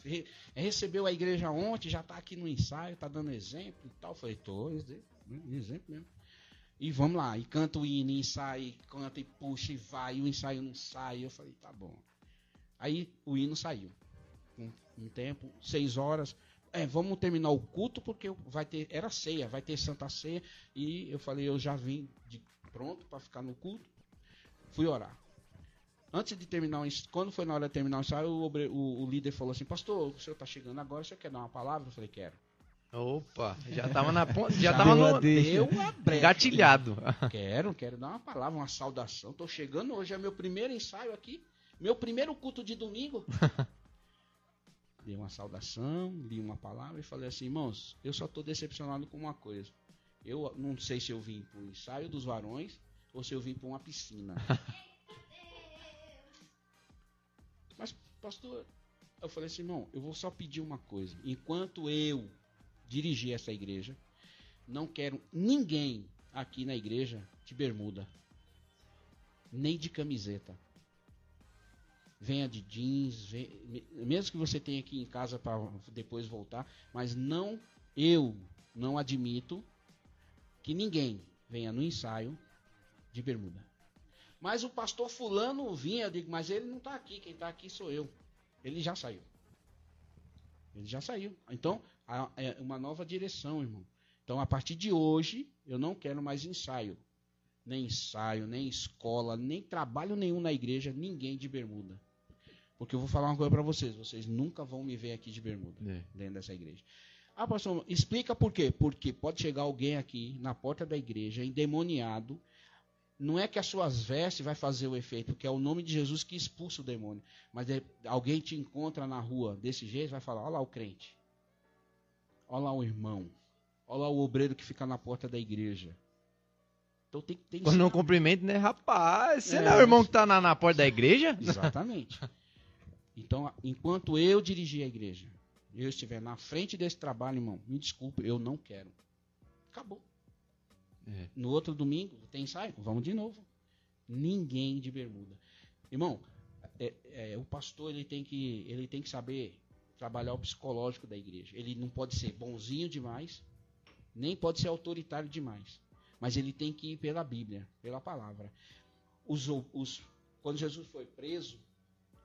re- recebeu a igreja ontem, já tá aqui no ensaio, tá dando exemplo e tal. Eu falei, tô, exemplo, exemplo mesmo. E vamos lá, e canta o hino, e ensaia, e canta e puxa e vai, e o ensaio não sai. Eu falei, tá bom. Aí o hino saiu. Um, um tempo, seis horas. É, vamos terminar o culto porque vai ter, era ceia, vai ter santa ceia. E eu falei, eu já vim de pronto para ficar no culto. Fui orar. Antes de terminar, quando foi na hora de terminar o ensaio, o, o- o líder falou assim: Pastor, o senhor está chegando agora, o senhor quer dar uma palavra? Eu falei: Quero. Opa, já tava na ponta, já Já tava no. Deu a brecha. engatilhado. Quero, quero dar uma palavra, uma saudação. Tô chegando hoje, é meu primeiro ensaio aqui, meu primeiro culto de domingo. Dei uma saudação, li uma palavra e falei assim, irmãos, eu só tô decepcionado com uma coisa. Eu não sei se eu vim para o ensaio dos varões ou se eu vim para uma piscina. Mas, pastor, eu falei assim, irmão, eu vou só pedir uma coisa. Enquanto eu dirigir essa igreja, não quero ninguém aqui na igreja de bermuda, nem de camiseta. Venha de jeans, me- mesmo que você tenha aqui em casa para depois voltar, mas não, eu não admito que ninguém venha no ensaio de bermuda. Mas o pastor fulano vinha, eu digo, mas ele não está aqui, quem está aqui sou eu. Ele já saiu. Ele já saiu. Então, é uma nova direção, irmão. Então, a partir de hoje, eu não quero mais ensaio. Nem ensaio, nem escola, nem trabalho nenhum na igreja, ninguém de bermuda. Porque eu vou falar uma coisa para vocês, vocês nunca vão me ver aqui de bermuda, É. dentro dessa igreja. Ah, pastor, explica por quê? Porque pode chegar alguém aqui na porta da igreja, endemoniado. Não é que as suas vestes vai fazer o efeito, porque é o nome de Jesus que expulsa o demônio. Mas é- alguém te encontra na rua desse jeito, vai falar: olha lá o crente. Olha lá o irmão. Olha lá o obreiro que fica na porta da igreja. Então tem que ter Quando não cumprimento, né? Rapaz, você É, não é o irmão que tá na, na porta da igreja? Exatamente. Então, enquanto eu dirigir a igreja, eu estiver na frente desse trabalho, irmão, me desculpe, eu não quero. Acabou. É. No outro domingo, tem ensaio? Vamos de novo. Ninguém de bermuda. Irmão, é- é, o pastor ele tem, que, ele tem que saber trabalhar o psicológico da igreja. Ele não pode ser bonzinho demais, nem pode ser autoritário demais. Mas ele tem que ir pela Bíblia, pela palavra. Os, os, quando Jesus foi preso,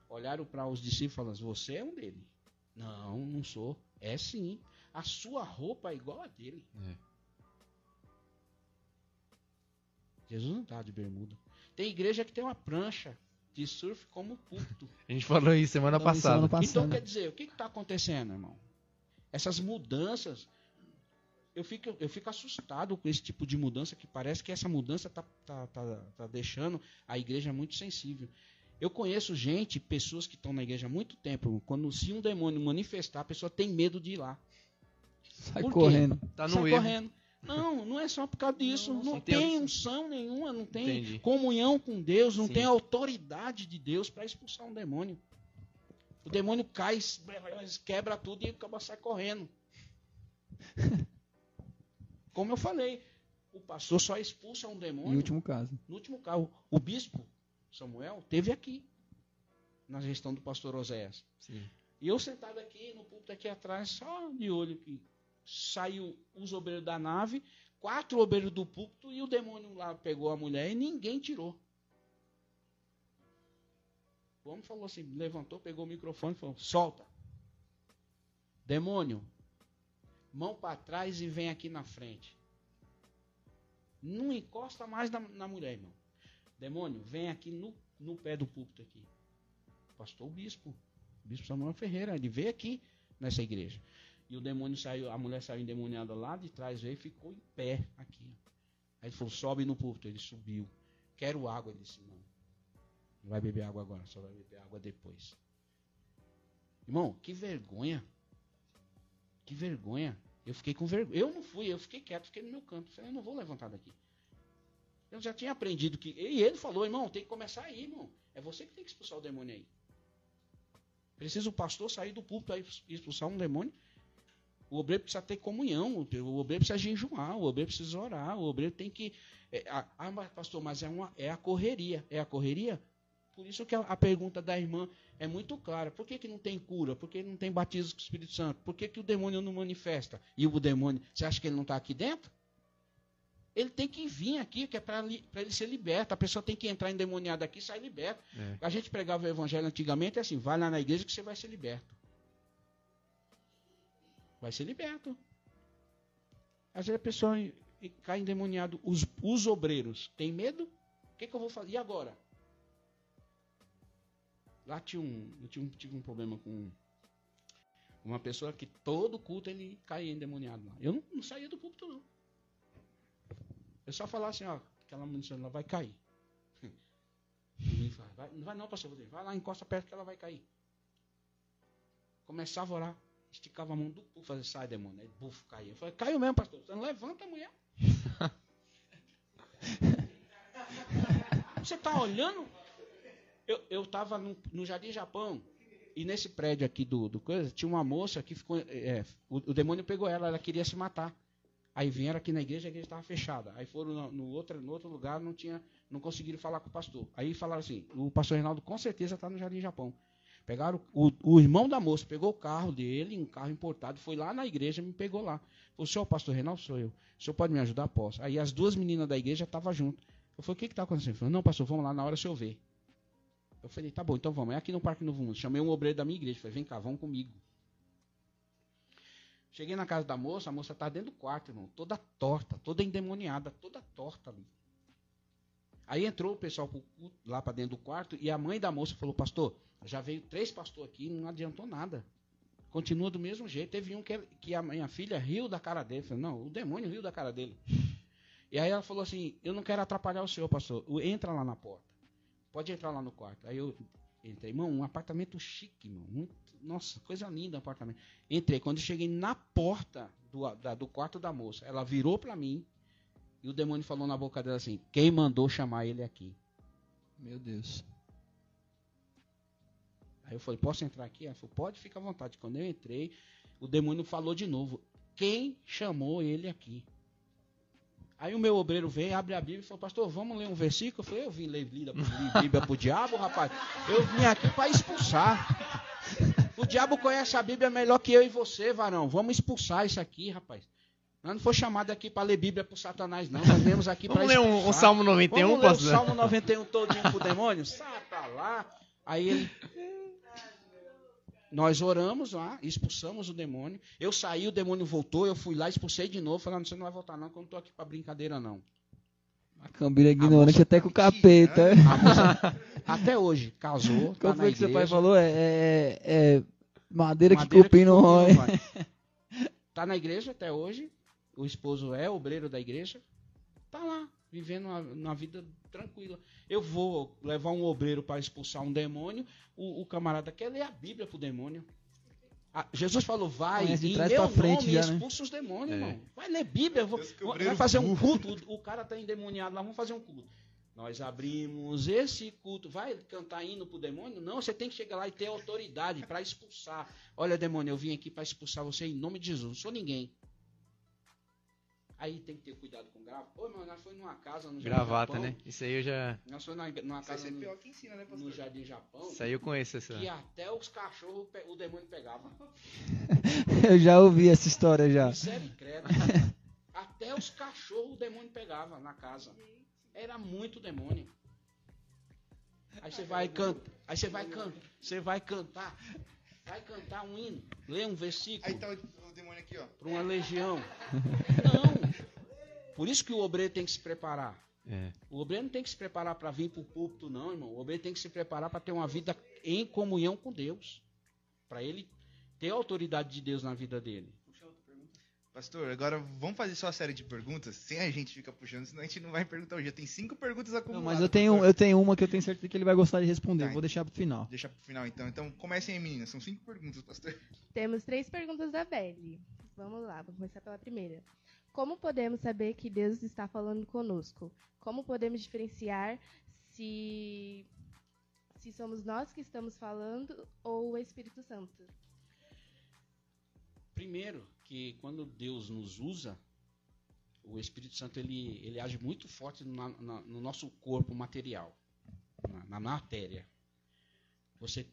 olharam para os discípulos e falaram: Você é um dele. Não, não sou. É sim. A sua roupa é igual a dele. É. Jesus não está de bermuda. Tem igreja que tem uma prancha de surf como púlpito. A gente falou isso semana Falou passada. semana passada. Então quer dizer, o que está acontecendo, irmão? Essas mudanças, eu fico, eu fico assustado com esse tipo de mudança, que parece que essa mudança está tá, tá, tá deixando a igreja muito sensível. Eu conheço gente, pessoas que estão na igreja há muito tempo, quando se um demônio manifestar, a pessoa tem medo de ir lá. Sai correndo. Tá no Sai erro. correndo. Não, não é só por causa disso. Não, não tem, unção nenhuma, não tem Entendi. comunhão com Deus, não Sim. tem autoridade de Deus para expulsar um demônio. O demônio cai, quebra tudo e acaba sai correndo. Como eu falei, o pastor só expulsa um Em demônio. último caso. No último caso, o bispo Samuel teve aqui, na gestão do pastor Oséias. Sim. E eu sentado aqui no púlpito aqui atrás, só de olho que saiu os obreiros da nave, quatro obreiros do púlpito e o demônio lá pegou a mulher e ninguém tirou. O homem falou assim, levantou, pegou o microfone e falou: "Solta. Demônio, mão para trás e vem aqui na frente. Não encosta mais na, na mulher, irmão. Demônio, vem aqui no, no pé do púlpito aqui. Pastor o bispo. O bispo Samuel Ferreira, ele veio aqui nessa igreja. E o demônio saiu, a mulher saiu endemoniada lá de trás, veio e ficou em pé aqui. Aí ele falou, sobe no púlpito. Ele subiu. Quero água. Ele disse, não. Não vai beber água agora, só vai beber água depois. Irmão, que vergonha. Que vergonha. Eu fiquei com vergonha. Eu não fui, eu fiquei quieto, fiquei no meu canto. Eu não vou levantar daqui. Eu já tinha aprendido que. E ele falou, irmão, tem que começar aí, irmão. É você que tem que expulsar o demônio aí. Precisa o pastor sair do púlpito aí expulsar um demônio. O obreiro precisa ter comunhão, o obreiro precisa jejuar, o obreiro precisa orar, o obreiro tem que. é, ah, mas, pastor, mas é, uma, é a correria. É a correria? Por isso que a, a pergunta da irmã é muito clara. Por que, que não tem cura? Por que não tem batismo com o Espírito Santo? Por que, que o demônio não manifesta? E o demônio, você acha que ele não está aqui dentro? Ele tem que vir aqui, que é para ele ser liberto. A pessoa tem que entrar endemoniada aqui e sair liberto. É. A gente pregava o evangelho antigamente é assim: vai lá na igreja que você vai ser liberto. Vai ser liberto. Às vezes a pessoa e- e cai endemoniado. Os, os obreiros têm medo? O que, que eu vou fazer? E agora? Lá tinha um, eu tinha um- tive um problema com uma pessoa que todo culto ele caía endemoniado lá. Eu não, não saía do culto, não. Eu só falava assim, ó, aquela munição lá vai cair. Fala, vai, não vai não, pastor. Vai lá, encosta perto que ela vai cair. Começava a orar, esticava a mão do pufo, fazia, sai demônio. Aí, bufo, caía. Eu falei, caiu mesmo, pastor. Você não levanta a mulher. Você tá olhando? Eu, eu tava no, no Jardim Japão, e nesse prédio aqui do, do coisa, tinha uma moça que ficou. é, o, o demônio pegou ela, ela queria se matar. Aí vieram aqui na igreja, a igreja estava fechada. Aí foram no, no outro, no outro lugar, não tinha, não conseguiram falar com o pastor. Aí falaram assim: o pastor Reinaldo com certeza está no Jardim Japão. Pegaram o, o irmão da moça, pegou o carro dele, um carro importado, foi lá na igreja, me pegou lá. Falou: senhor, pastor Reinaldo, sou eu. O senhor pode me ajudar? Posso. Aí as duas meninas da igreja estavam junto. Eu falei: o que está acontecendo? Ele falou: não, pastor, vamos lá na hora o senhor ver. Eu falei: tá bom, então vamos. É aqui no Parque Novo Mundo. Chamei um obreiro da minha igreja. Falei: vem cá, vamos comigo. Cheguei na casa da moça, a moça tá dentro do quarto, irmão, toda torta, toda endemoniada, toda torta ali. Aí entrou o pessoal lá para dentro do quarto e a mãe da moça falou: Pastor, já veio três pastores aqui, não adiantou nada. Continua do mesmo jeito. Teve um que, que a minha filha riu da cara dele. Falei, não, o demônio riu da cara dele. E aí ela falou assim: Eu não quero atrapalhar o senhor, pastor. Entra lá na porta. Pode entrar lá no quarto. Aí eu entrei, irmão, um apartamento chique, irmão. Muito, nossa, coisa linda o apartamento. Entrei. Quando cheguei na porta do, da- do quarto da moça, ela virou para mim e o demônio falou na boca dela assim: Quem mandou chamar ele aqui? Meu Deus. Aí eu falei: Posso entrar aqui? Ela falou: Pode, fica à vontade. Quando eu entrei, o demônio falou de novo: Quem chamou ele aqui? Aí o meu obreiro veio, abre a Bíblia e falou: Pastor, vamos ler um versículo? Eu falei: Eu vim ler Bíblia, pro diabo, rapaz. Eu vim aqui para expulsar. O diabo conhece a Bíblia melhor que eu e você, varão. Vamos expulsar isso aqui, rapaz. Nós não foi chamado aqui para ler Bíblia pro Satanás, não. Nós viemos aqui para Vamos ler um, um Salmo 91, Vamos ler o pastor? Salmo 91 todinho pro demônio? Lá. Aí ele... Nós oramos lá, expulsamos o demônio. Eu saí, o demônio voltou, eu fui lá, expulsei de novo, falando, você não vai voltar não, que eu não tô aqui para brincadeira não. A Cambira é ignorante até com o capeta. A moça, até hoje, casou, tá Qual na foi que seu pai falou? É, é- é madeira, que Madeira cupim não rói. Tá na igreja até hoje. O esposo é obreiro da igreja. Tá lá, vivendo uma, uma vida tranquila. Eu vou levar um obreiro para expulsar um demônio. O, o camarada quer ler a Bíblia pro demônio. Ah, Jesus falou, vai, Conhece em meu pra frente nome, já, né? expulsa os demônios, É. irmão. Vai ler Bíblia, vou- vai fazer um culto. O, o cara tá endemoniado lá, vamos fazer um culto. Nós abrimos esse culto. Vai cantar hino pro demônio? Não, você tem que chegar lá e ter autoridade para expulsar. Olha, demônio, eu vim aqui para expulsar você em nome de Jesus. Não sou ninguém. Aí tem que ter cuidado com gravata. Ô, mano, nós foi numa casa no Gravata, Japão. né? Isso aí eu já. Nós foi na- numa Isso casa é no, pior que ensina, né, no? Jardim Japão. Isso aí eu conheço essa. Que até os cachorros pe- o demônio pegava. Eu já ouvi essa história já. Misericórdia. Até os cachorros o demônio pegava na casa. Era muito demônio. Aí você vai cantar, aí você vai cantar, você vai cantar, vai cantar um hino, lê um versículo Aí tá o, demônio aqui, ó. para uma legião. Não. Por isso que o obreiro tem que se preparar. É. O obreiro não tem que se preparar para vir para o púlpito, não, irmão. O obreiro tem que se preparar para ter uma vida em comunhão com Deus. Para ele ter a autoridade de Deus na vida dele. Pastor, agora vamos fazer só a série de perguntas, sem a gente ficar puxando, senão a gente não vai perguntar hoje. Já tem cinco perguntas Não, acumuladas. mas eu tenho, pastor. eu tenho uma que eu tenho certeza que ele vai gostar de responder. Tá, Vou deixar pro final. Deixa pro final então. Então comecem aí, meninas. São cinco perguntas, pastor. Temos três perguntas da Belle. Vamos lá, vamos começar pela primeira. Como podemos saber que Deus está falando conosco? Como podemos diferenciar se, se somos nós que estamos falando ou o Espírito Santo? Primeiro, que quando Deus nos usa, o Espírito Santo ele, ele age muito forte na- no nosso corpo material, na, na matéria. Você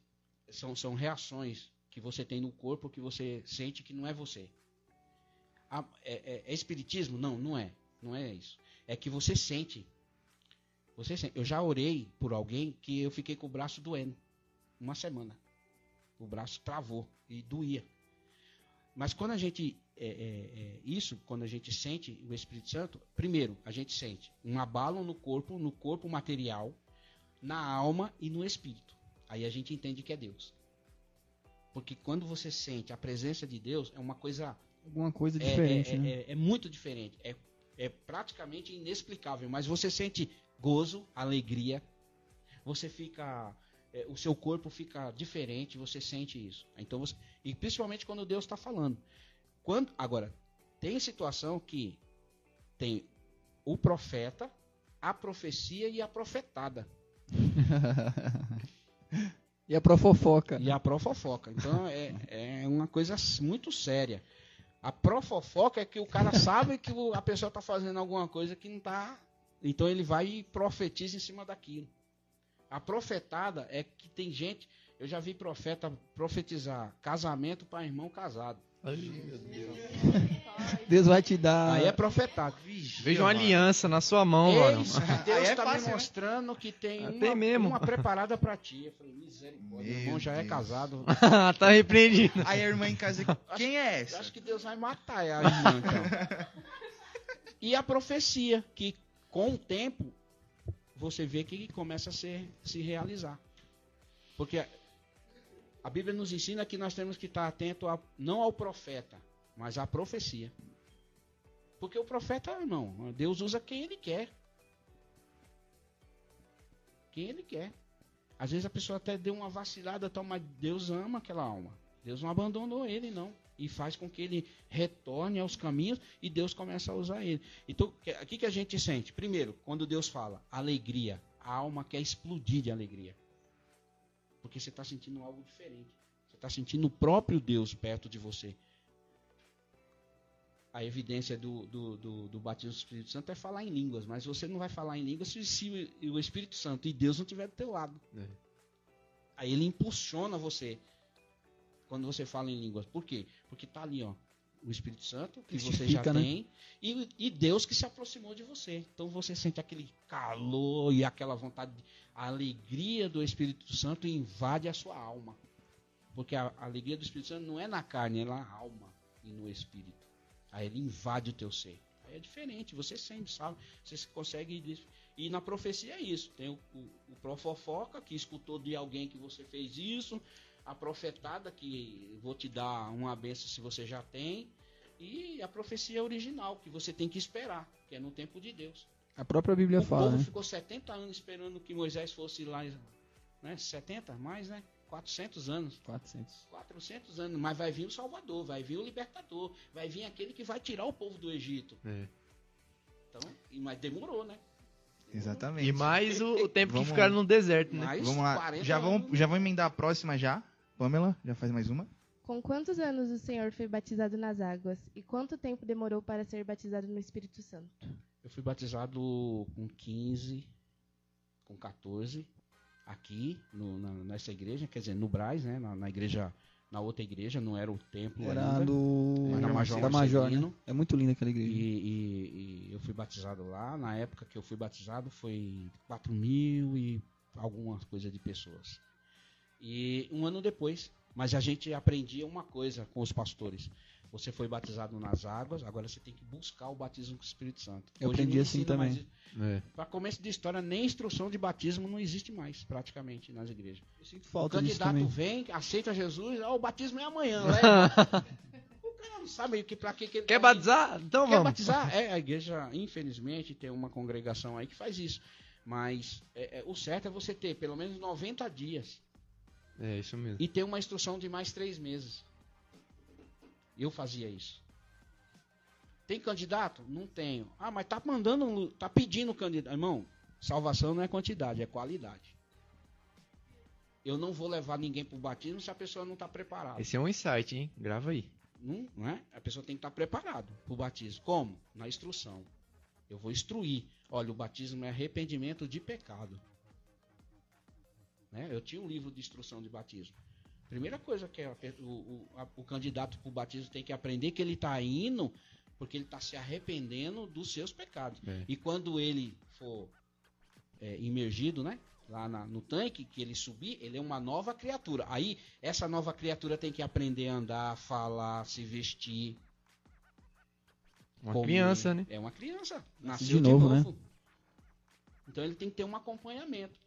são, são reações que você tem no corpo que você sente que não é você. É, é- é espiritismo? Não, não é. Não é isso. É que você sente. Você sente. Eu já orei por alguém que eu fiquei com o braço doendo uma semana. O braço travou e doía. Mas quando a gente. é, é, é, isso, quando a gente sente o Espírito Santo, primeiro, a gente sente um abalo no corpo, no corpo material, na alma e no espírito. Aí a gente entende que é Deus. Porque quando você sente a presença de Deus, é uma coisa. Alguma coisa é- diferente, é, né? é- é muito diferente. É, é praticamente inexplicável. Mas você sente gozo, alegria. Você fica. é, o seu corpo fica diferente, você sente isso. Então você, e principalmente quando Deus está falando. Quando, agora, tem situação que tem o profeta, a profecia e a profetada. E a profofoca. E a profofoca. Então é, é uma coisa muito séria. A profofoca é que o cara sabe que a pessoa está fazendo alguma coisa que não está. Então ele vai e profetiza em cima daquilo. A profetada é que tem gente. Eu já vi profeta profetizar casamento para irmão casado. Deus vai te dar. Aí é profetado. Veja uma aliança na sua mão, mano. Deus Aí é está me né? mostrando que tem uma, mesmo. uma preparada para ti. Eu falei, misericórdia, Meu meu irmão já é Deus. casado. tá repreendido. Aí a irmã em casa, quem é Eu essa? acho que Deus vai matar a irmã, então. E a profecia, que com o tempo você vê que começa a ser, se realizar. Porque a, Bíblia nos ensina que nós temos que estar atento a, não ao profeta, mas à profecia. Porque o profeta, irmão, Deus usa quem ele quer. Quem ele quer. Às vezes a pessoa até deu uma vacilada, tal, mas Deus ama aquela alma. Deus não abandonou ele, não. E faz com que ele retorne aos caminhos e Deus começa a usar ele. Então, o que, que a gente sente? Primeiro, quando Deus fala alegria, a alma quer explodir de alegria. Porque você está sentindo algo diferente. Você está sentindo o próprio Deus perto de você. A evidência do, do, do, do batismo do Espírito Santo é falar em línguas, mas você não vai falar em línguas se, se o Espírito Santo e Deus não estiver do teu lado. É. Aí ele impulsiona você. quando você fala em línguas. Por quê? Porque tá ali, ó, o Espírito Santo, que você já né? tem, e, e Deus que se aproximou de você. Então você sente aquele calor e aquela vontade, a alegria do Espírito Santo invade a sua alma. Porque a, a alegria do Espírito Santo não é na carne, é na alma e no Espírito. Aí ele invade o teu ser. Aí é diferente, você sente, sabe? Você consegue. E na profecia é isso. Tem o, o, o profofoca que escutou de alguém que você fez isso, a profetada que vou te dar uma benção se você já tem, e a profecia original que você tem que esperar, que é no tempo de Deus. A própria Bíblia o fala, povo né? ficou 70 anos esperando que Moisés fosse lá, né? 70 mais, né? 400 anos. 400. 400 anos, mas vai vir o Salvador, vai vir o Libertador, vai vir aquele que vai tirar o povo do Egito. É. Então, e- mas demorou, né? Exatamente. E mais o, o tempo Vamos- que ficaram no deserto, né? Mais Vamos lá. 40 Já anos. vamos, já vamos emendar a próxima já. Pamela, já faz mais uma. Com quantos anos o Senhor foi batizado nas águas? E quanto tempo demorou para ser batizado no Espírito Santo? Eu fui batizado com 15, com 14, aqui no- na- nessa igreja, quer dizer, no Braz, né? Na, na igreja, na outra igreja, não era o templo Era ainda. do. Era Major da Major, né? É muito linda aquela E, igreja. e- e eu fui batizado lá. Na época que eu fui batizado foi 4 mil e algumas coisas de pessoas. E um ano depois, mas a gente aprendia uma coisa com os pastores. Você foi batizado nas águas, agora você tem que buscar o batismo com o Espírito Santo. Eu Hoje aprendi assim também. É. Para começo de história, nem instrução de batismo não existe mais, praticamente, nas igrejas. Eu sinto O falta disso candidato vem, aceita Jesus, ó, o batismo é amanhã, né? o cara não sabe que para que, que ele Quer tá batizar? Então Quer vamos. batizar? É, a igreja, infelizmente, tem uma congregação aí que faz isso. Mas é, é, o certo é você ter pelo menos 90 dias É, isso mesmo. e ter uma instrução de mais três meses. Eu fazia isso. Tem candidato? Não tenho. Ah, mas tá mandando, tá pedindo candidato. Irmão, salvação não é quantidade, é qualidade. Eu não vou levar ninguém pro batismo se a pessoa não está preparada. Esse é um insight, hein? Grava aí. Não, não é? A pessoa tem que estar preparado para o batismo. Como? Na instrução. Eu vou instruir. Olha, o batismo é arrependimento de pecado. Né? Eu tinha um livro de instrução de batismo. Primeira coisa que a pe- o, o, a- o candidato para o batismo tem que aprender que ele está indo porque ele está se arrependendo dos seus pecados. É. E quando ele for é, imergido, né? Lá na- no tanque, que ele subir, ele é uma nova criatura. Aí, essa nova criatura tem que aprender a andar, falar, se vestir. Uma comer. criança, né? É uma criança. de Nasceu novo, né? Então ele tem que ter um acompanhamento.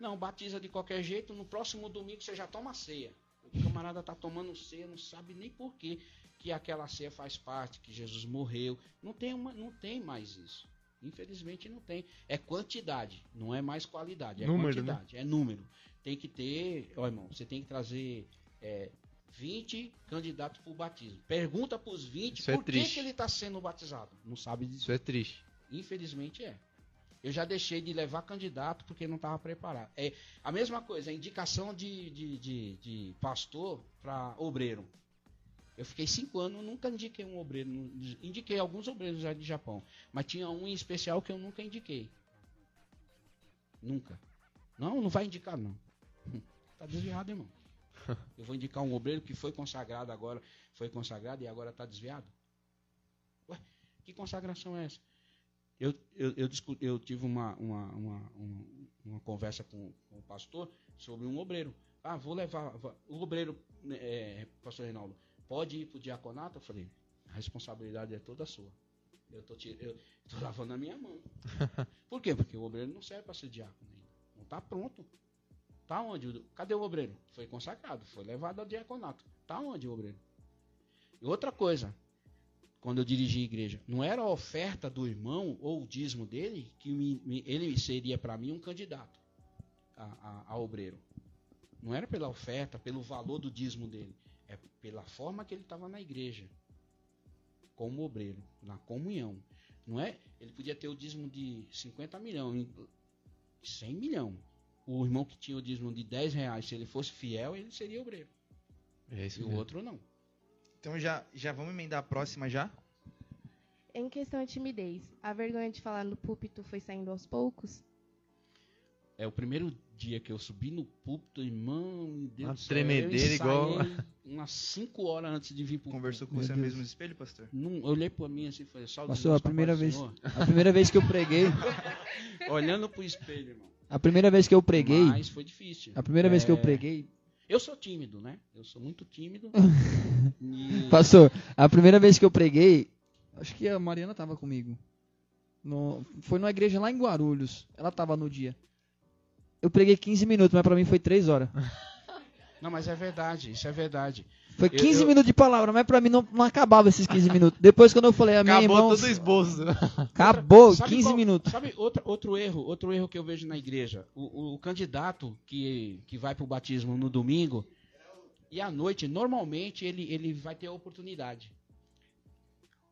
Não, batiza de qualquer jeito, no próximo domingo você já toma ceia. O camarada tá tomando ceia, não sabe nem por quê que aquela ceia faz parte, que Jesus morreu. Não tem, uma, não tem mais isso. Infelizmente não tem. É quantidade, não é mais qualidade. É Número, né? quantidade, é número. Tem que ter, ó irmão, você tem que trazer é, 20 candidatos para o batismo. Pergunta para os 20 Isso é por que, triste. que ele está sendo batizado. Não sabe dizer. Isso é triste. Infelizmente é. Eu já deixei de levar candidato porque não estava preparado. É a mesma coisa, a indicação de, de, de, de pastor para obreiro. Eu fiquei cinco anos, nunca indiquei um obreiro. Indiquei alguns obreiros já de Japão, mas tinha um em especial que eu nunca indiquei. Nunca. Não, não vai indicar não. Tá desviado, irmão. Eu vou indicar um obreiro que foi consagrado agora, foi consagrado e agora está desviado. Ué, que consagração é essa? Eu, eu, eu, eu tive uma, uma, uma, uma, conversa com, com o pastor sobre um obreiro. Ah, vou levar. va- O obreiro, né, é, pastor Reinaldo, pode ir para o diaconato? Eu falei, a responsabilidade é toda sua. Eu tô, eu tô lavando a minha mão. Por quê? Porque o obreiro não serve para ser diácono ainda. Não está pronto. Tá onde? Cadê o obreiro? Foi consagrado, foi levado ao diaconato. Tá onde o obreiro? E outra coisa, quando eu dirigi a igreja, não era a oferta do irmão ou o dízimo dele que me- me- ele seria para mim um candidato a, a- a obreiro. Não era pela oferta, pelo valor do dízimo dele. É pela forma que ele estava na igreja. Como obreiro, na comunhão. Não é? Ele podia ter o dízimo de 50 milhões, 100 milhões. O irmão que tinha o dízimo de 10 reais, se ele fosse fiel, ele seria obreiro. É E o outro não. Então já, já vamos emendar a próxima já? Em questão de timidez, a vergonha de falar no púlpito foi saindo aos poucos? É o primeiro dia que eu subi no púlpito, irmão, meu Deus Uma do céu, tremedeira eu igual- umas 5 horas antes de vir pro Conversou com Meu você Deus. mesmo no espelho, pastor? Não, eu olhei pra mim assim e falei, só Pastor, a primeira vez, a primeira vez que eu preguei, Olhando pro espelho, irmão. a primeira vez que eu preguei, Mas foi difícil. a primeira vez que eu É, preguei, Eu sou tímido, né? Eu sou muito tímido. E- pastor, a primeira vez que eu preguei, acho que a Mariana tava comigo. No- foi numa igreja lá em Guarulhos. Ela tava no dia. Eu preguei 15 minutos, mas pra mim foi 3 horas. Não, mas é verdade, isso é verdade. Foi Eu- 15 eu- minutos de palavra, mas pra mim não, não acabava esses 15 minutos. Depois quando eu falei, amém, Acabou irmãos, todo o esboço. acabou, Sabe 15 qual- minutos. Sabe outra, outro erro, outro erro que eu vejo na igreja? O, o candidato que, que vai para o batismo no domingo e à noite, normalmente ele, ele vai ter a oportunidade.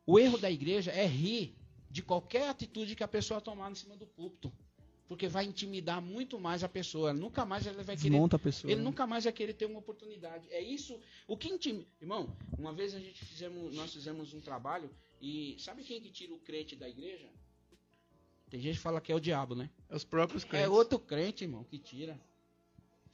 O erro da igreja é rir de qualquer atitude que a pessoa tomar em cima do púlpito. Porque vai intimidar muito mais a pessoa. Nunca mais ele vai querer Desmonta a pessoa. ele né? nunca mais vai querer ter uma oportunidade. É isso. O que intimida. Irmão, uma vez a gente fizemos, nós fizemos um trabalho e sabe quem que tira o crente da igreja? Tem gente que fala que é o diabo, né? Os próprios É crentes. outro crente, irmão, que tira.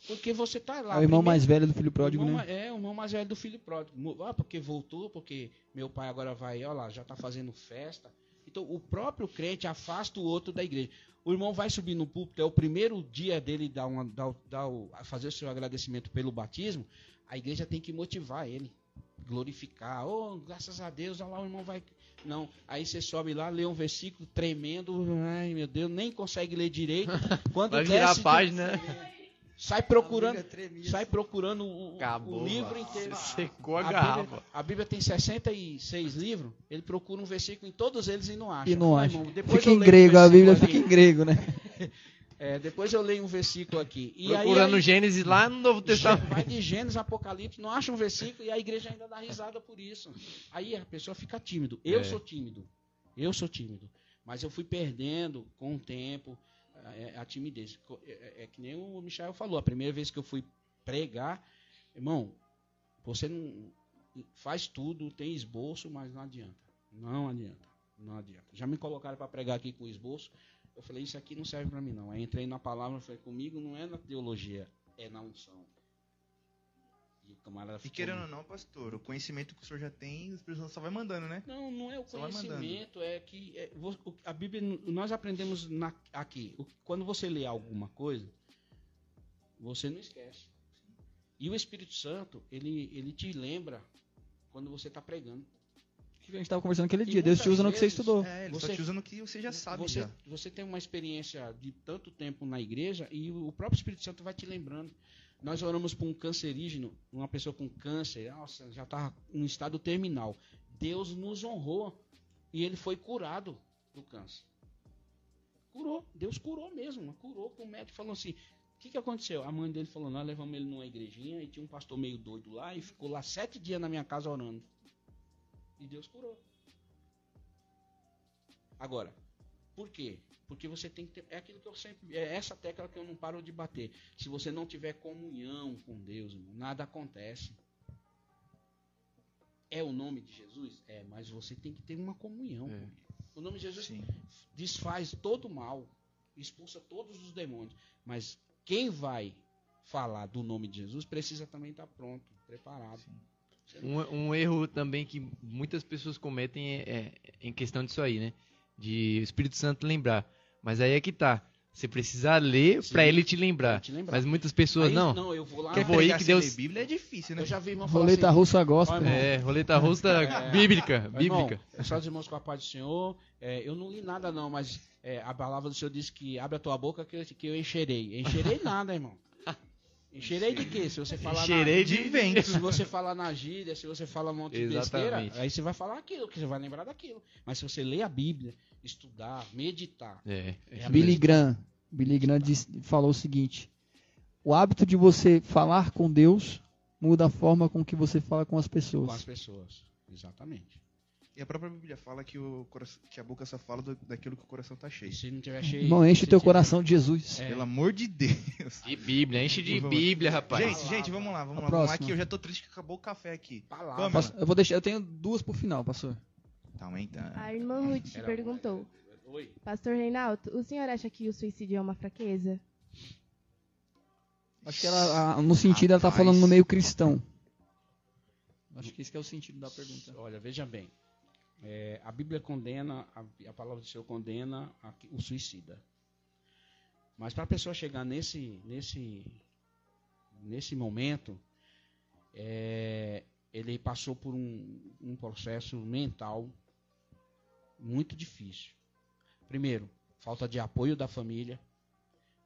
Porque você tá lá. É o irmão primeiro- mais velho do filho pródigo, o irmão né? É, o irmão mais velho do filho pródigo. Ah, porque voltou, porque meu pai agora vai, olha lá, já tá fazendo festa. Então, o próprio crente afasta o outro da igreja. O irmão vai subir no púlpito, é o primeiro dia dele dar uma, dar, dar o- a fazer o seu agradecimento pelo batismo. A igreja tem que motivar ele, glorificar. Oh, graças a Deus, olha lá, o irmão vai. Não, aí você sobe lá, lê um versículo tremendo. Ai, meu Deus, nem consegue ler direito. Quando Vai virar a desce de- página. Sai procurando, sai procurando o, Acabou. o livro inteiro. Secou a, A garrafa. Bíblia, a Bíblia tem 66 livros, ele procura um versículo em todos eles e não acha. E não acha. irmão, depois Fica eu em leio um grego, a Bíblia aqui. fica em grego, né? É, depois eu leio um versículo aqui. E Procurando aí, Gênesis lá no Novo Testamento. vai de Gênesis, Apocalipse, não acha um versículo e a igreja ainda dá risada por isso. Aí a pessoa fica tímido. Eu É. sou tímido. Eu sou tímido. Mas eu fui perdendo com o tempo a, a timidez. É, é- é que nem o Michel falou. A primeira vez que eu fui pregar, irmão, você não faz tudo, tem esboço, mas não adianta. Não adianta. Não adianta. Já me colocaram para pregar aqui com esboço. Eu falei, isso aqui não serve para mim, não. Aí entrei na palavra, falei, comigo não é na teologia, é na unção. E o camarada E querendo ou não, pastor, o conhecimento que o senhor já tem, os pessoas só vai mandando, né? Não, não é o Só conhecimento, é que é, o- a Bíblia, nós aprendemos na- aqui. o- quando você lê alguma coisa, você não esquece. E o Espírito Santo, ele, ele te lembra quando você está pregando. Que a gente tava conversando aquele E dia. Deus te usa no que você vezes- estudou. É, ele Você- só te usa no que você já sabe você, já. você tem uma experiência de tanto tempo na igreja e o próprio Espírito Santo vai te lembrando. Nós oramos por um cancerígeno, uma pessoa com câncer, nossa, já estava em estado terminal. Deus nos honrou e ele foi curado do câncer. Curou, Deus curou mesmo, curou. O médico falou assim: o que, que aconteceu? A mãe dele falou: nós levamos ele numa igrejinha e tinha um pastor meio doido lá e ficou lá sete dias na minha casa orando. E Deus curou. Agora, por quê? Porque você tem que ter. É aquilo que eu sempre. É essa tecla que eu não paro de bater. Se você não tiver comunhão com Deus, irmão, nada acontece. É o nome de Jesus? É, mas você tem que ter uma comunhão É. com ele. O nome de Jesus Sim. desfaz todo o mal, expulsa todos os demônios. Mas quem vai falar do nome de Jesus precisa também estar pronto, preparado. Um, um erro também que muitas pessoas cometem é, é em questão disso aí, né? De o Espírito Santo lembrar. Mas aí é que tá. Você precisa ler pra ele te lembrar. Te lembrar. Mas muitas pessoas Aí, não. eu vou lá. Quer eu vou aí pregar que Deus- ler Bíblia é difícil, né? Eu já vi irmão falar Roleta assim, russa gospel. Irmão. É, roleta russa É. bíblica, irmão, bíblica. é só os irmãos com a paz do Senhor. É, eu não li nada não, mas é, a palavra do Senhor diz que abre a tua boca que eu, que eu encherei. Encherei nada, irmão. Encherei de quê? Se você falar Encherei na... de vento. Se você falar na gíria, se você falar um monte de besteira, Exatamente. aí você vai falar aquilo, que você vai lembrar daquilo. Mas se você ler a Bíblia, estudar, meditar, É. é a Billy Graham, Billy Graham disse- falou o seguinte: o hábito de você falar com Deus muda a forma com que você fala com as com pessoas. as pessoas. Exatamente. E a própria Bíblia fala que, o coração- que a boca só fala do- daquilo que o coração tá cheio. Se não tiver cheio. Irmão, enche teu tiver- coração de Jesus. É. Pelo amor de Deus. De Bíblia, enche de Vamos. Bíblia, rapaz. Gente, gente, vamos lá, vamos A lá. Vamos lá próxima. que eu já tô triste que acabou o café aqui. Palavra. Vamos. Eu vou deixar, eu tenho duas por final, pastor. Tá aumentando. A irmã Ruth Era- perguntou: Oi. Pastor Reinaldo, o senhor acha que o suicídio é uma fraqueza? Acho que ela, a- no sentido, ela tá Rapaz. falando no meio cristão. Acho que esse que é o sentido da pergunta. Olha, veja bem. É, a Bíblia condena, a, a palavra do Senhor condena a- o suicida. Mas para a pessoa chegar nesse, nesse, nesse momento, é, ele passou por um, um processo mental muito difícil. Primeiro, falta de apoio da família,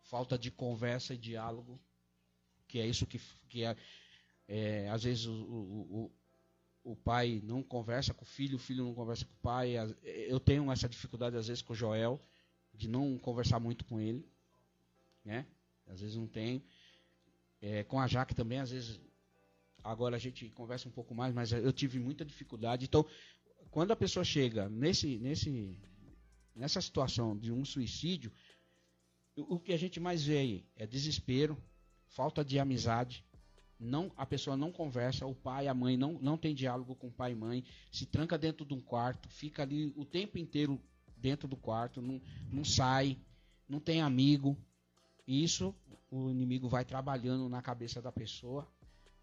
falta de conversa e diálogo, que é isso que, que é, é, às vezes o, o, o- pai não conversa com o filho, o filho não conversa com o pai. Eu tenho essa dificuldade às vezes com o Joel, de não conversar muito com ele, né? Às vezes não tem. É, com a Jaque também, às vezes. Agora a gente conversa um pouco mais, mas eu tive muita dificuldade. Então, quando a pessoa chega nesse, nesse, nessa situação de um suicídio, o que a gente mais vê aí é desespero, falta de amizade, não a pessoa não conversa, o pai, a mãe não, não tem diálogo com o pai e mãe, se tranca dentro de um quarto, fica ali o tempo inteiro dentro do quarto, não, não sai, não tem amigo. E isso o inimigo vai trabalhando na cabeça da pessoa.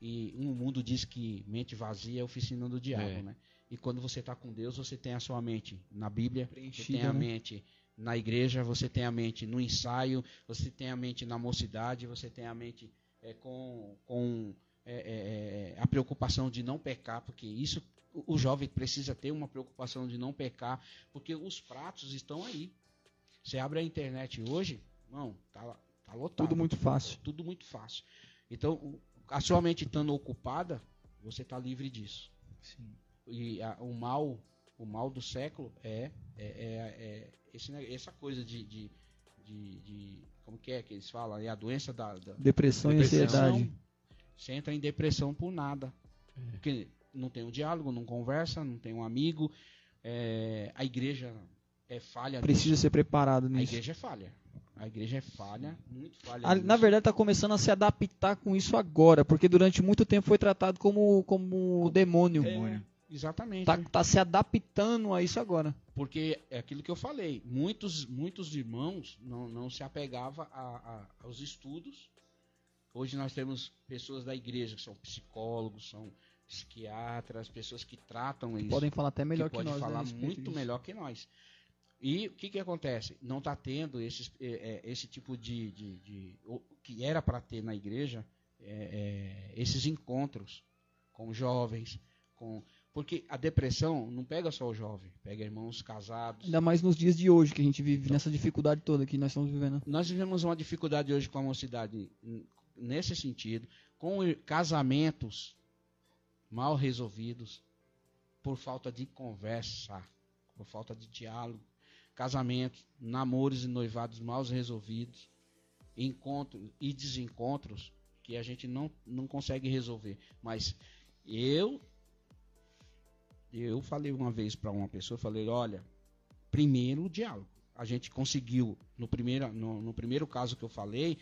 E um mundo diz que mente vazia é oficina do diabo, É. né? E quando você está com Deus, você tem a sua mente na Bíblia, você Preenchida, tem a né? mente na igreja, você tem a mente no ensaio, você tem a mente na mocidade, você tem a mente é, com, com é, é, é, a preocupação de não pecar, porque isso o jovem precisa ter uma preocupação de não pecar, porque os pratos estão aí. Você abre a internet hoje, não, tá, tá lotado. Tudo muito fácil. Tudo muito fácil. Então, a sua mente estando ocupada, você está livre disso. Sim. E a- o mal, o mal do século é, é, é- é esse ne- essa coisa de, de, de- de- como que é que eles falam? É a doença da, da- Depressão, e Depressão. ansiedade. você entra em depressão por nada. Porque não tem um diálogo, não conversa, não tem um amigo. é, a igreja é falha. Precisa nisso. ser preparado A nisso. igreja é falha. A igreja é falha, muito falha. Ah, nisso. Na verdade, está começando a se adaptar com isso agora, porque durante muito tempo foi tratado como, como demônio. É, exatamente. Tá, tá se adaptando a isso agora. Porque é aquilo que eu falei. Muitos, muitos irmãos não, não se apegavam a- a- aos estudos. Hoje nós temos pessoas da igreja que são psicólogos, são psiquiatras, pessoas que tratam isso. Podem falar até melhor que, que pode nós. né, a falar respeito muito disso. melhor que nós. E o que, que acontece? Não está tendo esses, é, é, esse tipo de, de, de- o que era para ter na igreja, é, é, esses encontros com jovens, com porque a depressão não pega só o jovem, pega irmãos casados. Ainda mais nos dias de hoje, que a gente vive nessa dificuldade toda que nós estamos vivendo. Nós vivemos uma dificuldade hoje com a mocidade nesse sentido, com casamentos mal resolvidos por falta de conversa, por falta de diálogo, casamentos, namoros e noivados mal resolvidos, encontros e desencontros que a gente não, não consegue resolver. Mas eu eu falei uma vez para uma pessoa, falei, olha, primeiro o diálogo. A gente conseguiu no primeiro no, no primeiro caso que eu falei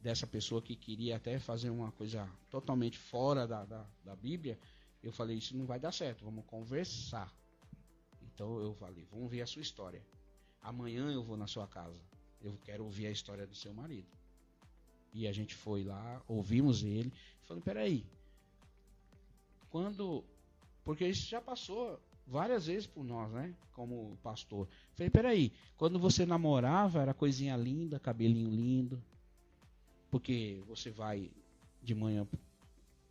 dessa pessoa que queria até fazer uma coisa totalmente fora da, da, da Bíblia, eu falei isso não vai dar certo, vamos conversar. Então eu falei, vamos ver a sua história. Amanhã eu vou na sua casa. Eu quero ouvir a história do seu marido. E a gente foi lá, ouvimos ele. Falei, peraí. Quando. Porque isso já passou várias vezes por nós, né? Como pastor. Falei, peraí. Quando você namorava, era coisinha linda, cabelinho lindo. Porque você vai de manhã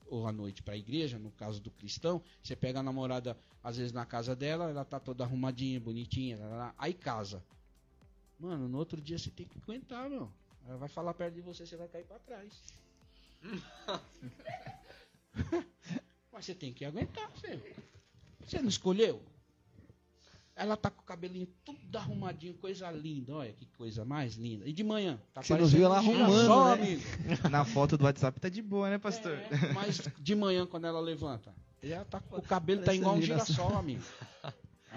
ou à noite para a igreja, no caso do cristão, você pega a namorada, às vezes na casa dela, ela tá toda arrumadinha, bonitinha, aí casa. Mano, no outro dia você tem que aguentar, meu. Ela vai falar perto de você, você vai cair para trás. Mas você tem que aguentar, filho. Você não escolheu? Ela tá com o cabelinho tudo arrumadinho, coisa linda. Olha que coisa mais linda. E de manhã? Tá Você não viu ela um arrumando, girassol, né? amigo. Na foto do WhatsApp tá de boa, né, pastor? É, mas de manhã, quando ela levanta, ela tá, o cabelo tá igual um girassol, amigo.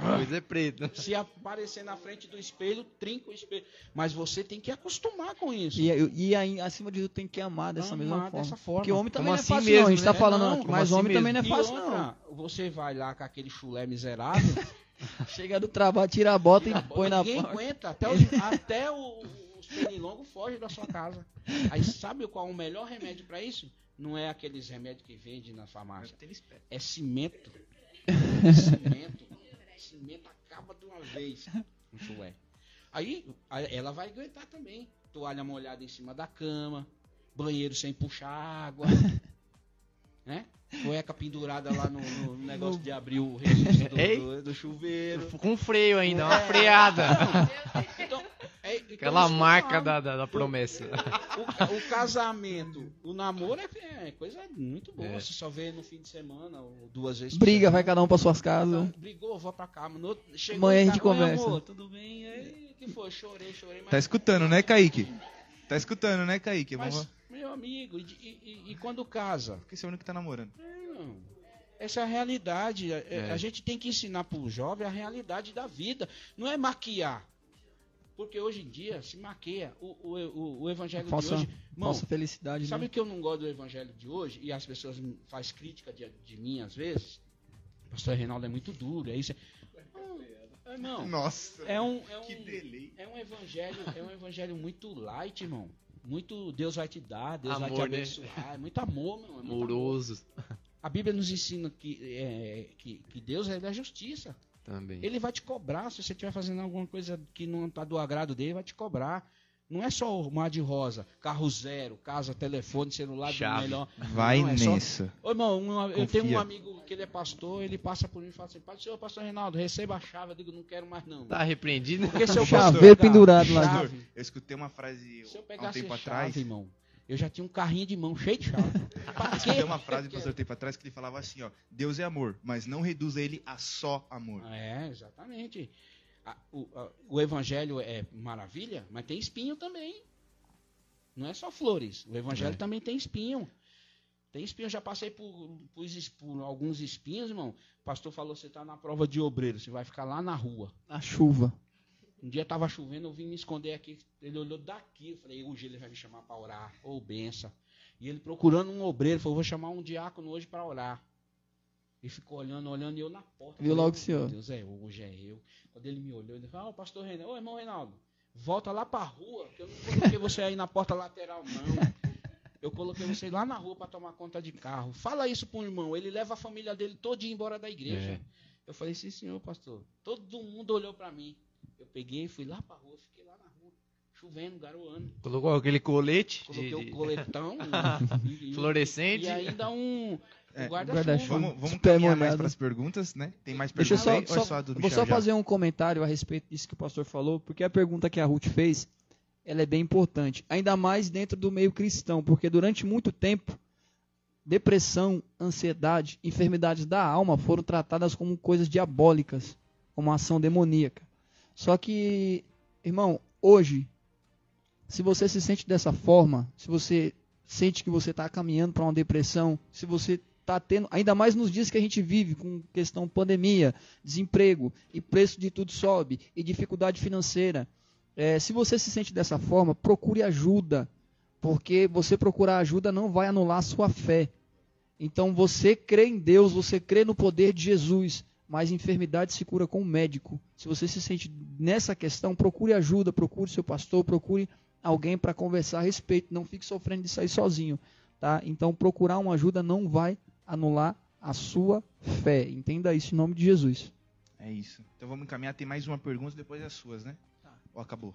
Coisa é preta. Se aparecer na frente do espelho, trinca o espelho. Mas você tem que acostumar com isso. E, e aí, acima de tudo, tem que amar dessa Amar mesma forma. dessa forma. Porque homem também Como não é assim fácil, mesmo, não. A gente tá né? falando Não, mas assim homem também não é fácil, outra, você vai lá com aquele chulé miserável, não. Chega do trabalho, tira a bota e põe na ninguém porta. aguenta. Até os, até o- os pernilongos foge da sua casa. Aí sabe qual é o melhor remédio para isso? Não é aqueles remédios que vende na farmácia. É cimento. É cimento. Cimento acaba de uma vez. É. Aí ela vai aguentar também. Toalha molhada em cima da cama, banheiro sem puxar água, né? Cueca pendurada lá no, no negócio de abrir o registro do, do- do chuveiro. Com freio ainda, uma freada. É, então Aquela que eu marca da, da, da promessa. O, ca- o casamento, o namoro é, é coisa muito boa. É. Você só vê no fim de semana ou duas vezes. Briga, semana. vai cada um pra suas casas. Então, brigou, vou pra cá. No chegou Amanhã a gente casa, "Oi, conversa." amor, tudo bem? Aí, que foi? Chorei, chorei. Mas, Tá escutando, né, Kaique? Tá escutando, né, Kaique? mas, Vamos... meu amigo, e, e- e- quando casa? Porque você é o único que tá namorando. Não, Essa é a realidade. É- É. A gente tem que ensinar pro jovem a realidade da vida. Não é maquiar. Porque hoje em dia se maquia. O, o, o, o evangelho Falsa, de hoje. Irmão, falsa felicidade. Sabe né? o que eu não gosto do evangelho de hoje? E as pessoas me faz crítica de, de mim às vezes? O pastor Reinaldo é muito duro. É isso. Não, irmão, Nossa. é um, é Que um, delay. é um evangelho, é um evangelho muito light, irmão. Muito Deus vai te dar, Deus vai te Amor, né? abençoar. É muito amor, meu. É muito amor. Amoroso A Bíblia nos ensina que, é, que, que Deus é justiça. Também. Ele vai te cobrar. Se você estiver fazendo alguma coisa que não está do agrado dele, vai te cobrar. Não é só o mar de rosa, carro zero, casa, telefone, celular do Chave. melhor. Vai Não, é só- nessa. Ô, irmão, uma- eu tenho um amigo que ele é pastor, ele passa por mim e fala assim, Pai do Senhor, pastor Reinaldo, receba a chave. Eu digo, não quero mais não. Tá repreendido? Porque se eu pegar pendurado lá. chave, Eu escutei uma frase Se eu há um tempo chave, atrás. irmão, eu já tinha um carrinho de mão cheio de chave. Escutei uma frase do pastor tempo atrás que ele falava assim, ó. Deus é amor, mas não reduza ele a só amor. É, exatamente. A- o, a- o evangelho é maravilha, mas tem espinho também. Não é só flores. O evangelho É. também tem espinho. Tem espinho. Eu já passei por, por por alguns espinhos, irmão. O pastor falou: você está na prova de obreiro, você vai ficar lá na rua. A chuva. Um dia estava chovendo, eu vim me esconder aqui. Ele olhou daqui. Eu falei: hoje ele vai me chamar para orar. Ô, benção. E ele procurando um obreiro, falou: vou chamar um diácono hoje para orar. E ficou olhando, olhando, e eu na porta. Viu Falei, logo o senhor. Deus, é, hoje é eu. Quando ele me olhou, ele falou, ah, o pastor Reinaldo, ô irmão Reinaldo, volta lá pra rua, que eu não coloquei você aí na porta lateral, não. Eu coloquei você lá na rua para tomar conta de carro. Fala isso pro irmão, ele leva a família dele todinha embora da igreja. É. Eu falei, sim, senhor, pastor. Todo mundo olhou pra mim. Eu peguei, fui lá pra rua, fiquei lá na rua, chovendo, garoando. Colocou aquele colete Coloquei de, o coletão e, e- fluorescente. e ainda um, É, guarda-chuva. Vamos, vamos caminhar mais para as perguntas, né? Tem mais Deixa eu perguntas só, aí? ou é só- do vou só já? fazer um comentário a respeito disso que o pastor falou, porque a pergunta que a Ruth fez, ela é bem importante, ainda mais dentro do meio cristão, porque durante muito tempo, depressão, ansiedade, enfermidades da alma foram tratadas como coisas diabólicas, como ação demoníaca. Só que, irmão, hoje, se você se sente dessa forma, se você sente que você está caminhando para uma depressão, se você está tendo, ainda mais nos dias que a gente vive, com questão pandemia, desemprego e preço de tudo sobe e dificuldade financeira, é, se você se sente dessa forma, procure ajuda, porque você procurar ajuda não vai anular a sua fé. Então você crê em Deus, você crê no poder de Jesus, mas enfermidade se cura com o médico. Se você se sente nessa questão, procure ajuda, procure seu pastor, procure alguém para conversar a respeito. Não fique sofrendo disso aí sozinho, tá? Então procurar uma ajuda não vai anular a sua fé. Entenda isso em nome de Jesus. É isso. Então vamos encaminhar. Tem mais uma pergunta, depois as suas, né? Ou acabou?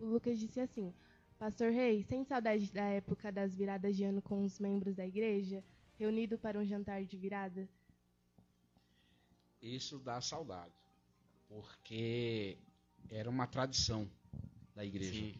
O Lucas disse assim: Pastor Rei, sem saudade da época das viradas de ano com os membros da igreja, reunido para um jantar de virada? Isso dá saudade. Porque era uma tradição da igreja. Sim.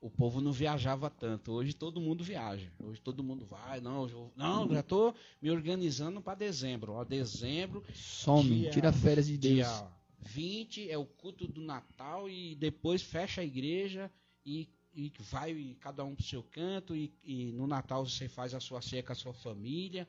O povo não viajava tanto. Hoje todo mundo viaja. Hoje todo mundo vai. Não, eu- não já estou me organizando para dezembro. Ó, dezembro, Some, Dia- tira férias de Deus. dia 20 é o culto do Natal e depois fecha a igreja e, e vai cada um para o seu canto. E, e no Natal você faz a sua ceia com a sua família.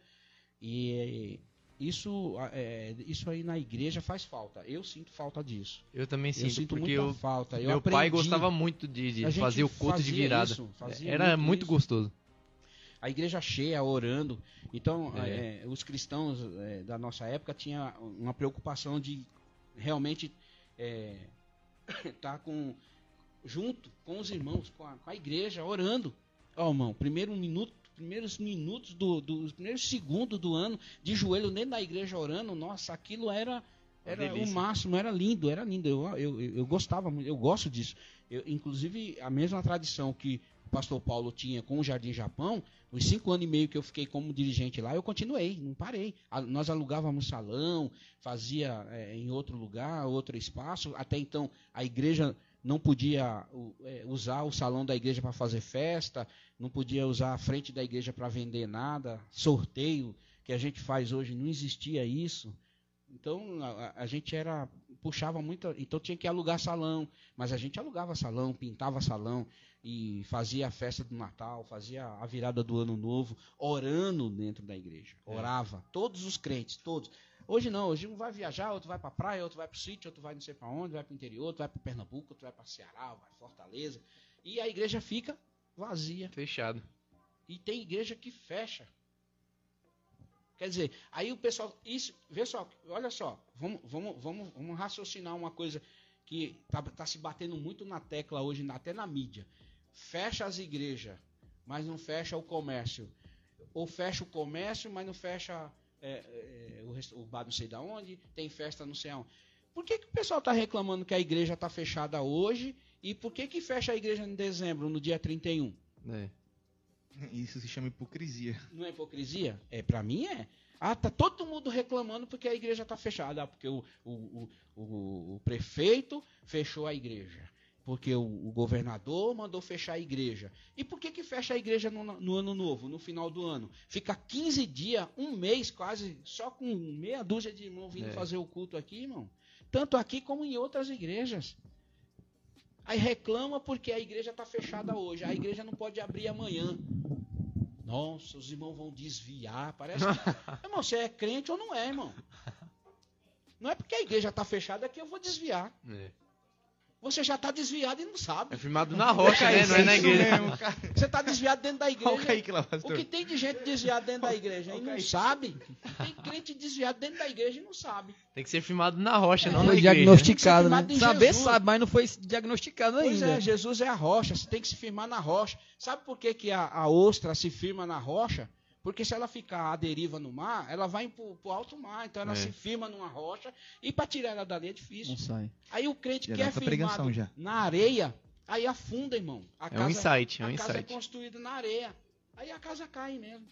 E isso, é, isso aí na igreja faz falta. Eu sinto falta disso. Eu também Eu sinto, sinto porque eu, falta. Eu meu pai aprendi. gostava muito de, de fazer o culto de virada. isso, Era muito muito gostoso. a igreja cheia, orando. Então, É. eh, os cristãos eh, da nossa época tinham uma preocupação de realmente estar com, junto com os irmãos, com a, com a igreja, orando. Ó, irmão, primeiro minuto, primeiros minutos do, do os primeiros segundos do ano de joelho dentro da igreja orando, nossa, aquilo era era o máximo, era lindo, era lindo. Eu, eu, eu, gostava eu gosto disso. Eu, inclusive, a mesma tradição que o pastor Paulo tinha com o Jardim Japão, os cinco anos e meio que eu fiquei como dirigente lá, eu continuei, não parei. Nós alugávamos salão, fazia é, em outro lugar, outro espaço. Até então, a igreja não podia é, usar o salão da igreja para fazer festa, não podia usar a frente da igreja para vender nada, sorteio que a gente faz hoje, não existia isso. Então a, a- a gente era puxava muito, então tinha que alugar salão, mas a gente alugava salão, pintava salão e fazia a festa do Natal, fazia a virada do Ano Novo, orando dentro da igreja. Orava, todos os crentes, todos. Hoje não, hoje um vai viajar, outro vai para praia, outro vai para o sítio, outro vai não sei para onde, vai para o interior, outro vai para Pernambuco, outro vai para Ceará, vai Fortaleza, e a igreja fica vazia. Fechado. E tem igreja que fecha. Quer dizer, aí o pessoal. Isso, vê só, olha só, vamos, vamos, vamos, vamos raciocinar uma coisa que está tá se batendo muito na tecla hoje, até na mídia. Fecha as igrejas, mas não fecha o comércio. Ou fecha o comércio, mas não fecha é, é, o, o bar não sei da onde, tem festa não sei aonde. Por que, que o pessoal está reclamando que a igreja está fechada hoje? E por que, que fecha a igreja em dezembro, no dia 31? É. Isso se chama hipocrisia. Não é hipocrisia? É, para mim é. Ah, tá todo mundo reclamando porque a igreja está fechada. Porque o, o, o- o prefeito fechou a igreja. Porque o, o governador mandou fechar a igreja. E por que, que fecha a igreja no, no ano novo, no final do ano? Fica 15 dias, um mês quase, só com meia dúzia de irmãos vindo É. fazer o culto aqui, irmão. Tanto aqui como em outras igrejas. Aí reclama porque a igreja está fechada hoje. A igreja não pode abrir amanhã. Nossa, os irmãos vão desviar. Parece que. irmão, você é crente ou não é, irmão? Não é porque a igreja está fechada que eu vou desviar. É. Você já está desviado e não É sabe. firmado na rocha, né? Não é na igreja. mesmo. Você está desviado dentro da igreja. O que tem de gente desviada dentro da igreja e não sabe? Tem crente desviado dentro da igreja e não sabe. Tem que ser firmado na rocha, não Não na igreja. diagnosticado, né? Saber Jesus. sabe, mas não foi diagnosticado Pois ainda. é, Jesus é a rocha, você tem que se firmar na rocha. Sabe por que, que a, a ostra se firma na rocha? Porque se ela ficar à deriva no mar, ela vai para o alto mar. Então ela É. se firma numa rocha e para tirar ela dali é difícil. Não sai. Aí o crente Já que é firmado já. na areia, aí afunda, irmão. A É um insight, é um a casa é insight. construída na areia. Aí a casa cai mesmo.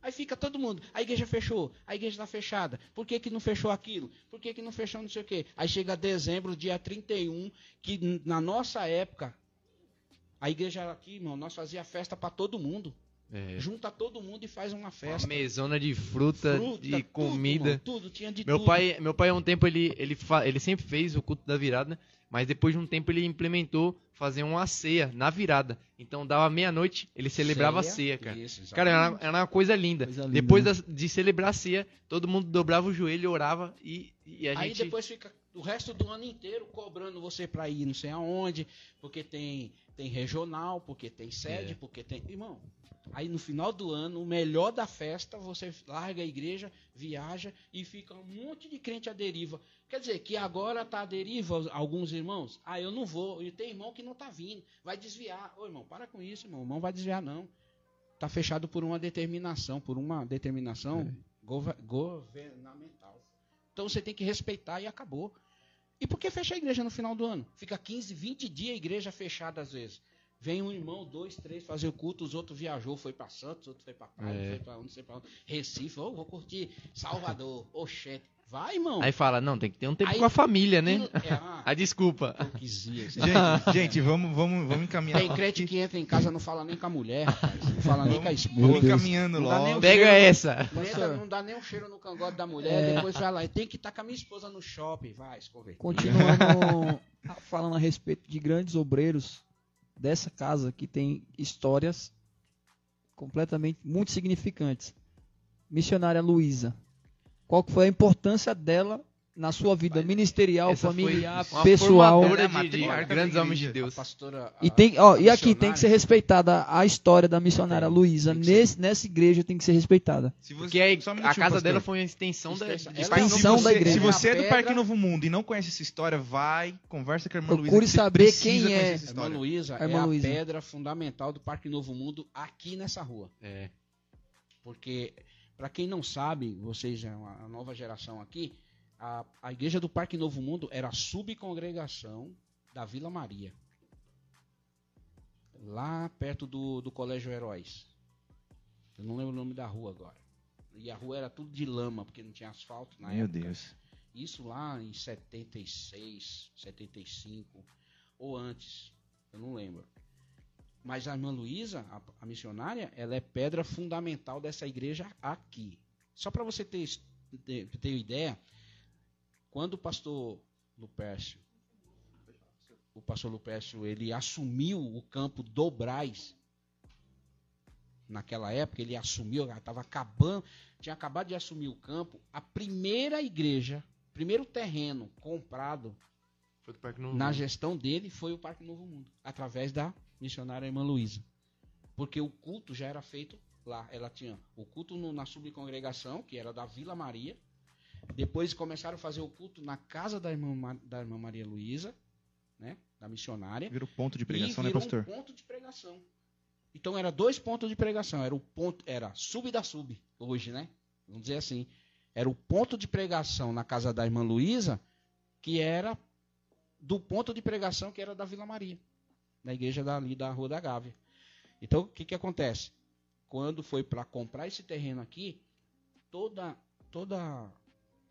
Aí fica todo mundo. A igreja fechou, a igreja está fechada. Por que, que não fechou aquilo? Por que, que não fechou não sei o quê? Aí chega dezembro, dia 31, que na nossa época, a igreja era aqui, irmão, nós fazia festa para todo mundo. É. Junta todo mundo e faz uma Uma festa. mesona de fruta, Fruta, de tudo, comida. irmão, tudo, tinha de Meu tudo. pai, meu pai, há um tempo, ele, ele, ele sempre fez o culto da virada, mas depois de um tempo ele implementou fazer uma ceia na virada. Então dava meia-noite, ele celebrava a ceia, cara. Isso, Cara, era, uma- era uma coisa linda. Coisa linda, depois né? das- de celebrar a ceia, todo mundo dobrava o joelho, orava e, e a Aí gente... depois fica o resto do ano inteiro cobrando você para ir não sei aonde, porque tem, tem regional, porque tem sede, É. porque tem. Irmão, aí no final do ano, o melhor da festa, você larga a igreja, viaja e fica um monte de crente à deriva. Quer dizer, que agora tá à deriva alguns irmãos. Ah, eu não vou. E tem irmão que não tá vindo. Vai desviar. Ô, irmão, para com isso, irmão. O irmão vai desviar, não. Tá fechado por uma determinação, por uma determinação gova- governamental. Então você tem que respeitar e acabou. E por que fecha a igreja no final do ano? Fica 15, 20 dias a igreja fechada às vezes. Vem um irmão, dois, três fazer o culto, os outros viajou, foi para Santos, outro foi para praia, É. foi para onde, sei para onde. Recife, ô, vou curtir Salvador, Oxente. Vai, irmão. Aí fala, não, tem que ter um tempo Aí- com a família, né? É, ah, A desculpa. Gente, gente, vamos, vamos, vamos encaminhar. Tem crente que entra em casa não fala nem com a mulher, rapaz. Não fala nem com a Vamos esposa. encaminhando Não logo. o Pega cheiro- essa. Não, entra- não dá nem um cheiro no cangote da mulher, depois vai lá. Tem que estar com a minha esposa no shopping. Vai, converter. Continuando falando a respeito de grandes obreiros dessa casa que tem histórias completamente muito significantes. Missionária Luísa. Qual foi a importância dela na sua vida ministerial, Essa foi familiar, pessoal. É, de, de grandes homens de. Deus. A pastora. E, tem, ó, e aqui tem que ser respeitada a história da missionária Luísa. nessa igreja tem que ser respeitada. Se Porque a, um casa pastor. dela foi uma extensão da, Extensão. é da igreja. Se você é do Parque Novo Mundo e não conhece essa história, vai, conversa com a irmã Procure Luísa. que você saber quem é. essa A irmã história. Luísa é a pedra fundamental do Parque Novo Mundo aqui nessa rua. É. Porque, para quem não sabe, vocês, é uma a nova geração aqui, a, a igreja do Parque Novo Mundo era a subcongregação da Vila Maria. Lá perto do, do Colégio Heróis. Eu não lembro o nome da rua agora. E a rua era tudo de lama, porque não tinha asfalto na Meu época. Deus. Isso lá em 76, 75 ou antes, eu não lembro. Mas a irmã Luísa, a, a missionária, ela é pedra fundamental dessa igreja aqui. Só para você ter, ter, ter ideia, quando o pastor Lupércio, o pastor Lupércio, ele assumiu o campo do Braz, naquela época, ele assumiu, estava acabando, tinha acabado de assumir o campo, a primeira igreja, primeiro terreno comprado na gestão dele foi o Parque Novo Mundo, através da missionária irmã Luísa. Porque o culto já era feito lá. Ela tinha o culto no- na subcongregação, que era da Vila Maria. Depois começaram a fazer o culto na casa da irmã, da irmã Maria Luísa, né, da missionária. Vira o ponto de pregação, né, virou pastor? um ponto de pregação. Então era dois pontos de pregação. Era o ponto, era sub da sub, hoje, né? Vamos dizer assim. Era o ponto de pregação na casa da irmã Luísa, que era do ponto de pregação que era da Vila Maria, na igreja dali da Rua da Gávea. Então, o que, que acontece? Quando foi para comprar esse terreno aqui, toda, toda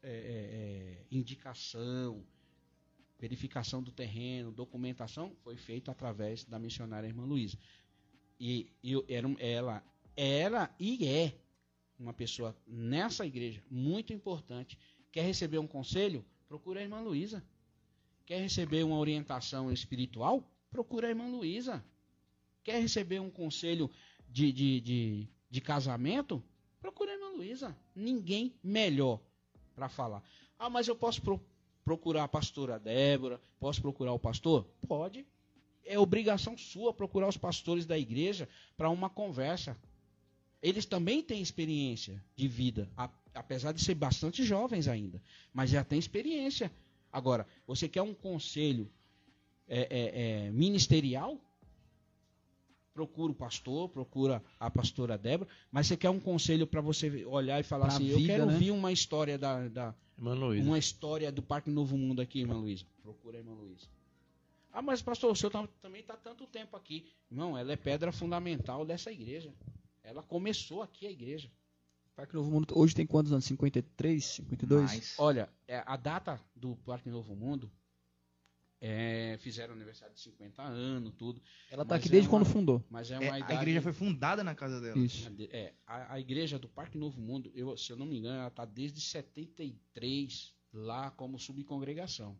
é, é, é, indicação, verificação do terreno, documentação, foi feita através da missionária irmã Luísa. E, eu, era, ela era e é uma pessoa nessa igreja muito importante. Quer receber um conselho? Procura a irmã Luísa. Quer receber uma orientação espiritual? Procura a irmã Luísa. Quer receber um conselho de, de, de, de casamento? Procura a irmã Luísa. Ninguém melhor para falar. Ah, mas eu posso pro- procurar a pastora Débora? Posso procurar o pastor? Pode. É obrigação sua procurar os pastores da igreja para uma conversa. Eles também têm experiência de vida, apesar de ser bastante jovens ainda, mas já têm experiência. Agora, você quer um conselho é, é, é, ministerial? Procura o pastor, procura a pastora Débora, mas você quer um conselho para você olhar e falar Pra assim: eu vida, quero né? ouvir uma história da, da, Irmã Luísa. uma história do Parque Novo Mundo aqui, irmã Luísa. Procura a irmã Luísa. Ah, mas pastor, o senhor tá- também está tanto tempo aqui. Irmão, ela é pedra fundamental dessa igreja. Ela começou aqui a igreja. Parque Novo Mundo hoje tem quantos anos? 53, 52? Mais. Olha, é, a data do Parque Novo Mundo, é, fizeram aniversário de 50 anos, tudo. Ela tá Mas aqui é desde uma- quando fundou. Mas é É, uma a idade... igreja foi fundada na casa dela. Isso. É, a, a igreja do Parque Novo Mundo, eu, se eu não me engano, ela está desde 73 lá como subcongregação.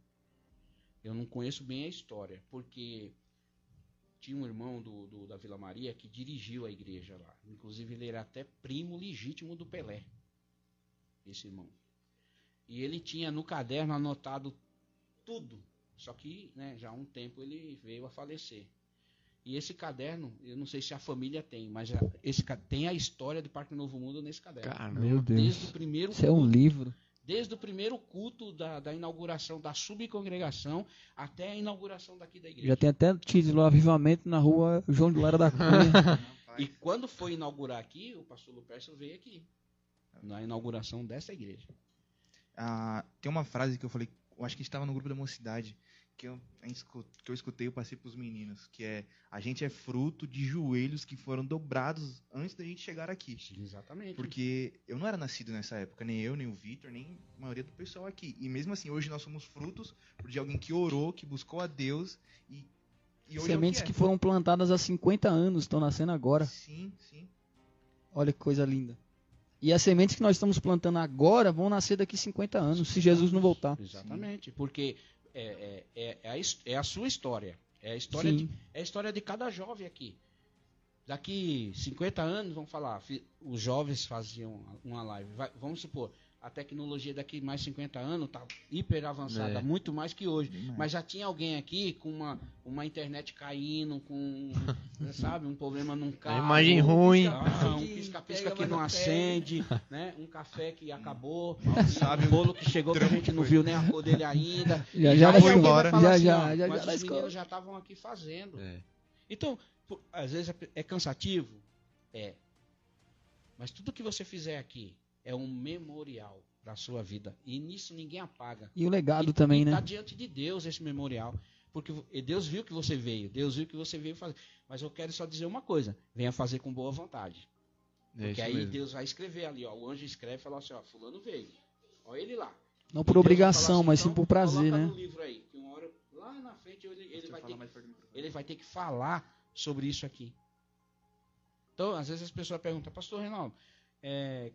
Eu não conheço bem a história, porque tinha um irmão do, do- da Vila Maria que dirigiu a igreja lá. Inclusive, ele era até primo legítimo do Pelé, esse irmão. E ele tinha no caderno anotado tudo. Só que né, já há um tempo ele veio a falecer. E esse caderno, eu não sei se a família tem, mas a- esse, tem a história do Parque Novo Mundo nesse caderno. Caramba. Meu Desde Deus. o primeiro Isso é um culto, livro. desde o primeiro culto da, da inauguração da subcongregação até a inauguração daqui da igreja. Já tem até título Avivamento na rua João de Lara da Cunha. E quando foi inaugurar aqui, o pastor Lupercio veio aqui. Na inauguração dessa igreja. Ah, tem uma frase que eu falei, acho que estava no grupo da mocidade, que eu, a gente que eu escutei, eu passei para os meninos, que é a gente é fruto de joelhos que foram dobrados antes da gente chegar aqui. Exatamente. Porque eu não era nascido nessa época, nem eu, nem o Vitor, nem a maioria do pessoal aqui. E mesmo assim, hoje nós somos frutos de alguém que orou, que buscou a Deus e, e hoje Sementes é que que, foram plantadas há 50 anos estão nascendo é. agora. Sim, sim. Olha que coisa linda. E as sementes que nós estamos plantando agora vão nascer daqui 50 anos, se Jesus não voltar. Exatamente. Porque é, é, é, é a, é a sua história. É a história, Sim. de, é a história de cada jovem aqui. Daqui 50 anos, vamos falar, os jovens faziam uma live. Vai- vamos supor, a tecnologia daqui mais 50 anos tá hiper avançada, É. muito mais que hoje. Demais. Mas já tinha alguém aqui com uma, uma internet caindo, com, sabe, um problema num carro. imagem ruim. Ah, um Que pisca-pisca que não acende, né? Um café que acabou, sabe um bolo que chegou que a gente não viu nem a cor dele ainda. Já E já foi embora. Já assim, já, já mas já os escola. meninos já estavam aqui fazendo. É. Então, pô, às vezes é- é cansativo? É. Mas tudo que você fizer aqui é um memorial da sua vida. E nisso ninguém apaga. E o legado e, também, e né? tá diante de Deus esse memorial. Porque e Deus viu que você veio. Deus viu que você veio fazer. Mas eu quero só dizer uma coisa. Venha fazer com boa vontade. É Porque aí mesmo. Deus vai escrever ali, ó. O anjo escreve e fala assim, ó, fulano veio. Olha ele lá. Não por Deus obrigação, assim, mas então, sim por prazer, né? no livro aí, que uma hora, lá na frente, ele, ele vai ter microfone. ele vai ter que falar sobre isso aqui. Então, às vezes as pessoas perguntam, pastor Reinaldo, é,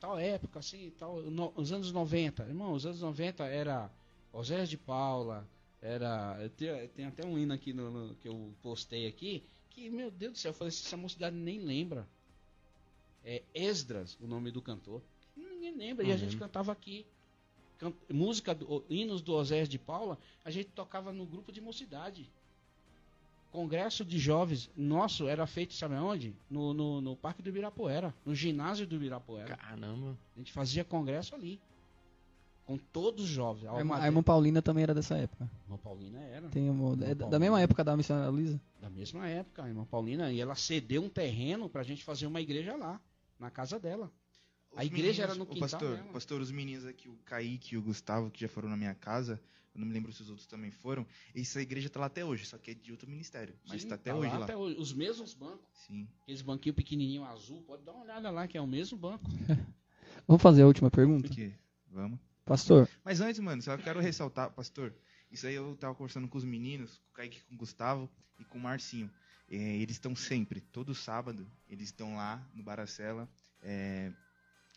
tal época, assim, tal, no- os anos 90, irmão, os anos 90 era Oséias de Paula, era. tenho- Tem até um hino aqui no, no- que eu postei aqui, que, meu Deus do céu, eu falei, essa mocidade nem lembra. É Esdras, o nome do cantor. Ninguém lembra, e Não a gente lembro. cantava aqui. Can- música, do, hinos do Oséias de Paula, a gente tocava no grupo de mocidade. Congresso de jovens nosso era feito, sabe aonde? No, no, no Parque do Ibirapuera, no ginásio do Ibirapuera. Caramba. A gente fazia congresso ali. Com todos os jovens. A irmã, a irmã Paulina também era dessa época. Irmã Paulina era. Tem uma- é da- da Paulina. mesma época da missionária Luísa. Da mesma época, a irmã Paulina. E ela cedeu um terreno pra gente fazer uma igreja lá, na casa dela. A Os igreja era no o quintal pastor, dela. pastor, os meninos aqui, o Kaique e o Gustavo, que já foram na minha casa, eu não me lembro se os outros também foram. Essa igreja tá lá até hoje, só que é de outro ministério. Mas Sim, tá até tá hoje lá. Até hoje. Os mesmos bancos. Sim. Aqueles banquinhos pequenininho azul. Pode dar uma olhada lá, que é o mesmo banco. Vamos fazer a última pergunta? Por quê? Vamos. Pastor, Mas antes, mano, só quero ressaltar, pastor, isso aí eu tava conversando com os meninos, com o Kaique, com o Gustavo e com o Marcinho. É, eles estão sempre, todo sábado, eles estão lá no Baracela, é,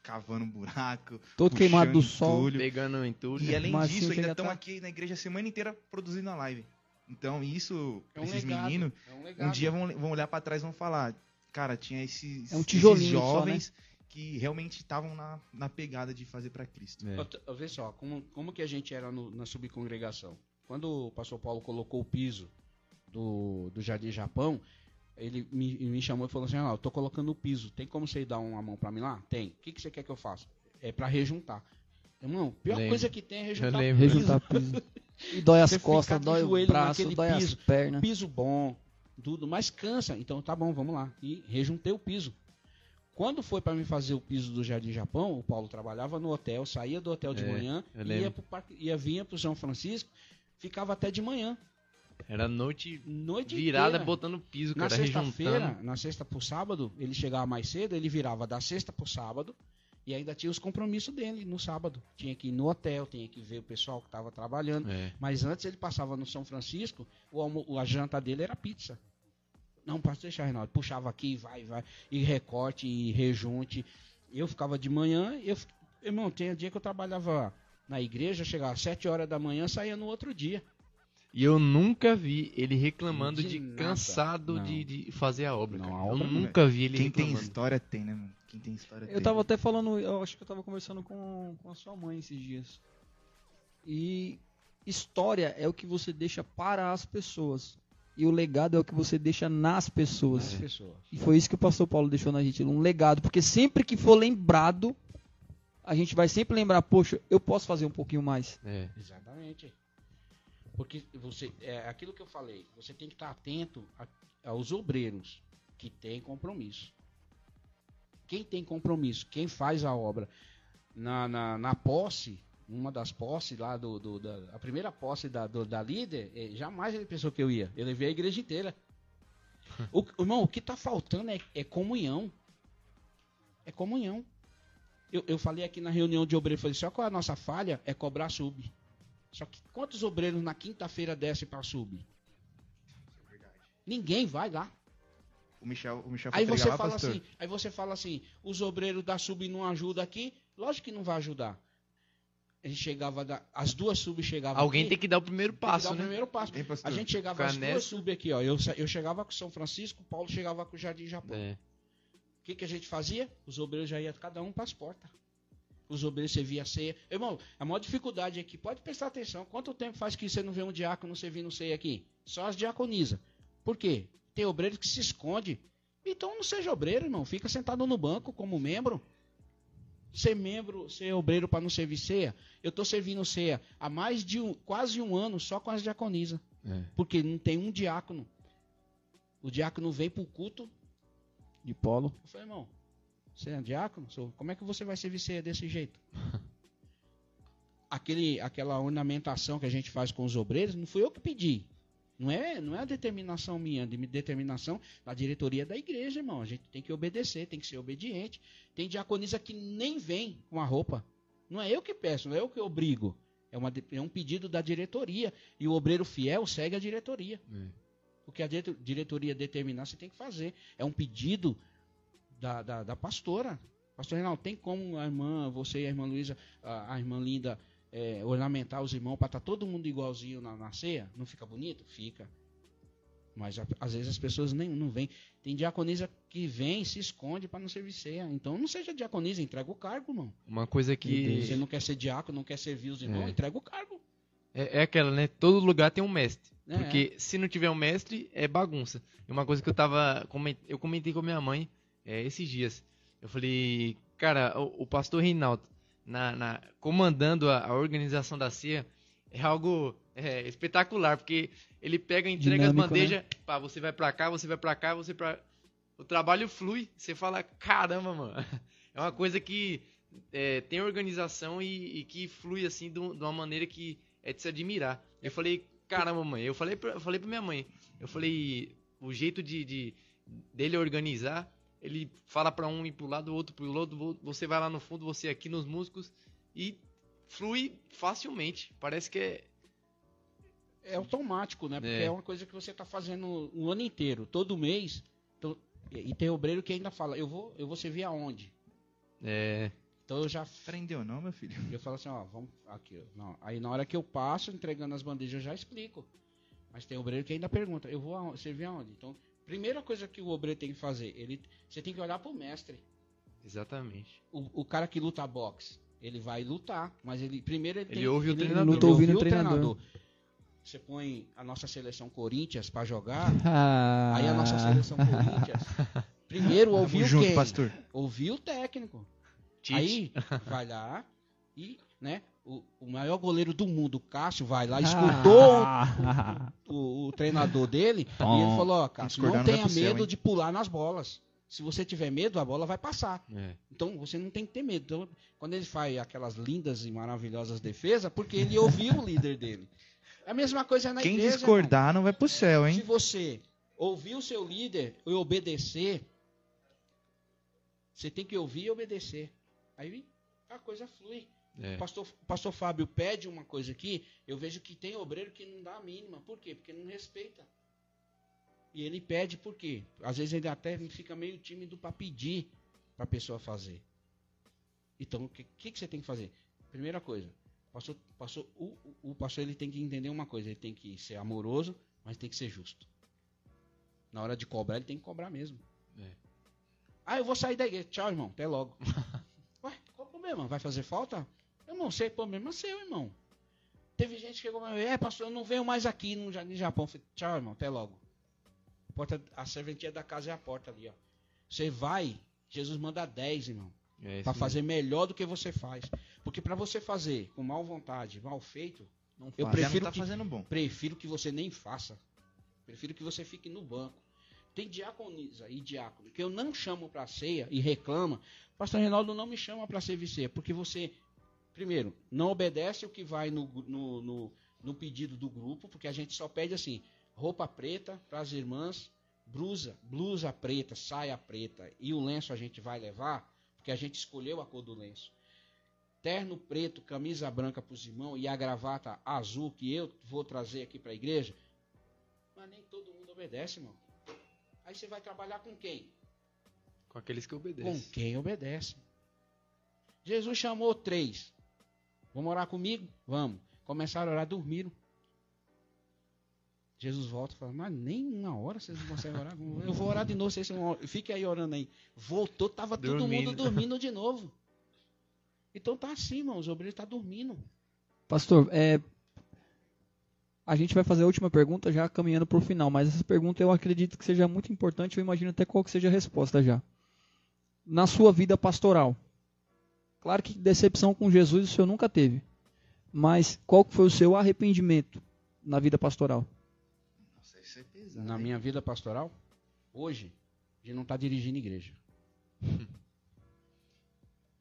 cavando buraco, todo queimado do sol. entulho. Pegando entulho. E além Marcinho disso, chega ainda estão tá- aqui na igreja a semana inteira produzindo a live. Então, isso, É um esses legado. meninos, É um um dia vão, vão olhar pra trás e vão falar, cara, tinha esses, É um esses tijolinho só, né? jovens que realmente estavam na, na pegada de fazer pra Cristo. É. Vê só, como, como que a gente era no- na subcongregação. Quando o pastor Paulo colocou o piso do, do Jardim Japão, ele me, me chamou e falou assim, ah, eu tô colocando o piso, tem como você dar uma mão pra mim lá? Tem. O que, que você quer que eu faça? É pra rejuntar. Irmão, pior Lembro. coisa que tem é rejuntar lembro. piso. Rejuntar piso. E dói as Você costas, dói o braço, dói as piso. pernas. Piso bom, tudo, mas cansa. Então tá bom, vamos lá. E rejuntei o piso. Quando foi para me fazer o piso do Jardim Japão, o Paulo trabalhava no hotel, saía do hotel de É, manhã, ia pro parque, ia vinha pro São Francisco, ficava até de manhã, Era noite noite virada inteira. botando piso, Na cara, sexta-feira, na sexta pro sábado, ele chegava mais cedo, ele virava da sexta pro sábado e ainda tinha os compromissos dele no sábado. Tinha que ir no hotel, tinha que ver o pessoal que estava trabalhando. É. Mas antes ele passava no São Francisco, o almo- a janta dele era pizza. Não, pode deixar, Reinaldo. Puxava aqui, vai, vai. E recorte, e rejunte. Eu ficava de manhã, eu, irmão, tinha dia que eu trabalhava na igreja, chegava às 7 horas da manhã, saía no outro dia. E eu nunca vi ele reclamando De de, cansado de, de fazer a obra. Não, a eu obra não é. nunca vi ele Quem tem reclamando. história tem, né, mano? Quem tem história tem. Eu tava até falando, eu acho que eu tava conversando com, com a sua mãe esses dias. E história é o que você deixa para as pessoas. E o legado é o que você deixa nas pessoas. As pessoas. E foi isso que o pastor Paulo deixou na gente, um legado. Porque sempre que for lembrado, a gente vai sempre lembrar, poxa, eu posso fazer um pouquinho mais. É. Exatamente. Porque você, é aquilo que eu falei, você tem que estar atento a- aos obreiros que têm compromisso. Quem tem compromisso, quem faz a obra. Na, na, na posse, uma das posses lá do, do- da a primeira posse da, do- da líder, eh, jamais ele pensou que eu ia. Eu levei a igreja inteira. O, irmão, o que está faltando é, é comunhão. É comunhão. Eu, eu falei aqui na reunião de obreiros, falei, só qual é a nossa falha? É cobrar sub. Só que quantos obreiros na quinta-feira descem para sub? Ninguém vai lá. O Michel, o Michel foi Aí você lá, fala pastor. assim, aí você fala assim, os obreiros da sub não ajudam aqui? Lógico que não vai ajudar. A gente chegava da, as duas subs chegavam Alguém aqui, tem que dar o primeiro tem que passo, dar o né? primeiro passo. Pastor? A gente chegava as duas sub aqui, ó. Eu, eu chegava com São Francisco, o Paulo chegava com o Jardim Japão. É. O que, que a gente fazia? Os obreiros já iam cada um para as portas. Os obreiros serviam a ceia. Irmão, a maior dificuldade aqui, pode prestar atenção. Quanto tempo faz que você não vê um diácono servindo ceia aqui? Só as diaconisa. Por quê? Tem obreiro que se esconde. Então não seja obreiro, irmão. Fica sentado no banco como membro. Ser membro, ser obreiro para não servir ceia. Eu estou servindo ceia há mais de um, quase um ano só com as diaconisas. É. Porque não tem um diácono. O diácono vem para o culto. De polo. Eu falei, irmão, você é diácono? Sou. Como é que você vai servir ceia desse jeito? Aquele, aquela ornamentação que a gente faz com os obreiros, não fui eu que pedi. Não é, não é a determinação minha, de determinação da diretoria da igreja, irmão. A gente tem que obedecer, tem que ser obediente. Tem diaconisa que nem vem com a roupa. Não é eu que peço, não é eu que obrigo. É, uma, é um pedido da diretoria. E o obreiro fiel segue a diretoria. É. O que a dire- diretoria determinar, você tem que fazer. É um pedido da, da, da pastora. Pastor Reinaldo, tem como a irmã, você e a irmã Luísa, a, a irmã Linda, é, ornamentar os irmãos para estar todo mundo igualzinho na, na ceia? Não fica bonito? Fica. Mas a- às vezes as pessoas nem não vêm. Tem diaconisa que vem e se esconde para não servir ceia. Então não seja diaconisa, entrega o cargo, irmão. Uma coisa que. Você não quer ser diácono, não quer servir os irmãos, É. entrega o cargo. É, é aquela, né? Todo lugar tem um mestre. É. Porque se não tiver um mestre, é bagunça. E uma coisa que eu tava. Eu comentei com a minha mãe é, esses dias. Eu falei, cara, o, o pastor Reinaldo, na, na- comandando a, a organização da ceia, é algo é, espetacular, porque ele pega, entrega as Dinâmico, bandejas, pá, você vai pra cá, você vai pra cá, você pra. O trabalho flui, você fala, caramba, mano. É uma coisa que é, tem organização e, e que flui assim de, de uma maneira que é de se admirar. Eu falei, caramba, mãe, eu falei pra, eu falei pra minha mãe, eu falei, o jeito de, de- dele organizar, ele fala pra um ir pro lado, o outro pro outro, vo- você vai lá no fundo, você aqui nos músicos e flui facilmente. Parece que é. é automático, né? Porque É. é, uma coisa que você está fazendo o ano inteiro, todo mês. Então, e tem obreiro que ainda fala, eu vou, eu vou servir aonde? é Então eu já Aprendeu não, meu filho? eu falo assim, ó, vamos aqui, ó. Não, aí na hora que eu passo entregando as bandejas eu já explico. Mas tem obreiro que ainda pergunta, eu vou aonde, servir aonde? Então, primeira coisa que o obreiro tem que fazer, ele você tem que olhar pro mestre. exatamente. O, o cara que luta boxe, ele vai lutar, mas ele primeiro ele, Ele tem, ouve o ele, treinador. ele Luta ouvindo ouve o treinador. Você põe a nossa seleção Corinthians pra jogar, Ah, Aí a nossa seleção Corinthians. Primeiro ouviu junto, quem? pastor. Ouviu o técnico. Tite. Aí vai lá e, né, o, o maior goleiro do mundo, Cássio, vai lá, escutou Ah. o, o- o treinador dele e ele falou, ó, Cássio, não não tenha pro céu, medo de pular nas bolas. Se você tiver medo, a bola vai passar. É. Então você não tem que ter medo. Então, quando ele faz aquelas lindas e maravilhosas defesas, porque ele ouviu o líder dele. É a mesma coisa na Quem igreja. irmão. discordar não vai pro céu, Se hein? você ouvir o seu líder e obedecer, você tem que ouvir e obedecer. Aí a coisa flui. É. O pastor, pastor Fábio pede uma coisa aqui, eu vejo que tem obreiro que não dá a mínima. Por quê? Porque não respeita. E ele pede por quê? Às vezes ele até fica meio tímido para pedir para a pessoa fazer. Então, o que, que, que você tem que fazer? Primeira coisa, o pastor, pastor- o, o- o pastor ele tem que entender uma coisa, ele tem que ser amoroso, mas tem que ser justo. Na hora de cobrar, ele tem que cobrar mesmo. É. Ah, eu vou sair da igreja. Tchau, irmão. Até logo. Ué, qual o problema? Vai fazer falta? Eu não sei, problema é seu, irmão. Teve gente que chegou mim, é, pastor, eu não venho mais aqui no Jardim Japão. Eu falei, tchau, irmão, até logo. A, porta, a serventia da casa é a porta ali, ó. Você vai, Jesus manda 10, irmão. É mesmo. fazer melhor do que você faz. Porque pra você fazer com mal vontade, mal feito, Não Eu faz. Prefiro tá que- fazendo bom. prefiro que você nem faça. Prefiro que você fique no banco. Tem diaconisa e diácono que eu não chamo para ceia e reclama. Pastor Reinaldo não me chama para servir ceia, porque você, primeiro, não obedece o que vai no, no, no, no pedido do grupo, porque a gente só pede assim: roupa preta para as irmãs, blusa, blusa preta, saia preta e o lenço a gente vai levar, porque a gente escolheu a cor do lenço. Terno preto, camisa branca para os irmãos e a gravata azul que eu vou trazer aqui para a igreja. Mas nem todo mundo obedece, irmão. Aí você vai trabalhar com quem? Com aqueles que Com obedecem. quem obedece. Jesus chamou três. Vamos orar comigo? Vamos. Começaram a orar, dormiram. Jesus volta e fala, mas nem uma hora vocês não conseguem orar. Eu vou orar de novo, vocês vão... fique aí orando aí. Voltou, tava todo mundo dormindo de novo. Então tá assim, irmãos, o obreiro tá dormindo. Pastor, é, a gente vai fazer a última pergunta já caminhando para o final, mas essa pergunta eu acredito que seja muito importante, eu imagino até qual que seja a resposta já. Na sua vida pastoral, claro que decepção com Jesus o senhor nunca teve, mas qual que foi o seu arrependimento na vida pastoral? Nossa, isso é pesado. Na hein? minha vida pastoral, hoje, de não estar dirigindo igreja.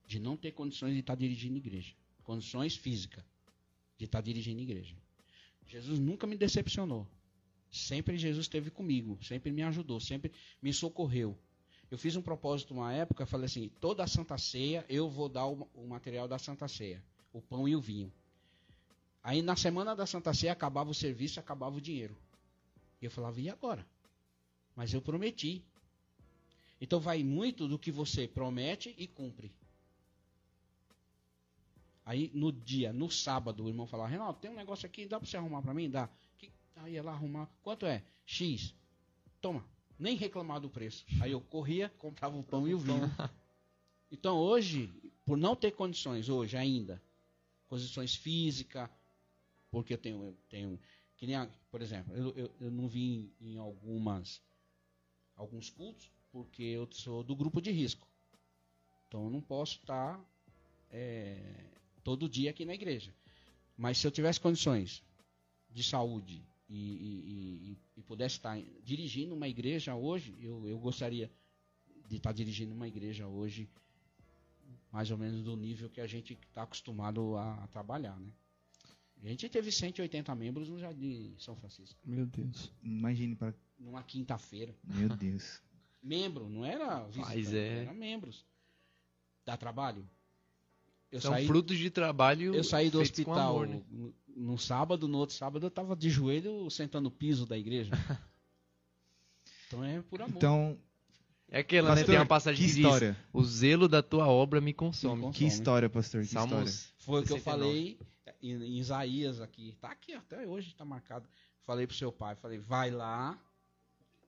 De não ter condições de estar dirigindo igreja. Condições físicas de estar dirigindo igreja. Jesus nunca me decepcionou. Sempre Jesus esteve comigo, sempre me ajudou, sempre me socorreu. Eu fiz um propósito uma época, falei assim, toda a Santa Ceia eu vou dar o, o material da Santa Ceia, o pão e o vinho. Aí na semana da Santa Ceia acabava o serviço, acabava o dinheiro. E eu falava, e agora? Mas eu prometi. Então vai muito do que você promete e cumpre. Aí no dia, no sábado, o irmão falava, Renato, tem um negócio aqui, dá para você arrumar para mim? Dá. Que- Aí ia lá arrumar. Quanto é? X. Toma. Nem reclamar do preço. Aí eu corria, comprava o pão e o vinho. Então hoje, por não ter condições, hoje ainda, condições físicas, porque eu tenho, eu tenho que nem, a- por exemplo, eu, eu, eu não vim em algumas, alguns cultos, porque eu sou do grupo de risco. Então eu não posso estar é, todo dia aqui na igreja. Mas se eu tivesse condições de saúde e, e- e- e pudesse estar dirigindo uma igreja hoje, eu, eu gostaria de estar dirigindo uma igreja hoje mais ou menos do nível que a gente está acostumado a, a trabalhar, né? A gente teve 180 membros no Jardim São Francisco, Meu Deus. Imagine para. numa quinta-feira. Meu Deus. Membro, não era visitante, é. era membros. Dá trabalho? Eu São saí, frutos de trabalho. eu saí do hospital amor, né? No, no sábado, no outro sábado eu tava de joelho sentando no piso da igreja. então é por amor. Então, É aquela, né? pastor, Tem uma passagem que que diz: história. O zelo da tua obra me consome. Me Que história, pastor. Que história. Salmos. Foi o que eu 69. falei em, em Isaías aqui. Tá aqui até hoje, tá marcado. Falei pro seu pai, falei, vai lá,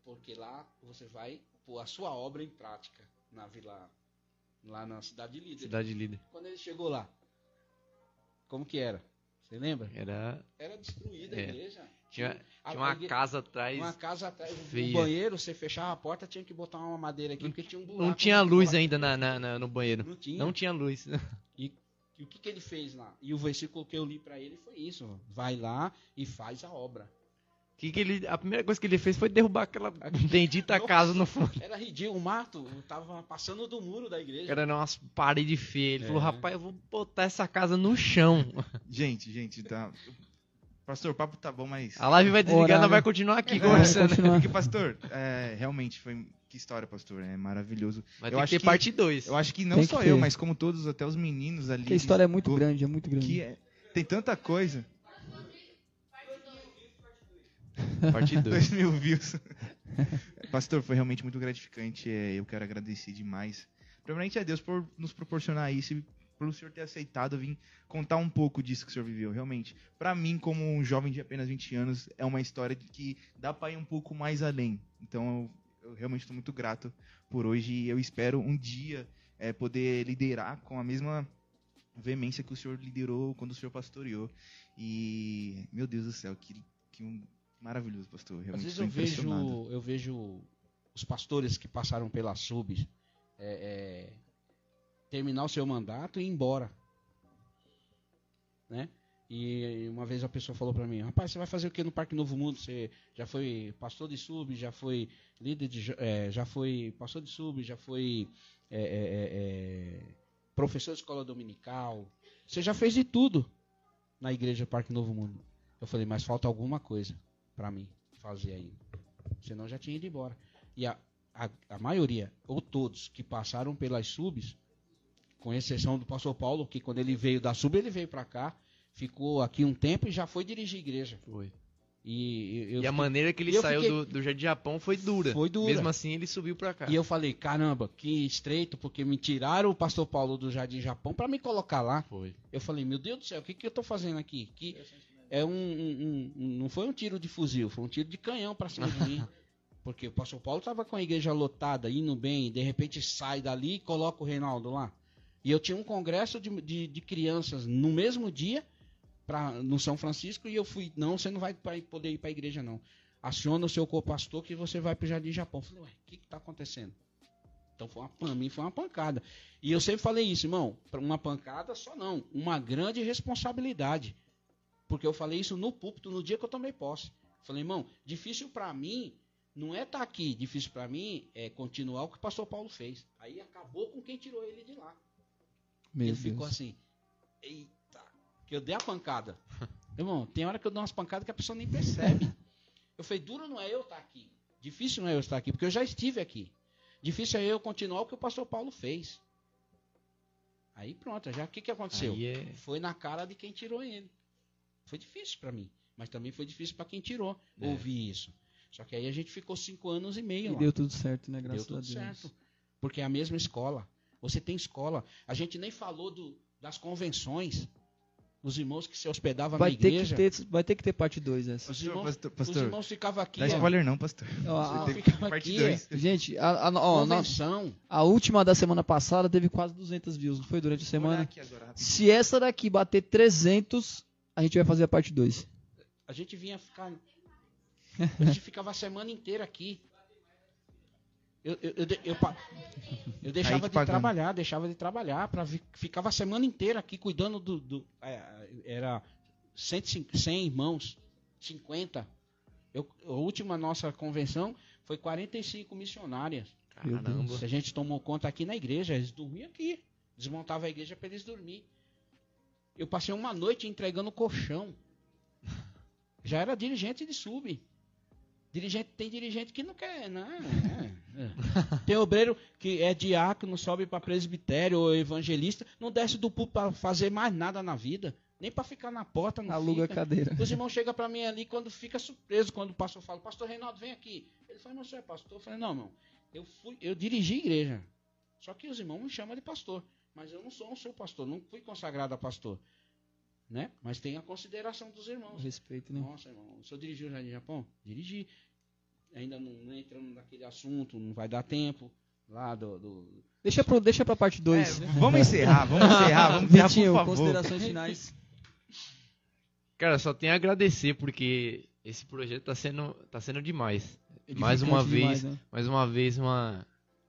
porque lá você vai pôr a sua obra em prática na vila, lá na cidade de Líder. Cidade líder. Quando ele chegou lá, como que era? Você lembra? Era. Era destruída a É. igreja. Tinha, A- tinha uma a igre- casa atrás. Uma casa atrás, um feia. banheiro, você fechava a porta, tinha que botar uma madeira aqui, porque tinha um buraco. Não tinha luz ainda na, na- na- no banheiro. Não tinha. Não tinha luz. E o que, que ele fez lá? E o versículo que eu li para ele foi isso: vai lá e faz a obra. Que que ele, a primeira coisa que ele fez foi derrubar aquela bendita Nossa. casa no fundo. Era ridículo, o mato tava passando do muro da igreja. Era umas paredes feias. Ele É. falou, rapaz, eu vou botar essa casa no chão. Gente, gente, tá. Pastor, o papo tá bom, mas. A live vai desligar, Horário. nós vai continuar aqui É, conversando. continua. Porque, pastor, é, realmente foi. Que história, pastor. É maravilhoso. Vai Eu ter que acho ter que- parte 2. Eu acho que não só ter. eu, mas como todos, até os meninos ali. Porque a história é muito go- grande, é muito grande. Que é- tem tanta coisa. Parte 2. 2 mil views. Pastor, foi realmente muito gratificante. é, eu quero agradecer demais. Primeiramente a Deus por nos proporcionar isso e pelo senhor ter aceitado vir contar um pouco disso que o senhor viveu. Realmente, para mim, como um jovem de apenas 20 anos, é uma história que dá para ir um pouco mais além. Então, eu, eu realmente estou muito grato por hoje e eu espero um dia é, poder liderar com a mesma veemência que o senhor liderou quando o senhor pastoreou. E, meu Deus do céu, que, que um maravilhoso, pastor. Às Realmente vezes estou eu vejo, eu vejo os pastores que passaram pela sub é, é, terminar o seu mandato e ir embora. Né? E uma vez a pessoa falou para mim, rapaz, você vai fazer o que no Parque Novo Mundo? Você já foi pastor de sub, já foi líder de, é, já foi pastor de sub, já foi é, é, é, é, professor de escola dominical. Você já fez de tudo na igreja Parque Novo Mundo. Eu falei, mas falta alguma coisa para mim fazer ainda. Senão já tinha ido embora. E a, a, a maioria, ou todos, que passaram pelas subs, com exceção do pastor Paulo, que quando ele veio da sub, ele veio para cá, ficou aqui um tempo e já foi dirigir igreja. Foi. E, eu E a maneira que ele saiu fiquei- do, do Jardim Japão foi dura. Foi dura. Mesmo assim, ele subiu pra cá. E eu falei, caramba, que estreito, porque me tiraram o pastor Paulo do Jardim Japão para me colocar lá. Foi. Eu falei, meu Deus do céu, o que, que eu tô fazendo aqui? Que é um, um- um- não foi um tiro de fuzil, foi um tiro de canhão para cima de mim. Porque o pastor Paulo tava com a igreja lotada, indo bem, e de repente sai dali e coloca o Reinaldo lá. E eu tinha um congresso de, de, de crianças no mesmo dia, pra, no São Francisco, e eu fui, não, você não vai pra, poder ir para a igreja, não. Aciona o seu co-pastor que você vai para o Jardim Japão. Eu falei, ué, o que está acontecendo? Então, foi uma, pra mim, foi uma pancada. E eu sempre falei isso, irmão, uma pancada só não, uma grande responsabilidade. Porque eu falei isso no púlpito no dia que eu tomei posse. Falei, irmão, difícil para mim não é estar tá aqui, difícil para mim é continuar o que o pastor Paulo fez. Aí acabou com quem tirou ele de lá. Meu ele Deus. ficou assim, eita, que eu dei a pancada. Irmão, tem hora que eu dou umas pancadas que a pessoa nem percebe. Eu falei, duro não é eu estar aqui. Difícil não é eu estar aqui, porque eu já estive aqui. Difícil é eu continuar o que o pastor Paulo fez. Aí pronto, já o que, que aconteceu? É- Foi na cara de quem tirou ele. Foi difícil para mim, mas também foi difícil para quem tirou É. ouvir isso. Só que aí a gente ficou cinco anos e meio E lá. deu tudo certo, né? Deu Graças tudo a Deus. certo. Porque é a mesma escola. Você tem escola. A gente nem falou do- das convenções. Os irmãos que se hospedavam Vai na ter, igreja. que ter, vai ter que ter parte 2 essa. Os irmãos, pastor, os pastor, irmãos ficavam aqui. dá ó, spoiler não, pastor. Ó, a- Você tem ficava parte aqui, 2. Gente, a, a- ó, na- a última da semana passada teve quase 200 views, não foi? Durante a semana. Se essa daqui bater 300, a gente vai fazer a parte 2. A gente vinha ficar. A gente ficava a semana inteira aqui. Eu, eu, eu, eu eu deixava de pagando. trabalhar, deixava de trabalhar, para ficava a semana inteira aqui cuidando do. do- é, era 105 100 irmãos, 50. Eu, a última nossa convenção foi 45 missionárias. Caramba. Se a gente tomou conta aqui na igreja, eles dormiam aqui. Desmontava a igreja para eles dormir. Eu passei uma noite entregando colchão. Já era dirigente de sub. Dirigente, tem dirigente que não quer, não. é, é. Tem obreiro que é diácono, sobe para presbitério ou evangelista, não desce do púlpito para fazer mais nada na vida, nem para ficar na porta, não Aluga a fica. cadeira. Os irmãos chegam para mim ali quando fica surpreso, quando o pastor fala, pastor Reinaldo, vem aqui. Ele fala, mas você é pastor? Eu falei, não, não. Eu, fui, eu dirigi a igreja. Só que os irmãos me chamam de pastor. Mas eu não sou um seu pastor, não fui consagrado a pastor. Né? Mas tem a consideração dos irmãos. Respeito, né? Nossa, irmão, o senhor dirigiu já de Japão? Dirigi. Ainda não, não entrando naquele assunto, não vai dar tempo. Lá do. do- Deixa, pro, deixa pra parte 2. vamos encerrar, vamos encerrar, vamos encerrar, Vitinho, por favor. considerações finais. Cara, só tenho a agradecer porque esse projeto tá sendo, tá sendo demais. Mais Edificante uma demais, vez, né? mais uma vez uma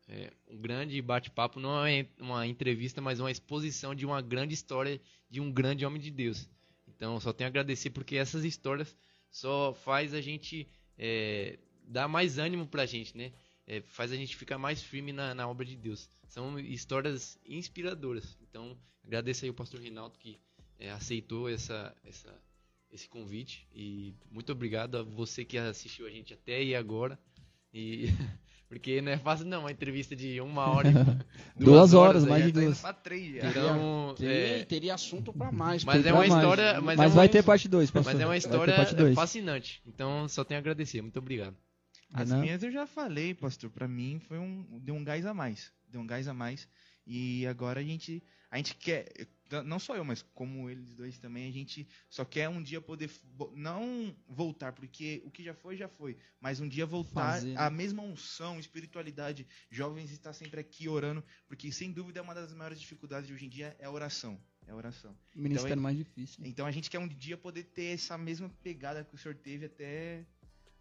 é, um grande bate-papo, não é uma entrevista, mas uma exposição de uma grande história de um grande homem de Deus. Então, só tenho a agradecer porque essas histórias só faz a gente é, dar mais ânimo pra gente, né? É, faz a gente ficar mais firme na, na obra de Deus. São histórias inspiradoras. Então, agradeço aí o pastor Reinaldo que é, aceitou essa, essa, esse convite. E muito obrigado a você que assistiu a gente até aí agora. E porque não é fácil não, uma entrevista de uma hora e Duas horas, aí. mais de duas. pra três já. Então, Teria, é, teria assunto para mais. mas é uma Pra mais. história, mas, Mas é vai uma, ter parte 2, mas é uma história fascinante. Então, só tenho a agradecer. Muito obrigado. As Renan? minhas eu já falei, pastor. Pra mim foi um deu um gás a mais, deu um gás a mais. E agora a gente a gente quer não só eu, mas como eles dois também, a gente só quer um dia poder não voltar, porque o que já foi já foi, mas um dia voltar Fazer, né? a mesma unção, espiritualidade, jovens estar sempre aqui orando, porque sem dúvida é uma das maiores dificuldades de hoje em dia é a oração, é a oração. O ministério Então, mais difícil. Então a gente quer um dia poder ter essa mesma pegada que o senhor teve até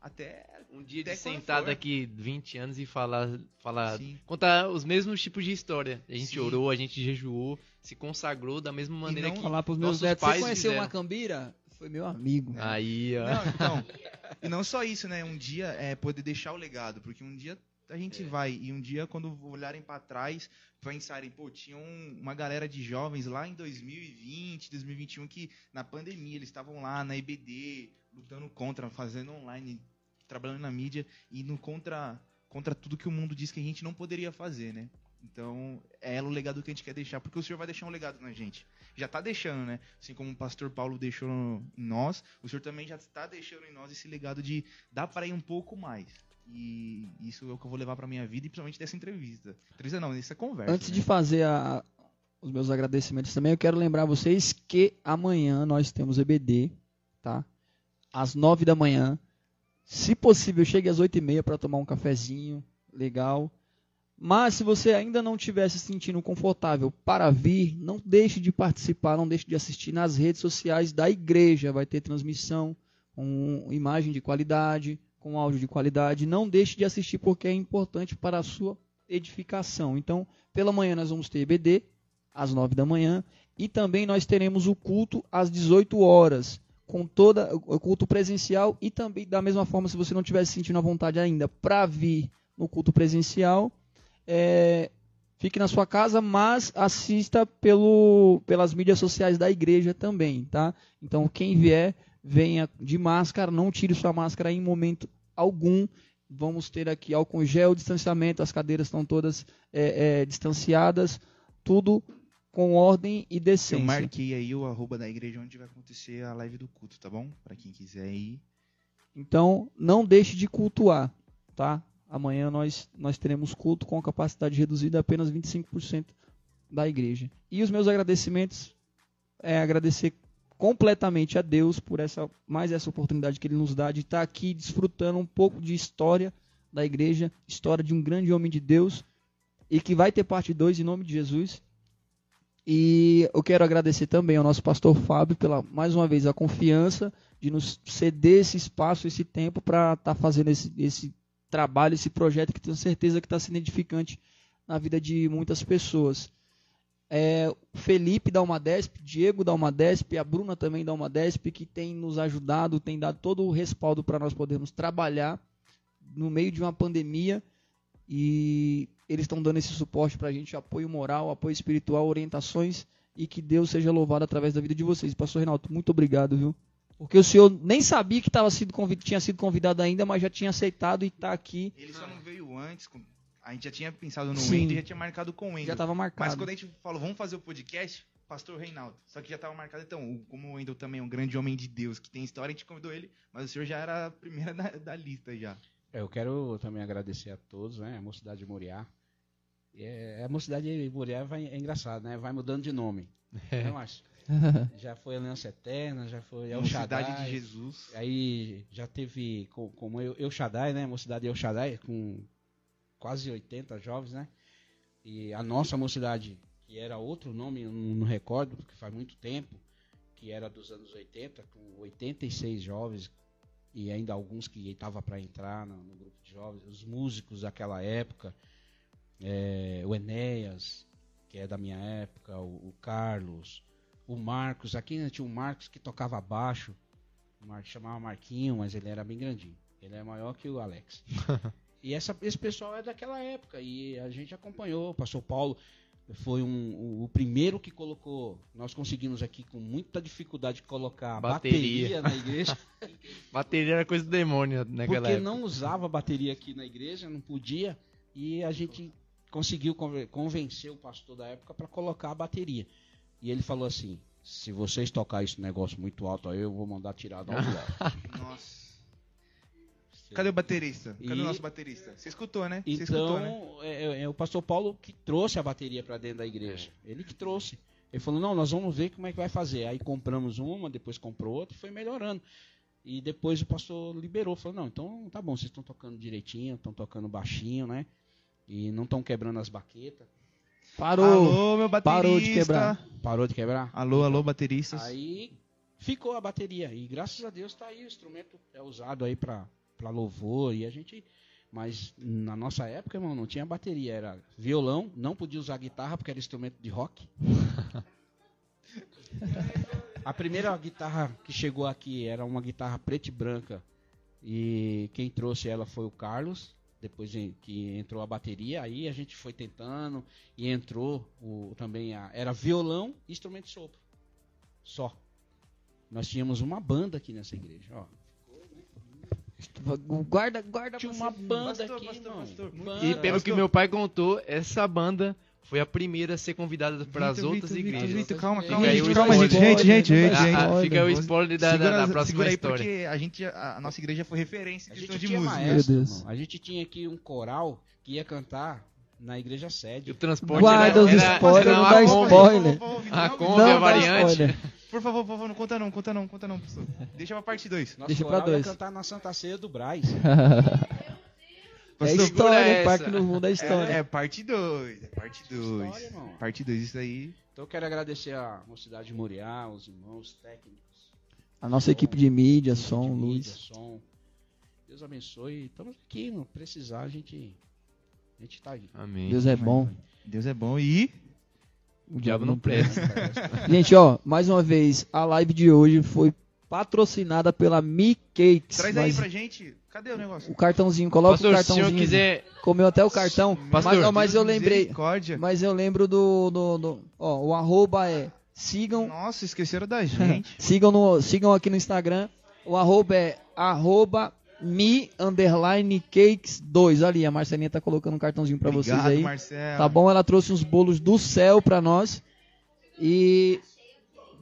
até Um dia Até de sentar daqui 20 anos e falar, falar Sim. contar os mesmos tipos de história. A gente Sim. orou, a gente jejuou, se consagrou da mesma maneira não que Falar pros meus netos, você pais conheceu fizeram. uma cambira? Foi meu amigo. Aí, ó. Não, então, e não só isso, né? Um dia é poder deixar o legado, porque um dia a gente vai e um dia quando olharem pra trás, pensarem, pô, tinha um- uma galera de jovens lá em 2020, 2021 que na pandemia eles estavam lá na EBD, lutando contra, fazendo online, trabalhando na mídia no contra contra tudo que o mundo diz que a gente não poderia fazer, né? Então, é o legado que a gente quer deixar, porque o Senhor vai deixar um legado na gente. Já está deixando, né? Assim como o pastor Paulo deixou em nós, o Senhor também já está deixando em nós esse legado de dar para ir um pouco mais. E isso é o que eu vou levar para minha vida e principalmente dessa entrevista. Entrevista não, dessa conversa. Antes né? de fazer a- os meus agradecimentos também, eu quero lembrar vocês que amanhã nós temos EBD, tá? Às nove da manhã. Se possível, chegue às oito e meia para tomar um cafezinho legal. Mas se você ainda não estiver se sentindo confortável para vir, não deixe de participar, não deixe de assistir nas redes sociais da igreja. Vai ter transmissão com imagem de qualidade, com áudio de qualidade. Não deixe de assistir porque é importante para a sua edificação. Então, pela manhã nós vamos ter EBD às 9 da manhã e também nós teremos o culto às 18 horas, com toda o culto presencial e também da mesma forma se você não estiver se sentindo à vontade ainda para vir no culto presencial, é, fique na sua casa, mas assista pelo, pelas mídias sociais da igreja também, tá? Então quem vier, venha de máscara, não tire sua máscara em momento algum. Vamos ter aqui álcool gel, distanciamento, as cadeiras estão todas é, é, distanciadas, tudo com ordem e Eu decência. marquei aí o arroba da igreja onde vai acontecer a live do culto, tá bom? Pra quem quiser ir. Então, não deixe de cultuar, tá? Amanhã nós, nós teremos culto com capacidade reduzida a apenas 25% da igreja. E os meus agradecimentos é agradecer completamente a Deus por essa mais essa oportunidade que ele nos dá de estar aqui desfrutando um pouco de história da igreja, história de um grande homem de Deus e que vai ter parte 2 em nome de Jesus. E eu quero agradecer também ao nosso pastor Fábio pela mais uma vez a confiança de nos ceder esse espaço, esse tempo para estar fazendo esse, esse trabalho, esse projeto que tenho certeza que está sendo edificante na vida de muitas pessoas. É, Felipe da Umadesp, Diego da Umadesp, a Bruna também da Umadesp, que tem nos ajudado, tem dado todo o respaldo para nós podermos trabalhar no meio de uma pandemia e eles estão dando esse suporte para a gente, apoio moral, apoio espiritual, orientações e que Deus seja louvado através da vida de vocês. Pastor Reinaldo, muito obrigado, viu? Porque o senhor nem sabia que tava sido convid... tinha sido convidado ainda, mas já tinha aceitado e está aqui. Ele só não veio antes. com- A gente já tinha pensado no Sim. Wendel e já tinha marcado com o Wendel. Já estava Mas marcado. quando a gente falou, vamos fazer o podcast, Pastor Reinaldo. Só que já estava marcado, então, como o Wendel também é um grande homem de Deus, que tem história, a gente convidou ele, mas o senhor já era a primeira da, da lista já. É, Eu quero também agradecer a todos, né? A Mocidade de Moriá. É, a Mocidade de Moriá vai, é engraçado, né? Vai mudando de nome. Né, Márcio? Já foi Aliança Eterna, já foi El Mocidade Shaddai. de Jesus. Aí já teve co- como eu, El Shaddai, né? Mocidade El Shaddai, com quase 80 jovens, né? E a nossa mocidade, que era outro nome, eu não, não recordo, porque faz muito tempo, que era dos anos 80, com 86 jovens, e ainda alguns que estavam para entrar no, no grupo de jovens, os músicos daquela época, é, o Enéas, que é da minha época, o, o Carlos, o Marcos, aqui ainda tinha um Marcos que tocava baixo, o Mar- chamava Marquinho, mas ele era bem grandinho. Ele é maior que o Alex. e essa, esse pessoal é daquela época e a gente acompanhou. O pastor Paulo foi um, o, o primeiro que colocou. Nós conseguimos aqui com muita dificuldade colocar Bateria. bateria na igreja. Bateria era coisa do demônio naquela porque época. não usava bateria aqui na igreja, não podia. E a gente conseguiu conven- convencer o pastor da época para colocar a bateria. E ele falou assim: se vocês tocar esse negócio muito alto aí, eu vou mandar tirar da aula. Nossa. Cadê o baterista? Cadê E- o nosso baterista? Você escutou, né? Você escutou, né? Então, é, é- é o pastor Paulo que trouxe a bateria para dentro da igreja. Ele que trouxe. Ele falou: não, nós vamos ver como é que vai fazer. Aí compramos uma, depois comprou outra e foi melhorando. E depois o pastor liberou. Falou: não, então tá bom, vocês estão tocando direitinho, estão tocando baixinho, né? E não estão quebrando as baquetas. Parou. Alô, meu baterista. Parou de quebrar. Parou de quebrar? Alô, alô, bateristas. Aí ficou a bateria. E graças a Deus tá aí, o instrumento é usado aí pra, pra louvor. E a gente. Mas na nossa época, irmão, não tinha bateria. Era violão, não podia usar guitarra porque era instrumento de rock. a primeira guitarra que chegou aqui era uma guitarra preta e branca. E quem trouxe ela foi o Carlos. Depois que entrou a bateria, aí a gente foi tentando e entrou o, também a, era violão e instrumento de sopro. Só. Nós tínhamos uma banda aqui nessa igreja, ó. Guarda, guarda Tinha uma você. banda Pastor, aqui, pastor, pastor. Banda. E pelo que meu pai contou, essa banda foi a primeira a ser convidada para as outras Vitor, igrejas. Vitor, calma, calma, gente, calma, gente, gente, gente, gente, Ah, ah, gente. fica o spoiler da, da- da Segura, próxima segura aí história. porque a gente, a, a nossa igreja foi referência de tinha música. maestro. A gente tinha aqui um coral que ia cantar na igreja E sede. o transporte Guarda era, os spoilers, era não dá spoiler. A Não, Kombi, a variante. Por favor, por favor, não conta não, conta não, conta não, professor. Deixa pra parte 2. Nosso Deixa pra ia dois. cantar na Santa Ceia do Braz. Pastor, história, hein? Parque no mundo é É, história. é parte 2. É parte 2. História, irmão. Parte 2, isso aí. Então eu quero agradecer a Mocidade de Moriá, os irmãos técnicos. A nossa equipe de mídia, equipe som, de mídia, luz. som. Deus abençoe. Estamos aqui, não precisar, a gente, a gente tá aí. Amém. Deus é bom. Deus é bom e. O diabo não presta. Gente, ó, mais uma vez, a live de hoje foi patrocinada pela Mi Cakes. Traz aí Mas pra gente. Cadê o negócio? O cartãozinho, coloca Pastor, o se o senhor cartãozinho. quiser. Comeu até o cartão. Pastor, mas, ó, mas eu lembrei. Mas eu lembro do. do, do- ó, o arroba é. Sigam. Nossa, esqueceram da gente. sigam, no, sigam aqui no Instagram. O arroba é arroba mi underline cakes 2. Ali, a Marcelinha tá colocando um cartãozinho pra vocês aí. Marcelo. Tá bom? Ela trouxe uns bolos do céu pra nós. E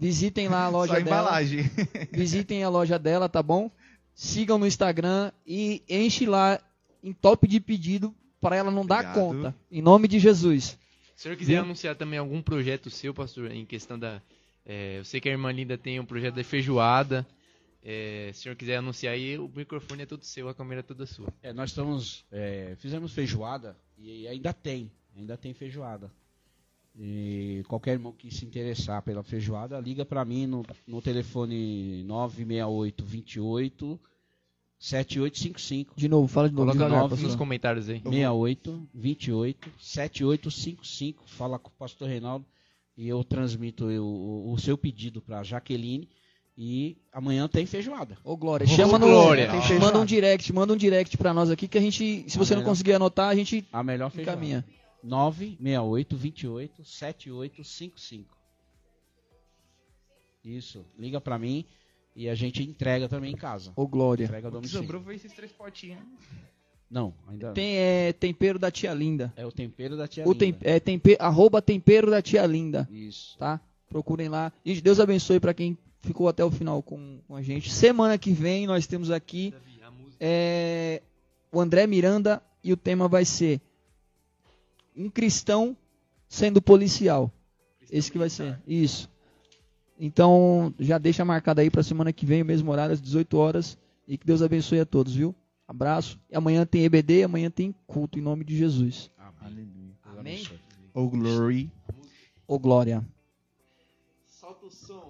visitem lá a loja Só dela. embalagem. Visitem a loja dela, tá bom? Sigam no Instagram e enche lá em top de pedido para ela não dar Obrigado. conta. Em nome de Jesus. Se o senhor quiser Viu? anunciar também algum projeto seu, pastor, em questão da. é, eu sei que a irmã Linda tem um projeto de feijoada. É, se o senhor quiser anunciar aí, o microfone é todo seu, a câmera é toda sua. É, nós estamos. é, fizemos feijoada e ainda tem. Ainda tem feijoada. E qualquer irmão que se interessar pela feijoada, liga para mim no, no telefone 968 28 7855. De novo, fala de novo. Coloca devagar, no- pastor. nos comentários aí. 68 28 7855. Fala com o pastor Reinaldo e eu transmito o, o- o seu pedido para Jaqueline. E amanhã tem feijoada. Ô, Glória, Ô, chama no. Glória. Manda um direct, manda um direct pra nós aqui que a gente, se você não melhor. conseguir anotar, a gente A melhor feijoada. encaminha. 968 28 7855. Isso, liga pra mim e a gente entrega também em casa. Ô, Glória. Entrega a O que domicílio. sobrou foi esses três potinhos. Não, ainda Tem é, tempero da tia Linda. é o tempero da tia O Linda. tem, é, tempe, arroba tempero da tia Linda. Isso. tá? Procurem lá. E Deus abençoe para quem ficou até o final com, com a gente. Semana que vem nós temos aqui é, o André Miranda e o tema vai ser um cristão sendo policial. Esse que vai ser. Isso. Então já deixa marcado aí para semana que vem, o mesmo horário, às 18 horas. E que Deus abençoe a todos, viu? Abraço. E amanhã tem EBD, amanhã tem culto em nome de Jesus. Amém. Amém. abençoe. Oh, glory. Ô glória. Solta o som.